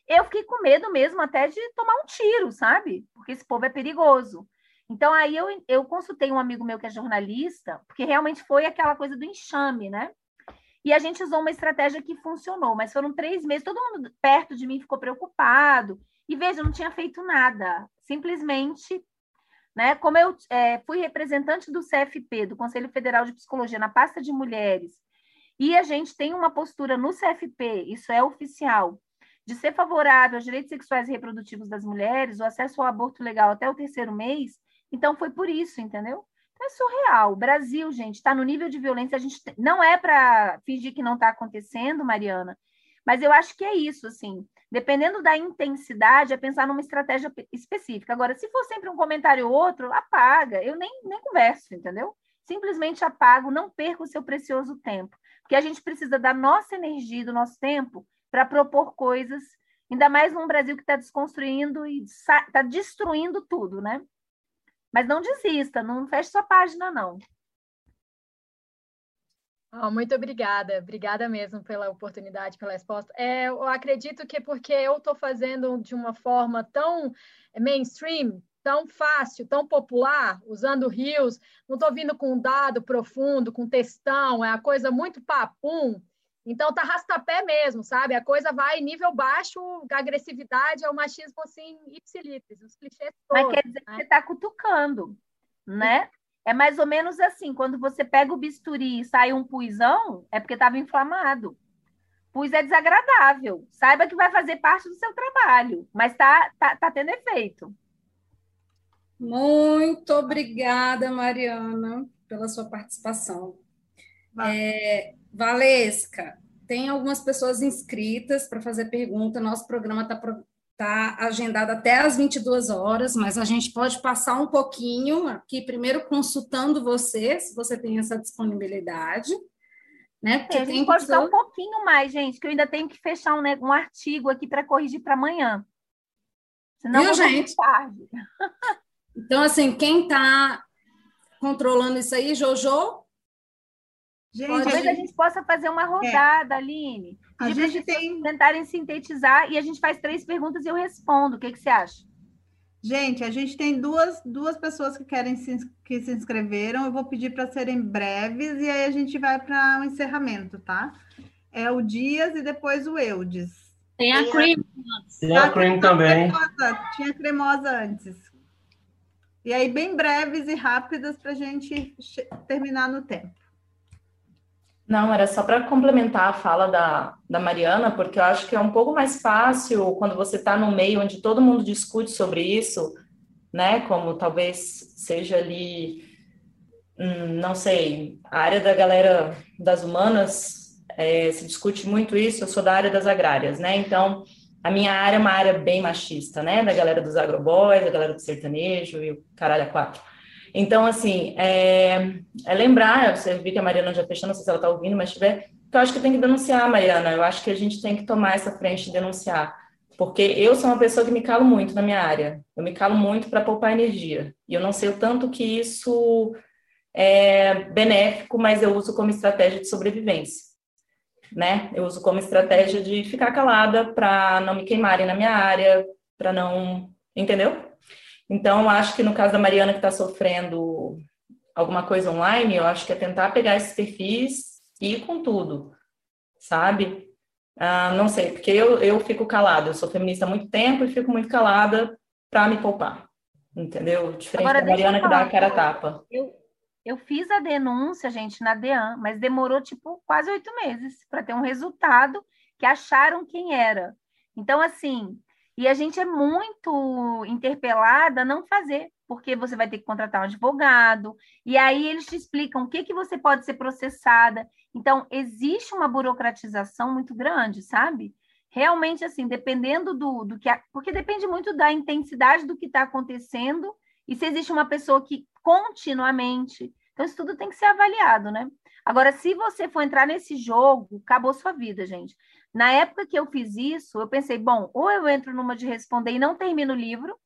Eu fiquei com medo mesmo até de tomar um tiro, sabe? Porque esse povo é perigoso. Então, aí eu, eu consultei um amigo meu que é jornalista, porque realmente foi aquela coisa do enxame, né? E a gente usou uma estratégia que funcionou, mas foram três meses, todo mundo perto de mim ficou preocupado. E veja, eu não tinha feito nada, simplesmente, né? Como eu é, fui representante do CFP, do Conselho Federal de Psicologia, na pasta de mulheres, e a gente tem uma postura no CFP, isso é oficial, de ser favorável aos direitos sexuais e reprodutivos das mulheres, o acesso ao aborto legal até o terceiro mês, então foi por isso, entendeu? Então, é surreal. O Brasil, gente, está no nível de violência. A gente não é para fingir que não está acontecendo, Mariana, mas eu acho que é isso, assim. Dependendo da intensidade, é pensar numa estratégia específica. Agora, se for sempre um comentário ou outro, apaga. Eu nem, nem converso, entendeu? Simplesmente apago, não perca o seu precioso tempo. Porque a gente precisa da nossa energia, do nosso tempo, para propor coisas, ainda mais num Brasil que está desconstruindo e está destruindo tudo, né? Mas não desista, não feche sua página, não. Oh, muito obrigada, obrigada mesmo pela oportunidade, pela resposta. É, eu acredito que porque eu estou fazendo de uma forma tão mainstream, tão fácil, tão popular, usando rios, não estou vindo com um dado profundo, com textão, é a coisa muito papum, então tá rastapé mesmo, sabe? A coisa vai nível baixo, a agressividade é o machismo assim, ipsilipes, os clichês todos. Mas quer dizer né? que você tá cutucando, né? É mais ou menos assim, quando você pega o bisturi e sai um puizão, é porque estava inflamado. Pus é desagradável. Saiba que vai fazer parte do seu trabalho, mas tá, tá, tá tendo efeito. Muito obrigada, Mariana, pela sua participação. É, Valesca, tem algumas pessoas inscritas para fazer pergunta. Nosso programa está tá agendado até às 22 horas, mas a gente pode passar um pouquinho aqui, primeiro consultando você, se você tem essa disponibilidade. Né? Porque é, a gente pode pessoa... um pouquinho mais, gente, que eu ainda tenho que fechar um, né, um artigo aqui para corrigir para amanhã. Senão Viu, gente? tarde. então, assim, quem está controlando isso aí, Jojo, Gente, Talvez a gente... a gente possa fazer uma rodada, é. Aline. A gente tem... tentarem sintetizar e a gente faz três perguntas e eu respondo. O que, que você acha? Gente, a gente tem duas, duas pessoas que querem se, que se inscreveram. Eu vou pedir para serem breves e aí a gente vai para o um encerramento, tá? É o Dias e depois o Eudes. Tem a Cream. Tem a Cream também. Cremosa, tinha cremosa antes. E aí, bem breves e rápidas para a gente terminar no tempo. Não, era só para complementar a fala da, da Mariana, porque eu acho que é um pouco mais fácil quando você está no meio onde todo mundo discute sobre isso, né? Como talvez seja ali, hum, não sei, a área da galera das humanas é, se discute muito isso. Eu sou da área das agrárias, né? Então, a minha área é uma área bem machista, né? Da galera dos agroboys, da galera do sertanejo e o caralho a quatro. Então, assim, é, é lembrar, você viu que a Mariana já fechou, não sei se ela está ouvindo, mas tiver, que eu acho que tem que denunciar, Mariana. Eu acho que a gente tem que tomar essa frente de denunciar. Porque eu sou uma pessoa que me calo muito na minha área. Eu me calo muito para poupar energia. E eu não sei o tanto que isso é benéfico, mas eu uso como estratégia de sobrevivência. Né? Eu uso como estratégia de ficar calada para não me queimarem na minha área, para não. Entendeu? Então, acho que no caso da Mariana que está sofrendo alguma coisa online, eu acho que é tentar pegar esses perfis e ir com tudo, sabe? Ah, não sei, porque eu, eu fico calada, eu sou feminista há muito tempo e fico muito calada para me poupar, entendeu? Diferente Agora, da Mariana que dá a cara tapa. Eu, eu fiz a denúncia, gente, na DEAN, mas demorou, tipo, quase oito meses para ter um resultado que acharam quem era. Então, assim, e a gente é muito interpelada a não fazer, porque você vai ter que contratar um advogado, e aí eles te explicam o que, que você pode ser processada. Então, existe uma burocratização muito grande, sabe? Realmente, assim, dependendo do, do que. Porque depende muito da intensidade do que está acontecendo e se existe uma pessoa que continuamente. Então, isso tudo tem que ser avaliado, né? Agora, se você for entrar nesse jogo, acabou sua vida, gente. Na época que eu fiz isso, eu pensei, bom, ou eu entro numa de responder e não termino o livro,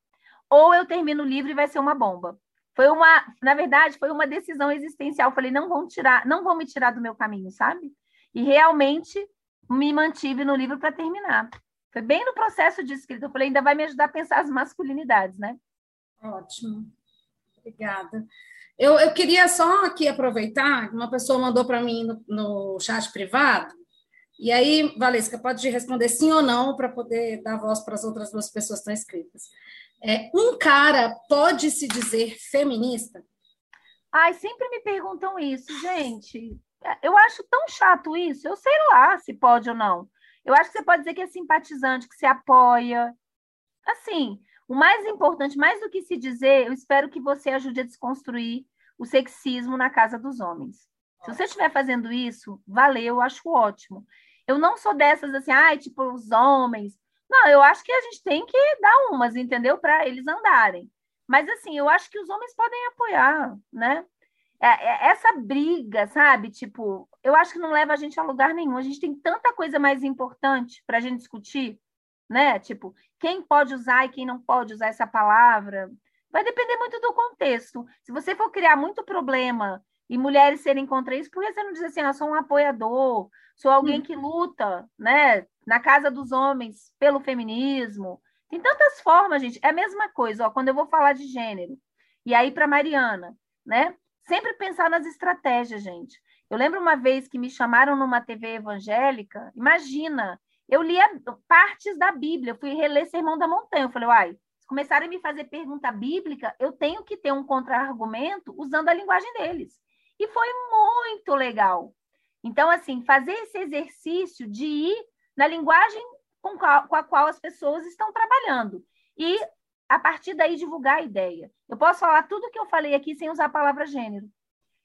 ou eu termino o livro e vai ser uma bomba. Foi uma, na verdade, foi uma decisão existencial. Eu falei, não vão tirar, não vão me tirar do meu caminho, sabe? E realmente me mantive no livro para terminar. Foi bem no processo de escrita. Eu falei, ainda vai me ajudar a pensar as masculinidades, né? Ótimo. Obrigada. Eu, eu queria só aqui aproveitar, uma pessoa mandou para mim no, no chat privado, e aí, Valesca, pode responder sim ou não para poder dar voz para as outras duas pessoas que estão inscritas. É, um cara pode se dizer feminista? Ai, sempre me perguntam isso, gente. Eu acho tão chato isso. Eu sei lá se pode ou não. Eu acho que você pode dizer que é simpatizante, que se apoia. Assim, o mais importante, mais do que se dizer, eu espero que você ajude a desconstruir o sexismo na casa dos homens. Se você estiver fazendo isso, valeu, eu acho ótimo. Eu não sou dessas assim, ai, tipo, os homens, não, eu acho que a gente tem que dar umas, entendeu? Para eles andarem. Mas, assim, eu acho que os homens podem apoiar, né? É, é, essa briga, sabe? Tipo, eu acho que não leva a gente a lugar nenhum. A gente tem tanta coisa mais importante para a gente discutir, né? Tipo, quem pode usar e quem não pode usar essa palavra. Vai depender muito do contexto. Se você for criar muito problema e mulheres serem contra isso, por que você não diz assim, eu ah, sou um apoiador, sou alguém que luta, né, na casa dos homens pelo feminismo. Tem tantas formas, gente. É a mesma coisa, ó, quando eu vou falar de gênero. E aí para Mariana, né? Sempre pensar nas estratégias, gente. Eu lembro uma vez que me chamaram numa TV evangélica, imagina, eu lia partes da Bíblia, eu fui reler Sermão da Montanha. Eu falei, uai, se começarem a me fazer pergunta bíblica, eu tenho que ter um contra-argumento usando a linguagem deles. E foi muito legal. Então, assim, fazer esse exercício de ir na linguagem com, qual, com a qual as pessoas estão trabalhando. E, a partir daí, divulgar a ideia. Eu posso falar tudo que eu falei aqui sem usar a palavra gênero.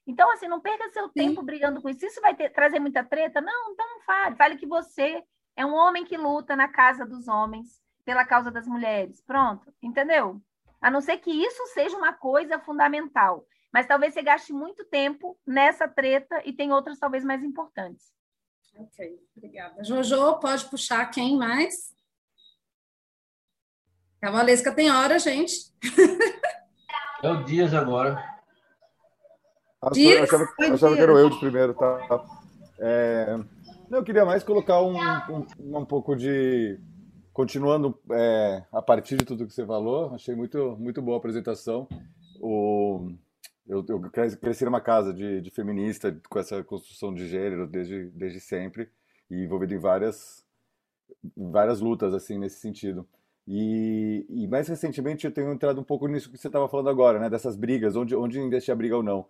Então, assim, não perca seu Sim. tempo brigando com isso. Isso vai ter, trazer muita treta? Não, então não fale. Fale que você é um homem que luta na casa dos homens pela causa das mulheres. Pronto, entendeu? A não ser que isso seja uma coisa fundamental. Mas talvez você gaste muito tempo nessa treta e tem outras talvez mais importantes. Ok, obrigada. Jojo, pode puxar quem mais? A Valesca tem hora, gente. É o Dias agora. Dias? Achava, achava que era eu de primeiro, tá? É, eu queria mais colocar um, um, um pouco de. Continuando é, a partir de tudo que você falou, achei muito, muito boa a apresentação. O, eu, eu cresci numa casa de, de, feminista com essa construção de gênero desde, desde sempre e envolvido em várias várias lutas assim nesse sentido. E, e, mais recentemente eu tenho entrado um pouco nisso que você estava falando agora, né? Dessas brigas, onde, onde investir a briga ou não.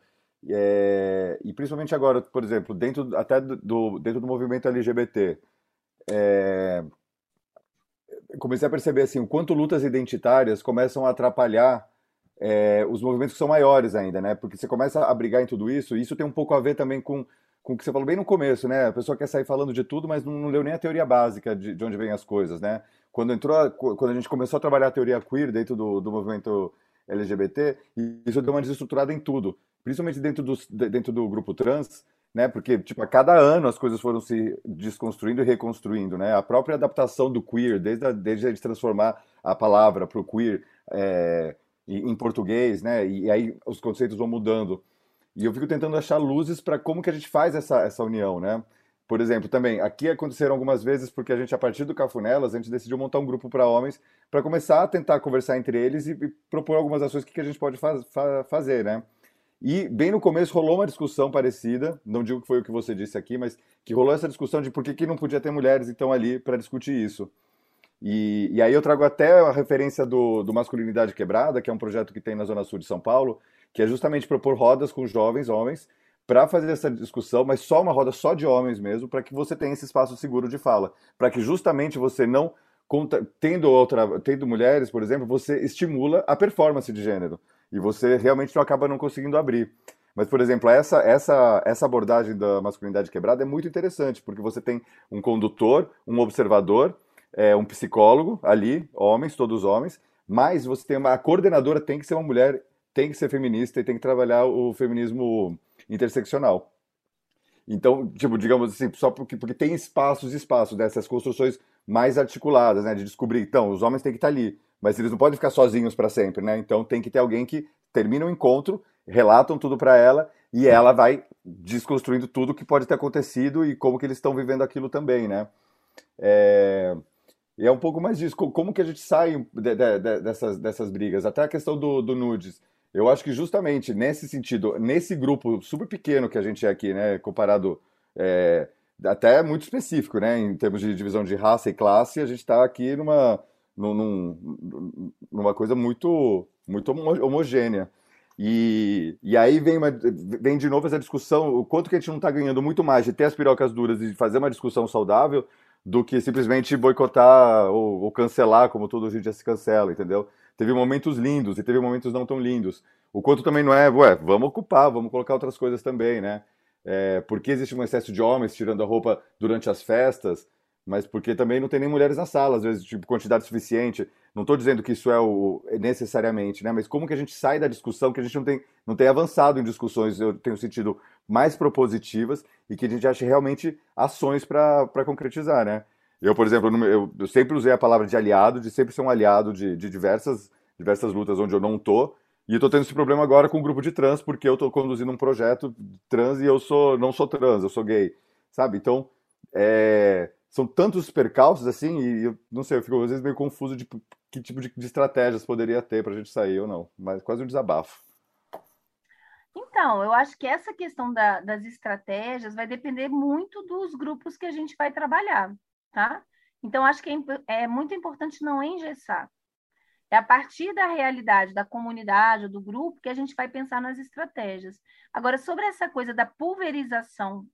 É, e principalmente agora, por exemplo, dentro até do, dentro do movimento LGBT, é, comecei a perceber assim o quanto lutas identitárias começam a atrapalhar é, os movimentos que são maiores ainda, né? Porque você começa a brigar em tudo isso, e isso tem um pouco a ver também com, com o que você falou bem no começo, né? A pessoa quer sair falando de tudo, mas não, não leu nem a teoria básica de, de onde vem as coisas, né? Quando, entrou, quando a gente começou a trabalhar a teoria queer dentro do, do movimento LGBT, isso deu uma desestruturada em tudo, principalmente dentro do, dentro do grupo trans, né? Porque tipo a cada ano as coisas foram se desconstruindo e reconstruindo, né? A própria adaptação do queer, desde a, desde a gente transformar a palavra para o queer é, em português, né? E, e aí os conceitos vão mudando. E eu fico tentando achar luzes para como que a gente faz essa, essa união, né? Por exemplo, também, aqui aconteceram algumas vezes porque a gente, a partir do Cafunelas, a gente decidiu montar um grupo para homens para começar a tentar conversar entre eles e, e propor algumas ações que, que a gente pode faz, fa fazer, né? E bem no começo rolou uma discussão parecida, não digo que foi o que você disse aqui, mas que rolou essa discussão de por que, que não podia ter mulheres então ali para discutir isso. E, e, aí eu trago até a referência do, do Masculinidade Quebrada, que é um projeto que tem na Zona Sul de São Paulo, que é justamente propor rodas com jovens homens para fazer essa discussão, mas só uma roda só de homens mesmo, para que você tenha esse espaço seguro de fala, para que justamente você não tendo outra, tendo mulheres, por exemplo, você estimula a performance de gênero e você realmente não acaba não conseguindo abrir. Mas, por exemplo, essa, essa, essa abordagem da masculinidade quebrada é muito interessante, porque você tem um condutor, um observador, é, um psicólogo ali, homens, todos homens, mas você tem uma, a coordenadora tem que ser uma mulher, tem que ser feminista e tem que trabalhar o feminismo interseccional. Então, tipo, digamos assim, só porque, porque tem espaços e espaços dessas construções mais articuladas, né, de descobrir, então, os homens têm que estar ali, mas eles não podem ficar sozinhos para sempre, né? Então tem que ter alguém que termina o encontro, relatam tudo para ela e ela vai desconstruindo tudo que pode ter acontecido e como que eles estão vivendo aquilo também, né? É... E é um pouco mais disso. Como que a gente sai de, de, de, dessas, dessas brigas? Até a questão do, do nudes. Eu acho que justamente nesse sentido, nesse grupo super pequeno que a gente é aqui, né, comparado é, até muito específico, né, em termos de divisão de raça e classe, a gente está aqui numa, num, numa coisa muito, muito homogênea. E, e aí vem, uma, vem de novo essa discussão, o quanto que a gente não está ganhando muito mais de ter as pirocas duras e fazer uma discussão saudável do que simplesmente boicotar ou, ou cancelar, como todo hoje em dia se cancela, entendeu? Teve momentos lindos e teve momentos não tão lindos. O quanto também não é, ué, vamos ocupar, vamos colocar outras coisas também, né? É, porque existe um excesso de homens tirando a roupa durante as festas, mas porque também não tem nem mulheres na sala, às vezes, tipo, quantidade suficiente. Não estou dizendo que isso é o é necessariamente, né? Mas como que a gente sai da discussão que a gente não tem, não tem avançado em discussões, eu tenho sentido mais propositivas e que a gente ache realmente ações para concretizar, né? Eu, por exemplo, eu, sempre usei a palavra de aliado, de sempre ser um aliado de, de diversas, diversas lutas onde eu não tô. E tô tendo esse problema agora com o um grupo de trans, porque eu tô conduzindo um projeto trans e eu sou não sou trans, eu sou gay, sabe? Então, é, são tantos percalços assim, e eu não sei, eu fico às vezes meio confuso de que tipo de, de estratégias poderia ter para a gente sair ou não, mas quase um desabafo. Então, eu acho que essa questão da, das estratégias vai depender muito dos grupos que a gente vai trabalhar tá? Então, acho que é, é muito importante não engessar. É a partir da realidade da comunidade, do grupo, que a gente vai pensar nas estratégias. Agora, sobre essa coisa da pulverização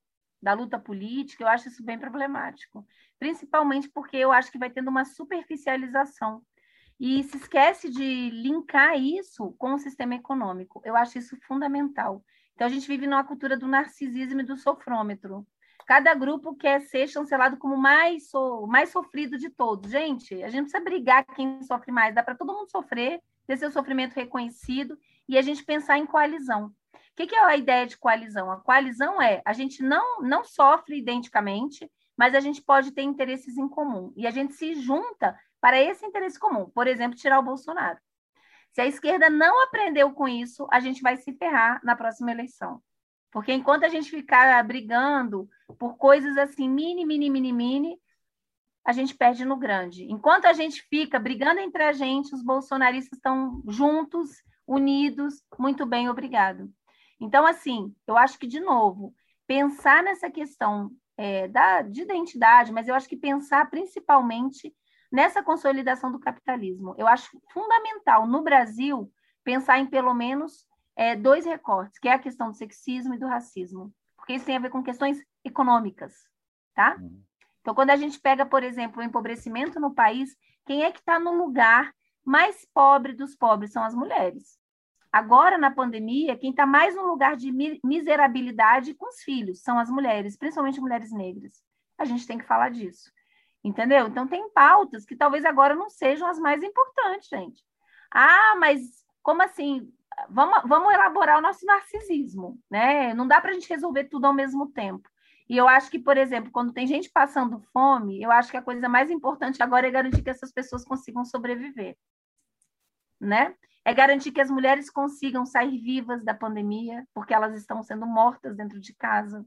da luta política, eu acho isso bem problemático. Principalmente porque eu acho que vai tendo uma superficialização. E se esquece de linkar isso com o sistema econômico. Eu acho isso fundamental. Então, a gente vive numa cultura do narcisismo e do sofrômetro. Cada grupo quer ser chancelado como mais, so, mais sofrido de todos. Gente, a gente precisa brigar quem sofre mais. Dá para todo mundo sofrer, ter seu sofrimento reconhecido e a gente pensar em coalizão. O que, que é a ideia de coalizão? A coalizão é a gente não, não sofre identicamente, mas a gente pode ter interesses em comum. E a gente se junta para esse interesse comum. Por exemplo, tirar o Bolsonaro. Se a esquerda não aprendeu com isso, a gente vai se ferrar na próxima eleição. Porque enquanto a gente ficar brigando por coisas assim, mini, mini, mini, mini, a gente perde no grande. Enquanto a gente fica brigando entre a gente, os bolsonaristas estão juntos, unidos, muito bem, obrigado. Então, assim, eu acho que, de novo, pensar nessa questão é, da, de identidade, mas eu acho que pensar principalmente nessa consolidação do capitalismo. Eu acho fundamental, no Brasil, pensar em pelo menos é, dois recortes, que é a questão do sexismo e do racismo, porque isso tem a ver com questões econômicas, tá? Uhum. Então, quando a gente pega, por exemplo, o empobrecimento no país, quem é que está no lugar mais pobre dos pobres são as mulheres. Agora, na pandemia, quem está mais no lugar de miserabilidade com os filhos são as mulheres, principalmente mulheres negras. A gente tem que falar disso. Entendeu? Então, tem pautas que talvez agora não sejam as mais importantes, gente. Ah, mas como assim? Vamos, vamos elaborar o nosso narcisismo, né? Não dá para a gente resolver tudo ao mesmo tempo. E eu acho que, por exemplo, quando tem gente passando fome, eu acho que a coisa mais importante agora é garantir que essas pessoas consigam sobreviver, né? É garantir que as mulheres consigam sair vivas da pandemia, porque elas estão sendo mortas dentro de casa.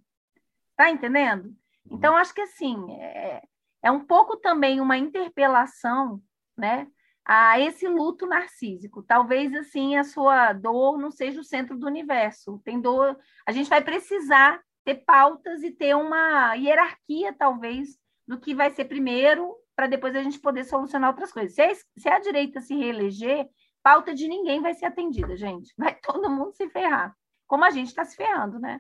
Tá entendendo? Então, acho que assim, é, é um pouco também uma interpelação, né? a esse luto narcísico. Talvez assim a sua dor não seja o centro do universo. Tem dor, a gente vai precisar ter pautas e ter uma hierarquia talvez do que vai ser primeiro para depois a gente poder solucionar outras coisas. Se a, se a direita se reeleger, pauta de ninguém vai ser atendida, gente. Vai todo mundo se ferrar, como a gente está se ferrando, né?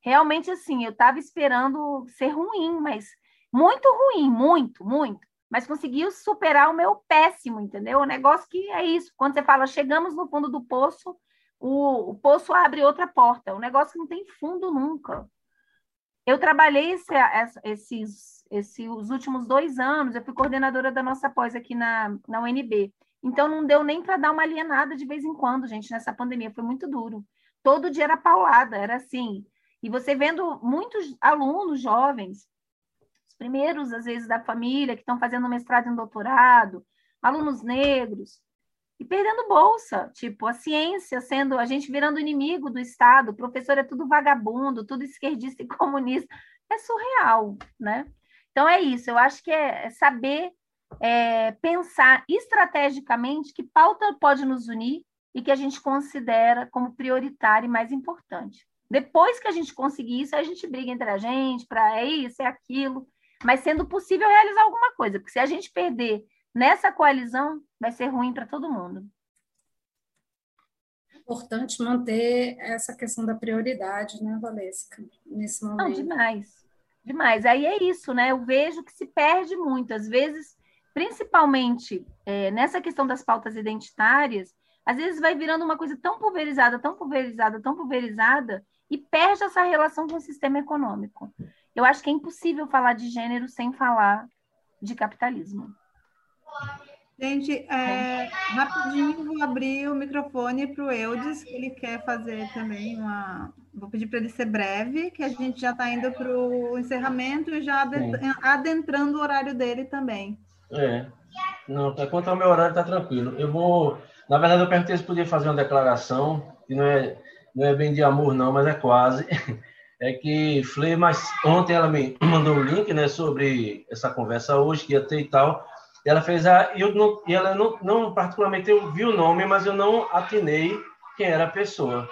Realmente assim, eu estava esperando ser ruim, mas muito ruim, muito, muito mas conseguiu superar o meu péssimo, entendeu? O negócio que é isso. Quando você fala, chegamos no fundo do poço, o, o poço abre outra porta. O negócio que não tem fundo nunca. Eu trabalhei esse, esses, esses os últimos dois anos, eu fui coordenadora da nossa pós aqui na, na UNB. Então, não deu nem para dar uma alienada de vez em quando, gente, nessa pandemia. Foi muito duro. Todo dia era paulada, era assim. E você vendo muitos alunos jovens primeiros, às vezes, da família, que estão fazendo mestrado e doutorado, alunos negros, e perdendo bolsa, tipo, a ciência sendo, a gente virando inimigo do Estado, o professor é tudo vagabundo, tudo esquerdista e comunista, é surreal, né? Então é isso, eu acho que é, é saber é, pensar estrategicamente que pauta pode nos unir e que a gente considera como prioritária e mais importante. Depois que a gente conseguir isso, a gente briga entre a gente para é isso, é aquilo, mas sendo possível realizar alguma coisa, porque se a gente perder nessa coalizão, vai ser ruim para todo mundo. É importante manter essa questão da prioridade, né, Valesca, nesse momento. Não, demais, demais. Aí é isso, né? Eu vejo que se perde muito, às vezes, principalmente é, nessa questão das pautas identitárias, às vezes vai virando uma coisa tão pulverizada, tão pulverizada, tão pulverizada, e perde essa relação com o sistema econômico. Eu acho que é impossível falar de gênero sem falar de capitalismo. Gente, é, rapidinho vou abrir o microfone para o Eudes, que ele quer fazer também uma. Vou pedir para ele ser breve, que a gente já está indo para o encerramento e já adentrando o horário dele também. É. Não, quanto ao meu horário, está tranquilo. Eu vou. Na verdade, eu perguntei se podia fazer uma declaração, que não é, não é bem de amor, não, mas é quase. É que Flê, mas ontem ela me mandou um link, né, sobre essa conversa hoje que ia ter e tal. E ela fez a, eu não, e ela não, não particularmente eu vi o nome, mas eu não atinei quem era a pessoa.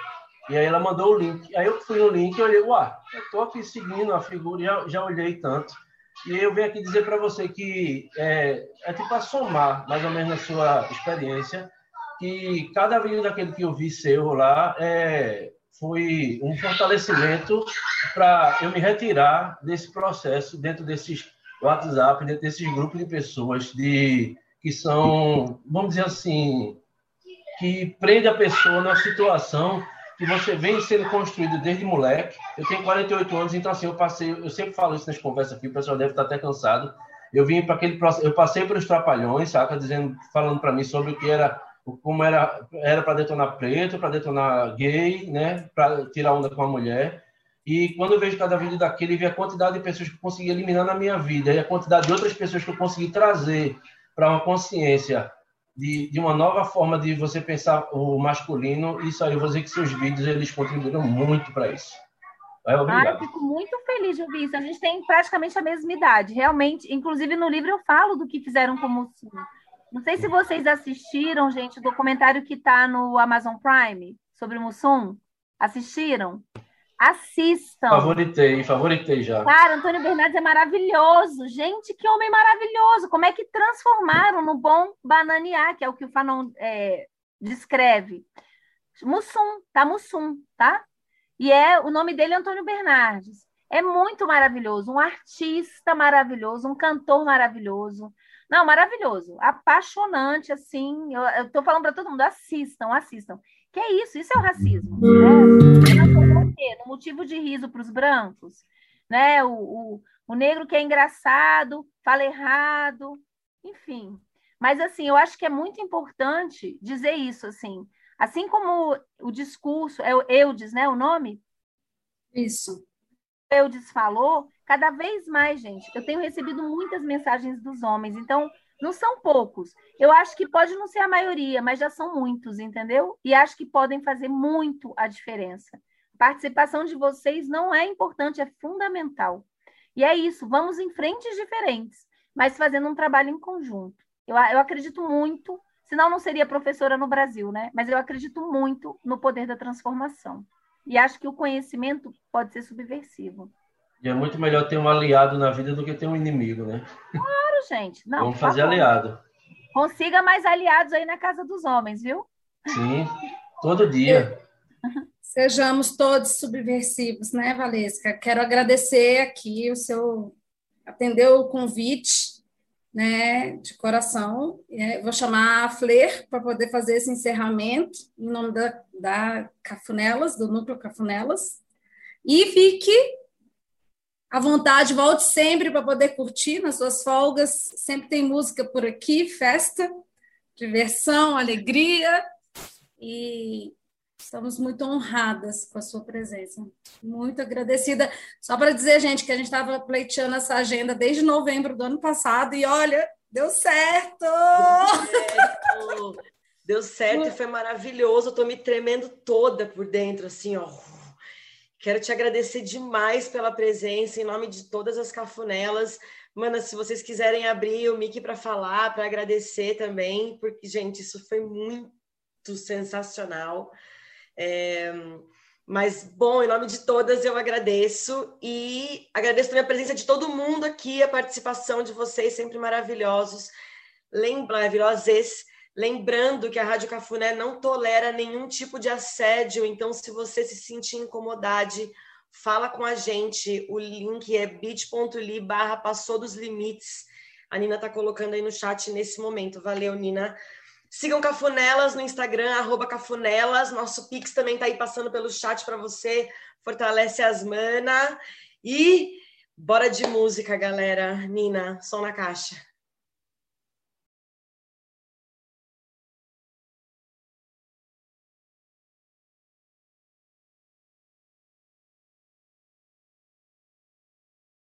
E aí ela mandou o link. Aí eu fui no link e olhei, uai, eu tô aqui seguindo a figura, já, já olhei tanto. E eu venho aqui dizer para você que é, é tipo a somar, mais ou menos na sua experiência, que cada vídeo daquele que eu vi seu lá é, foi um fortalecimento para eu me retirar desse processo dentro desses WhatsApp, dentro desses grupos de pessoas de que são, vamos dizer assim, que prende a pessoa numa situação que você vem sendo construído desde moleque. Eu tenho 48 anos, então assim, eu passei, eu sempre falo isso nas conversas aqui, o pessoal deve estar até cansado. Eu vim para aquele processo, eu passei pelos trapalhões, saca, dizendo, falando para mim sobre o que era como era era para detonar preto, para detonar gay, né, para tirar onda com a mulher. E quando eu vejo cada vídeo daquele, vejo a quantidade de pessoas que eu consegui eliminar na minha vida e a quantidade de outras pessoas que eu consegui trazer para uma consciência de, de uma nova forma de você pensar o masculino, isso aí eu vou dizer que seus vídeos eles contribuíram muito para isso. É, ah, eu fico muito feliz de ouvir isso. A gente tem praticamente a mesma idade, realmente. Inclusive, no livro eu falo do que fizeram com o Mussum. Não sei se vocês assistiram, gente, o documentário que está no Amazon Prime sobre o Mussum. Assistiram? Assistam. Favoritei, favoritei já. Cara, Antônio Bernardes é maravilhoso. Gente, que homem maravilhoso. Como é que transformaram no bom bananear, que é o que o Fanon é, descreve. Mussum, tá? Mussum, tá? E é o nome dele é Antônio Bernardes. É muito maravilhoso, um artista maravilhoso, um cantor maravilhoso. Não, maravilhoso, apaixonante, assim. Eu, tô falando para todo mundo, assistam, assistam. Que é isso, isso é o racismo. Né? No motivo de riso para os brancos, né? O, o, o negro que é engraçado, fala errado, enfim. Mas assim, eu acho que é muito importante dizer isso, assim. Assim como o discurso, é o Eudes, né, o nome? Isso. Eudes falou, cada vez mais, gente, eu tenho recebido muitas mensagens dos homens, então não são poucos. Eu acho que pode não ser a maioria, mas já são muitos, entendeu? E acho que podem fazer muito a diferença. A participação de vocês não é importante, é fundamental. E é isso, vamos em frentes diferentes, mas fazendo um trabalho em conjunto. Eu, eu acredito muito, senão não seria professora no Brasil, né? Mas eu acredito muito no poder da transformação. E acho que o conhecimento pode ser subversivo. E é muito melhor ter um aliado na vida do que ter um inimigo, né? Claro, gente. Não, Vamos fazer aliado. Consiga mais aliados aí na casa dos homens, viu? Sim, todo dia. Sejamos todos subversivos, né, Valesca? Quero agradecer aqui o seu atendeu o convite, né, de coração. É, vou chamar a Fler para poder fazer esse encerramento em nome da, da Cafunelas, do Núcleo Cafunelas. E fique à vontade, volte sempre para poder curtir nas suas folgas. Sempre tem música por aqui, festa, diversão, alegria. E Estamos muito honradas com a sua presença. Muito agradecida. Só para dizer, gente, que a gente estava pleiteando essa agenda desde novembro do ano passado e olha, deu certo! Deu certo, deu certo foi maravilhoso. Estou me tremendo toda por dentro, assim, ó. Quero te agradecer demais pela presença, em nome de todas as cafunelas. Mana, se vocês quiserem abrir o mic para falar, para agradecer também, porque, gente, isso foi muito sensacional. É, mas, bom, em nome de todas, eu agradeço e agradeço também a presença de todo mundo aqui, a participação de vocês, sempre maravilhosos, maravilhosos. Lembrando que a Rádio Cafuné não tolera nenhum tipo de assédio, então, se você se sentir incomodade, fala com a gente. O link é bit.ly barra passou dos limites. A Nina está colocando aí no chat nesse momento. Valeu, Nina. Sigam Cafunelas no Instagram, arroba Cafunelas. Nosso Pix também está aí passando pelo chat para você. Fortalece as mana. E bora de música, galera. Nina, som na caixa.